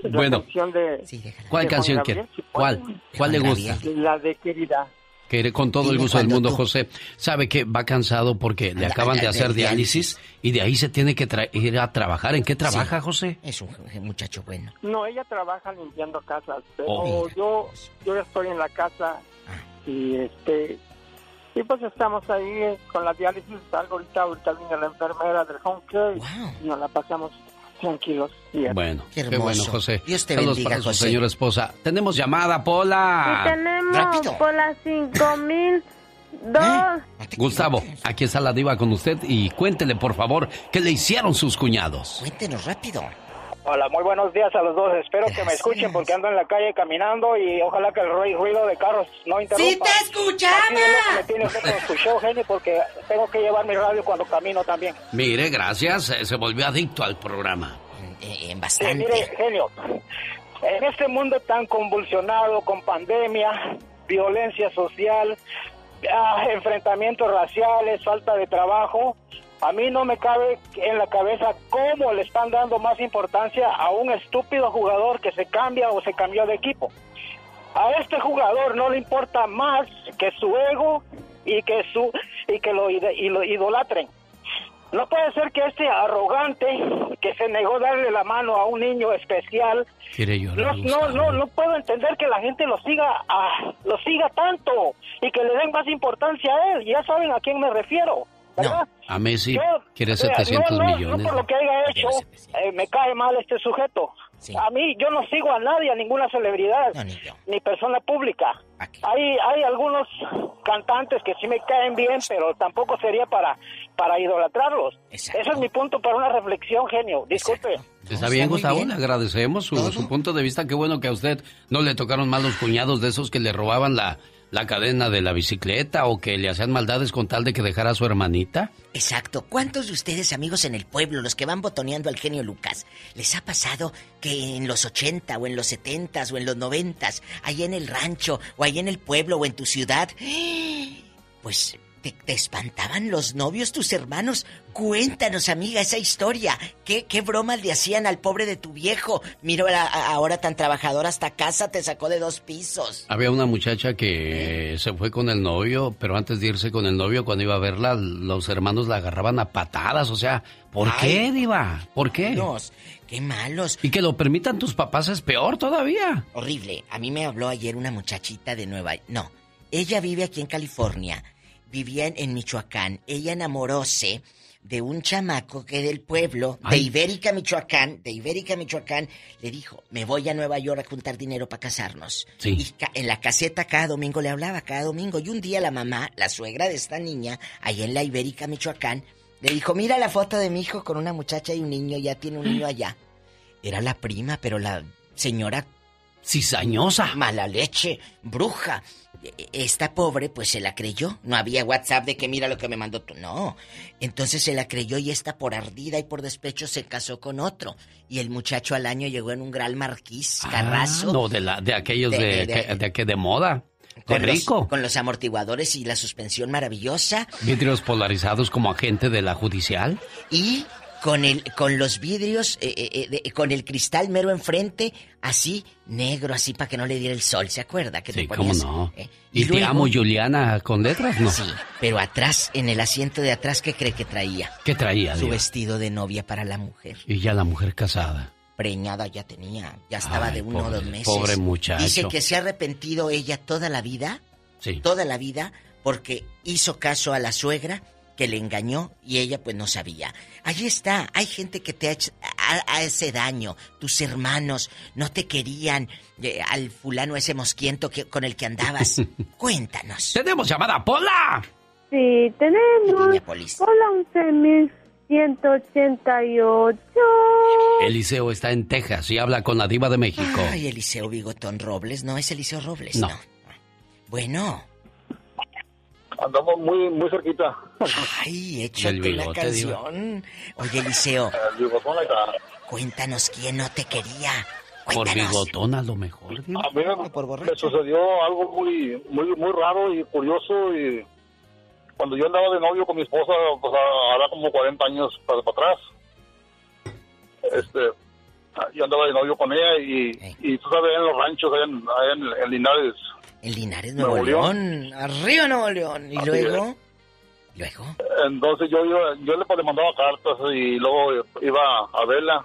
la Bueno. canción de, ¿Cuál de canción Gabriel, quiere? si ¿Cuál? ¿Cuál le gusta? La de querida. Que con todo el gusto del mundo, tú- José. Sabe que va cansado porque le acaban de hacer diálisis y de ahí se tiene que ir a trabajar. ¿En qué trabaja, José? Es un muchacho bueno. No, ella trabaja limpiando casas, pero Oh. yo yo ya estoy en la casa y este y pues estamos ahí eh, con la diálisis, algo ahorita, ahorita viene la enfermera del home care y nos la pasamos tranquilos. bien. Bueno, Qué qué, bueno, hermoso. José. Dios te Saludos bendiga, para su señora esposa. Tenemos llamada, Pola. Y tenemos por las 5002. Gustavo, aquí está la diva con usted y cuéntele, por favor, qué le hicieron sus cuñados. Cuéntenos rápido. Hola, muy buenos días a los dos. Espero que me escuchen porque ando en la calle caminando y ojalá que el rui- ruido de carros no interrumpa. ¡Sí te escuchamos! Así es lo que me tiene usted con su show, genio, porque tengo que llevar mi radio cuando camino también. Mire, gracias, eh, se volvió adicto al programa. en Sí, bastante. mire, genio, en este mundo tan convulsionado con pandemia, violencia social, ah, enfrentamientos raciales, falta de trabajo, a mí no me cabe en la cabeza cómo le están dando más importancia a un estúpido jugador que se cambia o se cambió de equipo. A este jugador no le importa más que su ego y que su y que lo, y lo idolatren. No puede ser que este arrogante que se negó a darle la mano a un niño especial no, no, no, no puedo entender que la gente lo siga lo siga tanto y que le den más importancia a él. Ya saben a quién me refiero. ¿Verdad? A Messi Yo, quiere o sea, 700 no, no, millones. No por lo que haya hecho, eh, me cae mal este sujeto. A mí, yo no sigo a nadie, a ninguna celebridad, ni, persona pública. Hay, hay algunos cantantes que sí me caen bien, pero tampoco sería para, para idolatrarlos. Ese es mi punto para una reflexión, genio. Disculpe. Está bien, Gustavo, le agradecemos su, su punto de vista. Qué bueno que a usted no le tocaron mal los cuñados de esos que le robaban la, la cadena de la bicicleta o que le hacían maldades con tal de que dejara a su hermanita. Exacto. ¿Cuántos de ustedes, amigos en el pueblo, los que van botoneando al genio Lucas, les ha pasado que en los 80 o en los 70 o en los 90, allá en el rancho o allá en el pueblo o en tu ciudad, pues te, te espantaban los novios, tus hermanos? Cuéntanos, amiga, esa historia. ¿Qué, qué bromas le hacían al pobre de tu viejo? Mira, ahora tan trabajador hasta casa te sacó de dos pisos. Había una muchacha que se fue con el novio, pero antes de irse con el novio, cuando iba a verla, los hermanos la agarraban a patadas. O sea, ¿por qué, Diva? ¿Por qué? Dios, qué malos. Y que lo permitan tus papás es peor todavía. Horrible. A mí me habló ayer una muchachita de Nueva... No, ella vive aquí en California. Vivía en, Michoacán. Ella enamoróse de un chamaco que del pueblo, de Ibérica, Michoacán, de Ibérica, Michoacán, le dijo, me voy a Nueva York a juntar dinero para casarnos. Sí. Y en la caseta cada domingo le hablaba, cada domingo. Y un día la mamá, la suegra de esta niña, ahí en la Ibérica, Michoacán, le dijo, mira la foto de mi hijo con una muchacha y un niño, ya tiene un niño allá. Era la prima, pero la señora... Cizañosa. Mala leche, bruja. Esta pobre pues se la creyó. No había WhatsApp de que mira lo que me mandó tú. No. Entonces se la creyó y esta por ardida y por despecho se casó con otro. Y el muchacho al año llegó en un gran marquís, carrazo. Ah, no, de, la, de aquellos De- de, de- que- de, que de moda. De con, los, rico. con los amortiguadores y la suspensión maravillosa. Vidrios polarizados como agente de la judicial. Y con el con los vidrios, eh, eh, eh, de- con el cristal mero enfrente, así, negro, así para que no le diera el sol. ¿Se acuerda? Que te Sí, cómo no. eh? ¿Y, te amo, Juliana, con letras? No. Sí, pero atrás, en el asiento de atrás, ¿qué cree que traía? ¿Qué traía, Su vestido de novia para la mujer. Y ya la mujer casada. Preñada ya tenía, ya estaba Ay, de uno o dos meses. pobre muchacho. Dice que se ha arrepentido ella toda la vida, Sí. toda la vida, porque hizo caso a la suegra que le engañó y ella pues no sabía. Ahí está, hay gente que te ha hecho a, a ese daño. Tus hermanos no te querían, eh, al fulano ese mosquiento que, con el que andabas. (laughs) Cuéntanos. ¡Tenemos llamada, Pola! Sí, tenemos. Hola, 11188. Eliseo está en Texas y habla con la diva de México. Ay, Eliseo Bigotón Robles, no es Eliseo Robles, No. no. Bueno. Andamos muy, muy cerquita. Ay, échate la bigote, canción. Oye, Eliseo, El bigotón ahí está. cuéntanos quién no te quería. Por bigotón a lo mejor. A mí me, me sucedió algo muy, muy, muy raro y curioso y cuando yo andaba de novio con mi esposa, pues ahora como 40 años para, para atrás, este, yo andaba de novio con ella y, y tú sabes, en los ranchos, allá en, allá en- en Linares, En Linares, Nuevo, Nuevo León. León. Arriba, Nuevo León. Y Así luego. es. Luego. Entonces yo iba, yo le, le mandaba cartas y luego iba a verla.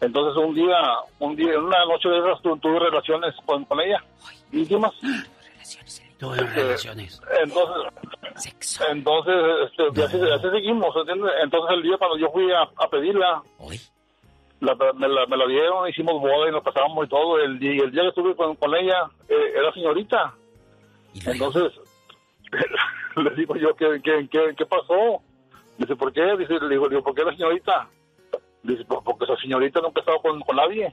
Entonces un día, un día, en una noche de esas tu- tuve relaciones con, con ella, íntimas. Tuve relaciones. Entonces, entonces, este, y así, así seguimos, ¿entiendes? Entonces el día cuando yo fui a, a pedirla, la- me, la, me la dieron, hicimos boda y nos casamos y todo. El día, y el día que estuve con, con ella, eh, era señorita. Entonces, (laughs) le digo yo, ¿qué, qué, qué, qué pasó? Dice, ¿por qué? Dice, le digo, digo, ¿por qué la señorita? Dice, "Pues porque esa señorita nunca ha estado con, con nadie.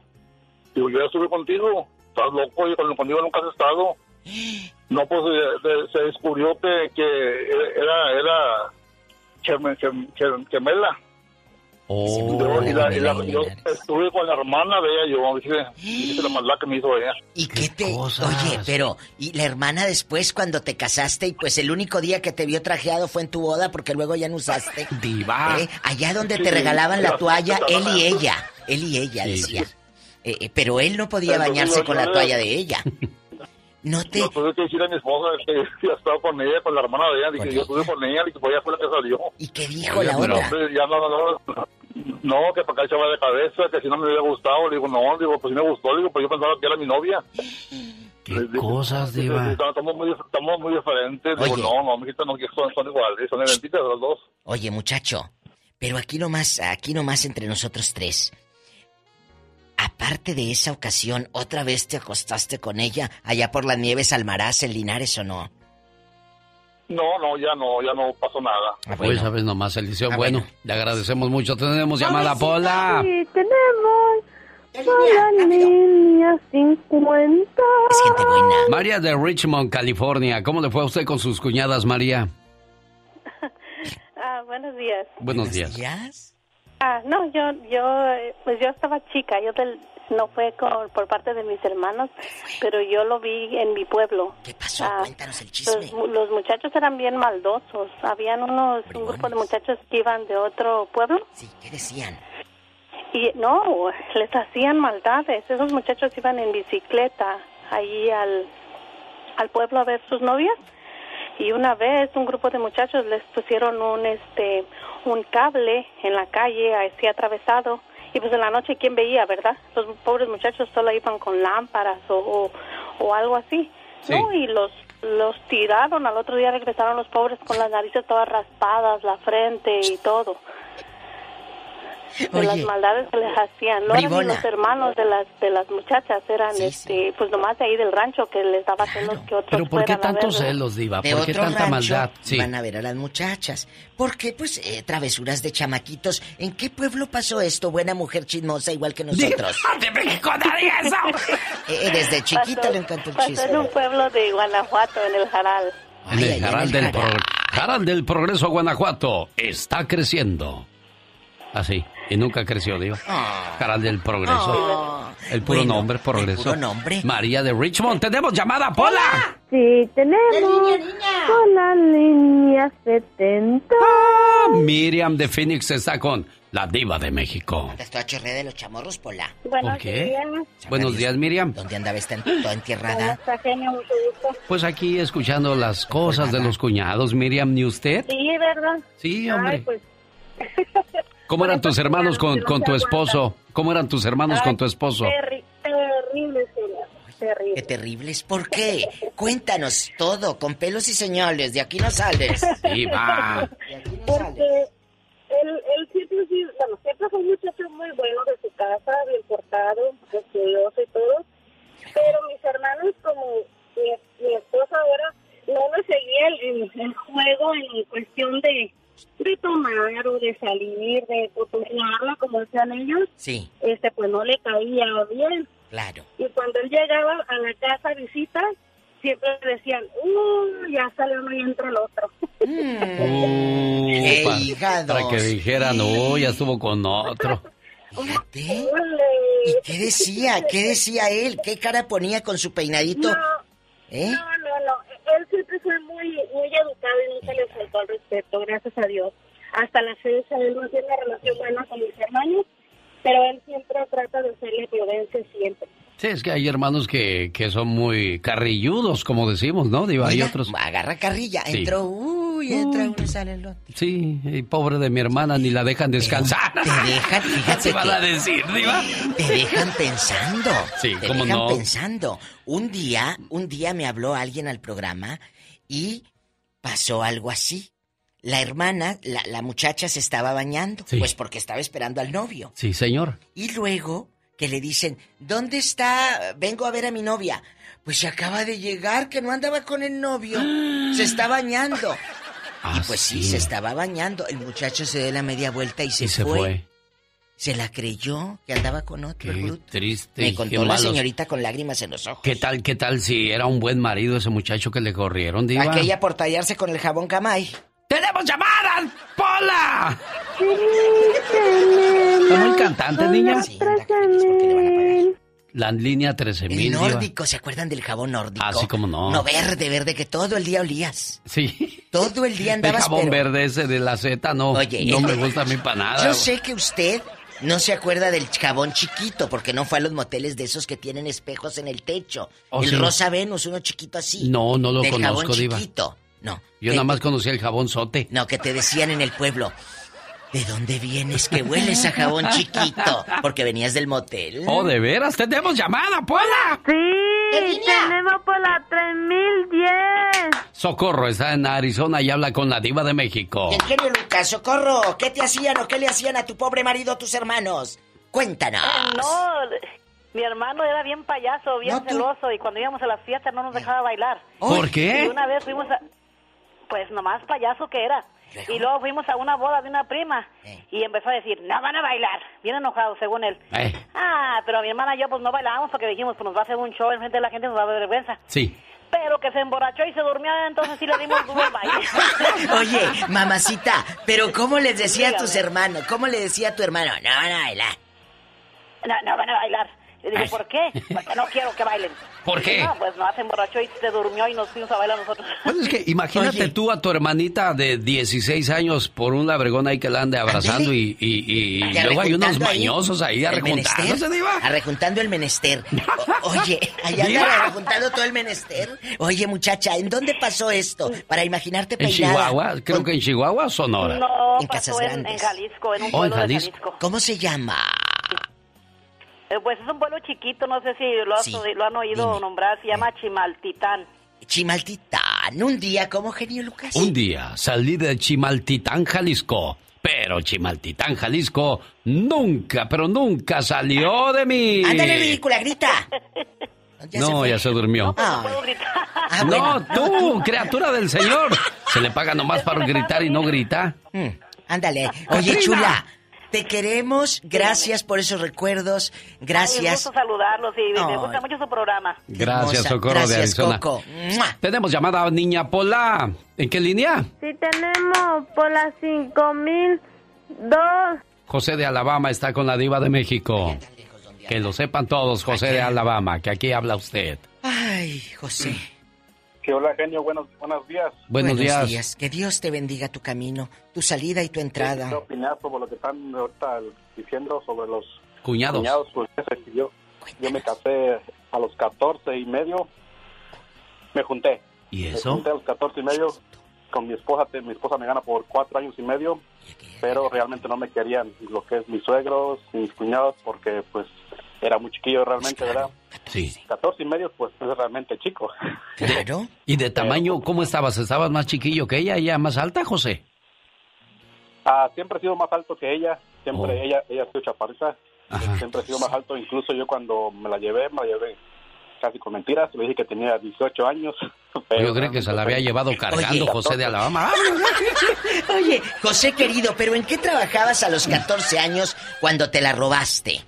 Digo, yo ya estuve contigo. Estás loco y con- conmigo nunca has estado. No, pues eh, se descubrió que, que era, era gem- gem- gem- gemela. Oh, y la, y la- yo estuve con la hermana de ella, yo la maldad que me hizo ella. ¿Y qué te.? Oye, pero. ¿Y la hermana después cuando te casaste y pues el único día que te vio trajeado fue en tu boda porque luego ya no usaste? (laughs) Diva. ¿Eh? Allá donde Sí, te regalaban la toalla, sí, él y ella. Él y ella, decía. Eh, eh, pero él no podía bañarse yo- con la toalla de ella. (laughs) No te. Yo tuve que decir a mi esposa que (laughs) ya estaba con ella, con la hermana de ella, dije, yo estuve con ella, y pues ella fue la que salió. ¿Y qué dijo la Pero, otra? hombre, ya no, no, no, no, que para acá echaba de cabeza, que si no me hubiera gustado, le digo, no, digo, pues sí me gustó, digo, pues yo pensaba que era mi novia. ¿Qué cosas, Diva? Estamos muy, estamos muy diferentes, digo, Oye. no, no, mijita, no, que son, son iguales, son idénticas las dos. Oye, muchacho, pero aquí nomás, aquí nomás entre nosotros tres. Aparte de esa ocasión, ¿otra vez te acostaste con ella allá por las nieves Almaraz en Linares o no? No, no, ya no, ya no pasó nada. Hoy sabes nomás, Eliseo. Ah, bueno, le agradecemos mucho. Tenemos llamada, Pola. Sí, tenemos. a la línea 50. Es gente buena. María de Richmond, California. ¿Cómo le fue a usted con sus cuñadas, María? (laughs) Ah, buenos días. Buenos días. Ah, no, yo, yo, eh, pues yo estaba chica, yo del- no fue con- por parte de mis hermanos, pero yo lo vi en mi pueblo. ¿Qué pasó? Cuéntanos el chisme. Los muchachos eran bien maldosos. Habían unos, un grupo de muchachos que iban de otro pueblo. Sí, ¿qué decían? Y no, les hacían maldades. Esos muchachos iban en bicicleta ahí al, al pueblo a ver sus novias. Y una vez un grupo de muchachos les pusieron un este un cable en la calle así atravesado y pues en la noche quién veía, ¿verdad? Los pobres muchachos solo iban con lámparas o, o, o algo así. Sí. No, y los los tiraron. Al otro día regresaron los pobres con las narices todas raspadas, la frente y todo. De Oye, las maldades que les hacían. No eran los hermanos de las de las muchachas, eran este, pues nomás de ahí del rancho que les daba celos que otros Pero ¿por qué tantos celos, Diva? de ¿Por qué otro tanta maldad? Sí. van a ver a las muchachas. Porque, pues, eh, travesuras de chamaquitos. ¿En qué pueblo pasó esto, buena mujer chismosa igual que nosotros? (laughs) ¡De México nadie eso! (laughs) Eh, desde chiquita Pasó- le encantó el Pasó en un pueblo de Guanajuato, en el Jaral. En el Jaral del, Pro- Jaral del Progreso, Guanajuato, está creciendo. Así, y nunca creció, Diva. Jaral del Progreso. el puro Bueno, nombre, Progreso. puro nombre. María de Richmond, tenemos llamada, Pola. Sí, tenemos con la línea 70. Miriam de Phoenix está con la Diva de México. Chorrea de los chamorros, Pola. ¿Por qué? Buenos días, Miriam. ¿Dónde andaba esta toda entierrada? Está genio, mucho gusto. Pues aquí escuchando las cosas de los cuñados, Miriam, ¿ni usted? Sí, ¿verdad? Sí, hombre. Ay, pues, (laughs) ¿Cómo eran tus hermanos con, con tu esposo? ¿Cómo eran tus hermanos con tu esposo? terri- terrible, señor. Terrible. Qué terribles. ¿Por qué? Cuéntanos todo, con pelos y señales. De aquí no sales. Sí, va. (laughs) Porque él, él siempre, bueno, siempre fue un muchacho muy bueno de su casa, bien portado, estudioso y todo. Pero mis hermanos, como mi, mi esposo ahora, no me seguía el, el- el juego en cuestión de, de tomar o de salir, de cotorrearla, como decían ellos. Sí, Este, pues no le caía bien. claro. Y cuando él llegaba a la casa a visita, siempre decían, uh, ya salió uno y entra el otro. ¡Qué pa- hígados! Para que dijeran, no, ya estuvo con otro. (laughs) Fíjate. ¿Y qué decía? ¿Qué decía él? ¿Qué cara ponía con su peinadito? ¿Eh? No, no, no. Él siempre fue muy, muy educado y nunca le faltó el respeto, gracias a Dios. Hasta la fecha él no tiene una relación buena con mis hermanos, pero él siempre trata de hacerle prudencia siempre. Sí, es que hay hermanos que, que son muy carrilludos, como decimos, ¿no? Digo, hay Mira, otros. Agarra carrilla. Sí. Entró, uy, entra uno y sale el otro. Sí, y pobre de mi hermana, ni la dejan descansar. Te dejan, (laughs) fíjate. ¿Qué van a decir, Diva? Te dejan pensando. Sí, te cómo dejan no. pensando. Un día, un día me habló alguien al programa y pasó algo así. La hermana, la, la muchacha se estaba bañando, Sí. pues porque estaba esperando al novio. Sí, señor. Y luego que le dicen, ¿dónde está? Vengo a ver a mi novia. Pues se acaba de llegar, que no andaba con el novio. (gasps) Se está bañando. y pues sí, se estaba bañando. El muchacho se dio la media vuelta y se, Y se fue. fue. Se la creyó que andaba con otro. el Qué bruto. triste. Me contó la señorita con lágrimas en los ojos. ¿Qué tal, qué tal si era un buen marido ese muchacho que le corrieron, Diva? Aquella por tallarse con el jabón Camay. ¡Tenemos llamadas! ¡Pola! ¿Está muy cantante, niña? La línea 13.000, El nórdico, ¿se acuerdan del jabón nórdico? Así como no. No, verde, verde, que todo el día olías. Sí. Todo el día El andabas, jabón pero... verde ese de la Z, no. Oye, no eh, me gusta a mí para nada. Yo sé que usted no se acuerda del jabón chiquito, porque no fue a los moteles de esos que tienen espejos en el techo. Oh, el sí. Rosa Venus, uno chiquito así. No, no lo del conozco, jabón Diva. chiquito. No. Yo nada más conocía el jabón sote. No, que te decían en el pueblo. ¿De dónde vienes que hueles a jabón chiquito? Porque venías del motel. Oh, de veras, tenemos llamada, Pola. Sí, tenemos por la 3010. Socorro está en Arizona y habla con la diva de México. El genio Lucas, socorro. ¿Qué te hacían o qué le hacían a tu pobre marido tus hermanos? Cuéntanos. No, mi hermano era bien payaso, bien No, tú- celoso y cuando íbamos a las fiestas no nos dejaba bailar. ¿Por qué? Y una vez fuimos a... Pues nomás payaso que era. Y luego fuimos a una boda de una prima y empezó a decir, no van a bailar. Bien enojado, según él. Eh, Ah, pero mi hermana y yo pues no bailábamos porque dijimos, pues nos va a hacer un show en frente de la gente, nos va a dar vergüenza. sí. Pero que se emborrachó y se durmió, entonces sí le dimos duro el baile. (laughs) Oye, mamacita, pero ¿cómo les decía a tus hermanos? ¿Cómo le decía a tu hermano? No van a bailar. No, no van a bailar. Le dije, Ay. ¿por qué? Porque no quiero que bailen. ¿Por Dije, qué? No, pues no, se emborrachó y se durmió y nos fuimos a bailar nosotros. Pues es que (laughs) imagínate tú a tu hermanita de 16 años por un labregón ahí que la ande abrazando y, y, y Y luego hay unos ahí mañosos ahí el arrejuntándose, menester. diva. Arrejuntando el menester. O- oye, allá andan arrejuntando todo el menester. Oye, muchacha, ¿en dónde pasó esto? Para imaginarte En peinada. Chihuahua, creo que en Chihuahua o Sonora. No, En pasó Casas en, Grandes. en Jalisco, en un Oh, en pueblo de. Jalisco. ¿Cómo se llama? Eh, Pues es un pueblo chiquito, no sé si lo, has Sí, oí- lo han oído dime. nombrar, se llama Chimaltitán. Chimaltitán, un día como genio Lucas. Un día salí de Chimaltitán, Jalisco. Pero Chimaltitán, Jalisco, nunca, pero nunca salió de mí. Ándale, ridícula, grita. (laughs) no, ya se durmió. Ah, no, tú, criatura del Señor. Se le paga nomás (laughs) para gritar y no grita. Mm, ándale. Oye, Catrina. chula, te queremos. Gracias por esos recuerdos. Ay, un Gracias. gusto saludarlos y me Ay. gusta mucho su programa. Gracias. Socorro de Gracias, Arizona. Coco. Tenemos llamada a Niña Pola. ¿En qué línea? Sí, tenemos por las 5002. José de Alabama está con la diva de México. Que lo sepan todos, José de Alabama, que aquí habla usted. Ay, José. Que hola, genio, buenos, buenos días. Buenos días. Que Dios te bendiga tu camino, tu salida y tu entrada. Quiero opinar sobre lo que están ahorita diciendo sobre los Cuñados. cuñados. Pues, yo, yo me casé a los 14 y medio. Me junté. ¿Y Me eso? junté a los 14 y medio con mi esposa. te- Mi esposa me gana por cuatro años y medio. Pero realmente no me querían lo que es mis suegros, mis cuñados, porque pues era muy chiquillo realmente, ¿verdad? Sí. 14 y medio, pues es realmente chico. Claro. (laughs) ¿Y de tamaño cómo estabas? ¿Estabas más chiquillo que ella? ¿Ella más alta, José? Ah, siempre he sido más alto que ella. Siempre Oh. ella ella ha sido chaparrita. Siempre he sido más alto. Incluso yo cuando me la llevé, me la llevé casi con mentiras. Le dije que tenía 18 años. (laughs) pero Yo creo que se la había llevado cargando Oye. José de Alabama. (laughs) Oye, José querido, ¿pero en qué trabajabas a los 14 años cuando te la robaste?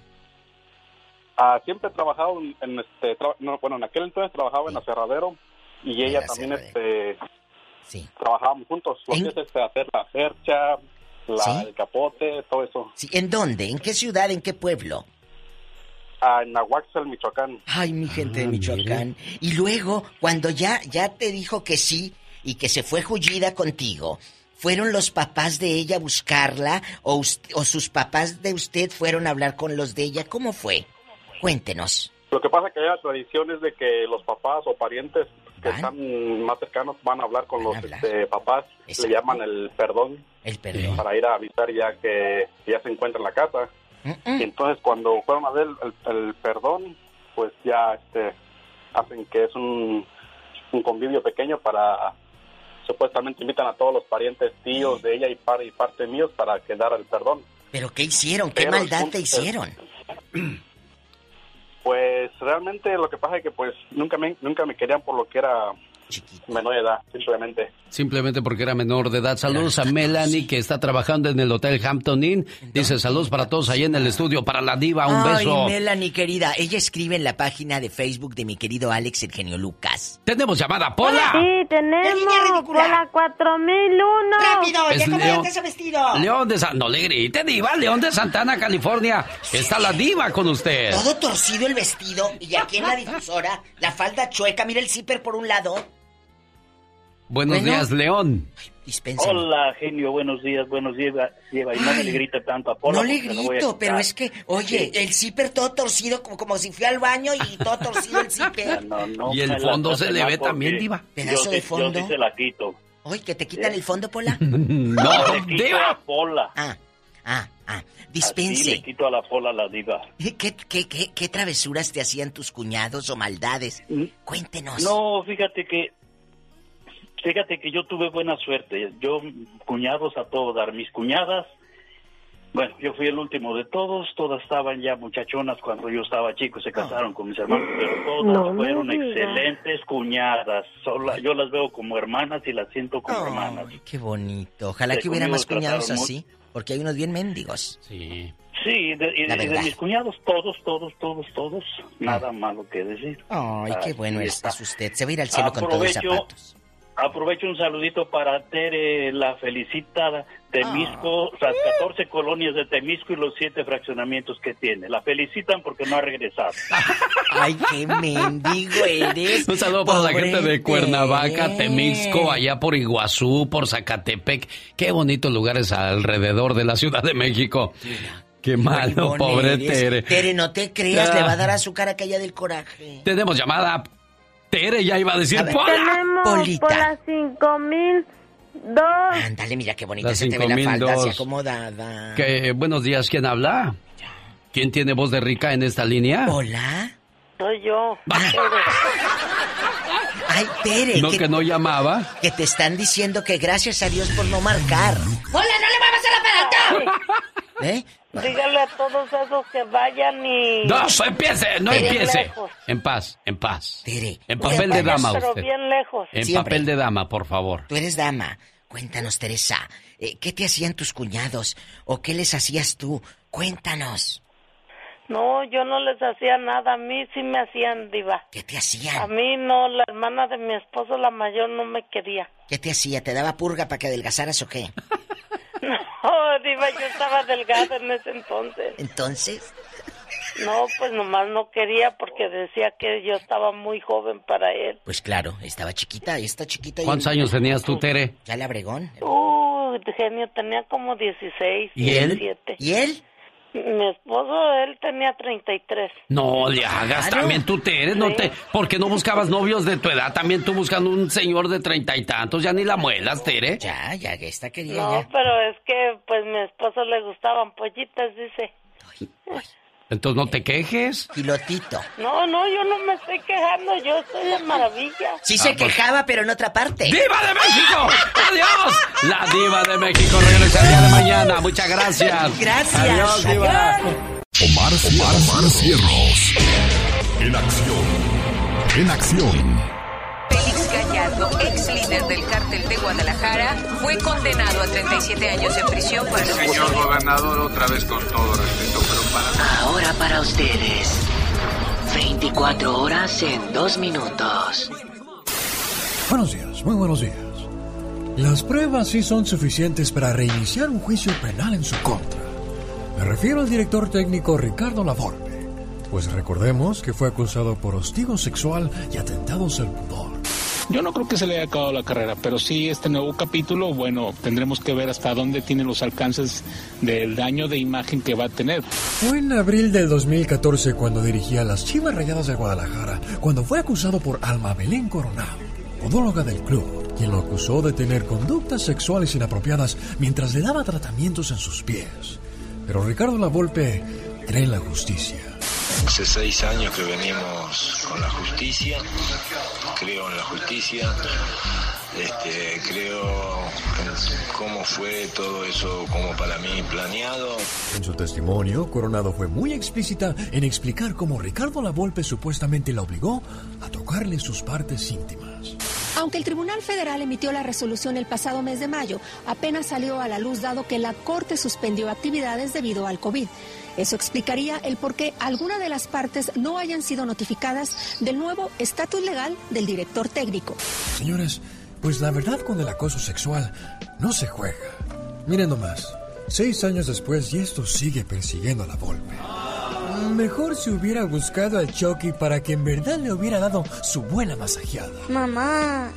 Ah, siempre he trabajado en, en este, tra- no, bueno, en aquel entonces trabajaba en aserradero y ella también este, trabajábamos juntos. Lo que es este, hacer la cercha, la, ¿Sí? el capote, todo eso. Sí, ¿En dónde? ¿En qué ciudad? ¿En qué pueblo? Ah, en Nahuaxel, Michoacán. Ay, mi gente Ah, de Michoacán. Y luego, cuando ya, ya te dijo que sí y que se fue jullida contigo, ¿fueron los papás de ella a buscarla o, o sus papás de usted fueron a hablar con los de ella? ¿Cómo fue? Cuéntenos. Lo que pasa es que hay la tradición es de que los papás o parientes que están más cercanos van a hablar con los este, papás, le llaman el perdón, el perdón. para ir a avisar ya que ya se encuentra en la casa. Y entonces cuando fueron a ver el, el perdón, pues ya este, hacen que es un, un convivio pequeño para supuestamente invitan a todos los parientes tíos de ella y, par, y parte míos para que dar el perdón. ¿Pero qué hicieron? ¿Qué Pero maldad te punto es- hicieron? Pues realmente lo que pasa es que pues nunca me, nunca me querían por lo que era menor de edad, simplemente. Simplemente porque era menor de edad. Saludos a Melanie, que está trabajando en el Hotel Hampton Inn. Dice saludos para todos ahí en el estudio, para la diva, un Ay, beso. Melanie, querida. Ella escribe en la página de Facebook de mi querido Alex, el genio Lucas. Tenemos llamada, Pola. Sí, tenemos por la 4001. ¡Rápido! Es León, ese vestido! León de San... No le grite, diva. León de Santana, California. Está la diva con usted. Todo torcido el vestido y aquí en la difusora, la falda chueca, mira el zipper por un lado. Buenos Bueno. días, León. Hola, genio, buenos días, buenos días, Lleva, y no Ay. le grita tanto a Pola. no le grito, pero es que, oye, el zipper todo torcido, como, como si fui al baño y todo torcido el zipper. No, no Y el me la fondo se le ve también, diva. Pedazo yo de fondo. Yo sí se la quito. Oye, que te quitan el fondo, Pola. (laughs) No, le quito a la Pola. Ah, ah, ah. Así Dispense. le quito a la Pola la diva. ¿Qué, qué, qué, qué travesuras te hacían tus cuñados o maldades? Cuéntenos. No, fíjate que fíjate que yo tuve buena suerte. Yo cuñados a todo dar. Mis cuñadas, bueno, yo fui el último de todos. Todas estaban ya muchachonas cuando yo estaba chico. Se casaron con mis hermanos, pero todas No fueron excelentes cuñadas. Sola- yo las veo como hermanas y las siento como hermanas. Ay, qué bonito. Ojalá Sí, que hubiera más cuñados así, porque hay unos bien mendigos. Sí. Sí, de, y La de- y de verdad. mis cuñados, todos, todos, todos, todos. Nada malo que decir. Ay, qué bueno es, está. es usted. Se va a ir al cielo con todos los Aprovecho, zapatos. Aprovecho un saludito para Tere, la felicita Temisco, Ah. las 14 colonias de Temisco y los 7 fraccionamientos que tiene. La felicitan porque no ha regresado. (laughs) Ay, qué mendigo eres. Un saludo para la gente de Cuernavaca. Temisco, allá por Iguazú, por Zacatepec. Qué bonitos lugares alrededor de la Ciudad de México. Qué malo, pobre eres. Tere. Tere, no te creas, Ah. le va a dar azúcar a aquella del coraje. Tenemos llamada. Tere ya iba a decir A ver. Pola. Tenemos Polita. por la 5002. Ándale, mira qué bonita La se te ve la falda, así 5002. acomodada. Que, buenos días, ¿quién habla? ¿Quién tiene voz de rica en esta línea? Hola. Soy yo. Ay, Tere. ¿No que no llamaba? Que te están diciendo que gracias a Dios por no marcar. ¡Hola, no le muevas el aparato! ¿Eh? Dígale a todos esos que vayan y... No, empiece, no empiece. En paz, en paz. Tere. En papel de dama pero usted. bien lejos. En papel de dama, por favor. Tú eres dama. Cuéntanos, Teresa. eh, ¿Qué te hacían tus cuñados? ¿O qué les hacías tú? Cuéntanos. No, yo no les hacía nada. A mí sí me hacían, diva. ¿Qué te hacían? A mí no, la hermana de mi esposo, la mayor, no me quería. ¿Qué te hacía? ¿Te daba purga para que adelgazaras o qué? (laughs) No, diva, yo estaba delgada en ese entonces. Entonces. No, pues nomás no quería porque decía que yo estaba muy joven para él. Pues claro, estaba chiquita, está chiquita. y- ¿Cuántos años tenías tú, Tere? Ya la bregón. Uh, genio, tenía como 16, ¿Y él? 17. ¿Y él? Mi esposo, él tenía 33. No le hagas también tú, Tere. No te, ¿Por qué no buscabas novios de tu edad? También tú buscando un señor de treinta y tantos. Ya ni la muelas, Tere. Ya, ya, que esta quería No, pero es que pues mi esposo le gustaban pollitas, dice. Entonces no te quejes. Pilotito. No, no, yo no me estoy quejando, yo estoy de maravilla. Sí Ah, se pues. quejaba, pero en otra parte. ¡Diva de México! ¡Adiós! La diva de México regresa el día de mañana. Muchas gracias. Gracias. Adiós, diva. Omar, Omar, Cierros. En acción. En acción. Félix Gallardo, ex líder del cártel de Guadalajara, fue condenado a 37 años en prisión por el Señor gobernador, otra vez con todo respeto. Ahora para ustedes. 24 horas en 2 minutos. Buenos días, muy buenos días. Las pruebas sí son suficientes para reiniciar un juicio penal en su contra. Me refiero al director técnico Ricardo Lavolpe, pues recordemos que fue acusado por hostigo sexual y atentados al pudor. Yo no creo que se le haya acabado la carrera, pero sí este nuevo capítulo, bueno, tendremos que ver hasta dónde tiene los alcances del daño de imagen que va a tener. Fue en abril del 2014 cuando dirigía las Chivas Rayadas de Guadalajara, cuando fue acusado por Alma Belén Coronado, podóloga del club, quien lo acusó de tener conductas sexuales inapropiadas mientras le daba tratamientos en sus pies. Pero Ricardo Lavolpe cree en la justicia. Hace seis años que venimos con la justicia, creo en la justicia, este, creo en cómo fue todo eso como para mí planeado. En su testimonio, Coronado fue muy explícita en explicar cómo Ricardo Lavolpe supuestamente la obligó a tocarle sus partes íntimas. Aunque el Tribunal Federal emitió la resolución el pasado mes de mayo, apenas salió a la luz dado que la Corte suspendió actividades debido al COVID. Eso explicaría el por qué algunas de las partes no hayan sido notificadas del nuevo estatus legal del director técnico. Señores, pues la verdad con el acoso sexual no se juega. Miren nomás, seis años después y esto sigue persiguiendo a la Volpe. Mejor si hubiera buscado al Chucky para que en verdad le hubiera dado su buena masajeada. Mamá,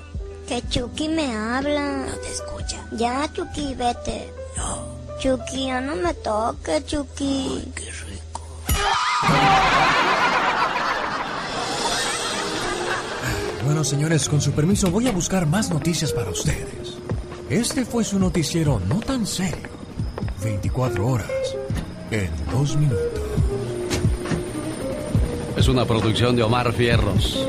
que Chucky me habla. No te escucha. Ya, Chucky, vete. No. Chucky, ya no me toques, Chucky. qué rico. Bueno, señores, con su permiso voy a buscar más noticias para ustedes. Este fue su noticiero no tan serio. 24 horas en 2 minutos. Es una producción de Omar Fierros.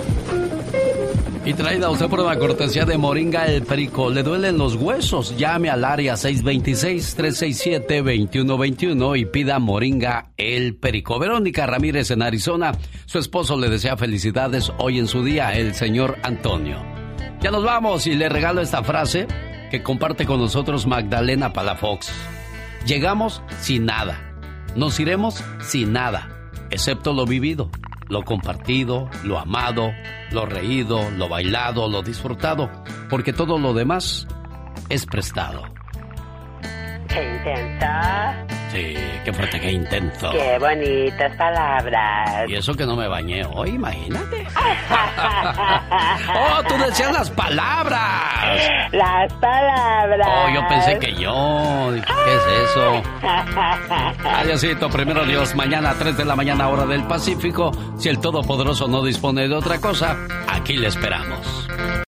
Y traída usted por una cortesía de Moringa el Perico. ¿Le duelen los huesos? Llame al área 626-367-2121 y pida Moringa el Perico. Verónica Ramírez en Arizona. Su esposo le desea felicidades hoy en su día, el señor Antonio. Ya nos vamos y le regalo esta frase que comparte con nosotros Magdalena Palafox. Llegamos sin nada. Nos iremos sin nada, excepto lo vivido lo compartido, lo amado, lo reído, lo bailado, lo disfrutado, porque todo lo demás es prestado. ¿Qué intenso? Sí, qué fuerte, qué intenso. Qué bonitas palabras. Y eso que no me bañé hoy, imagínate. (laughs) ¡Oh, tú decías las palabras! Las palabras. Oh, yo pensé que yo. ¿Qué es eso? (laughs) Adiósito, primero Dios, mañana a 3 de la mañana, hora del Pacífico. Si el Todopoderoso no dispone de otra cosa, aquí le esperamos.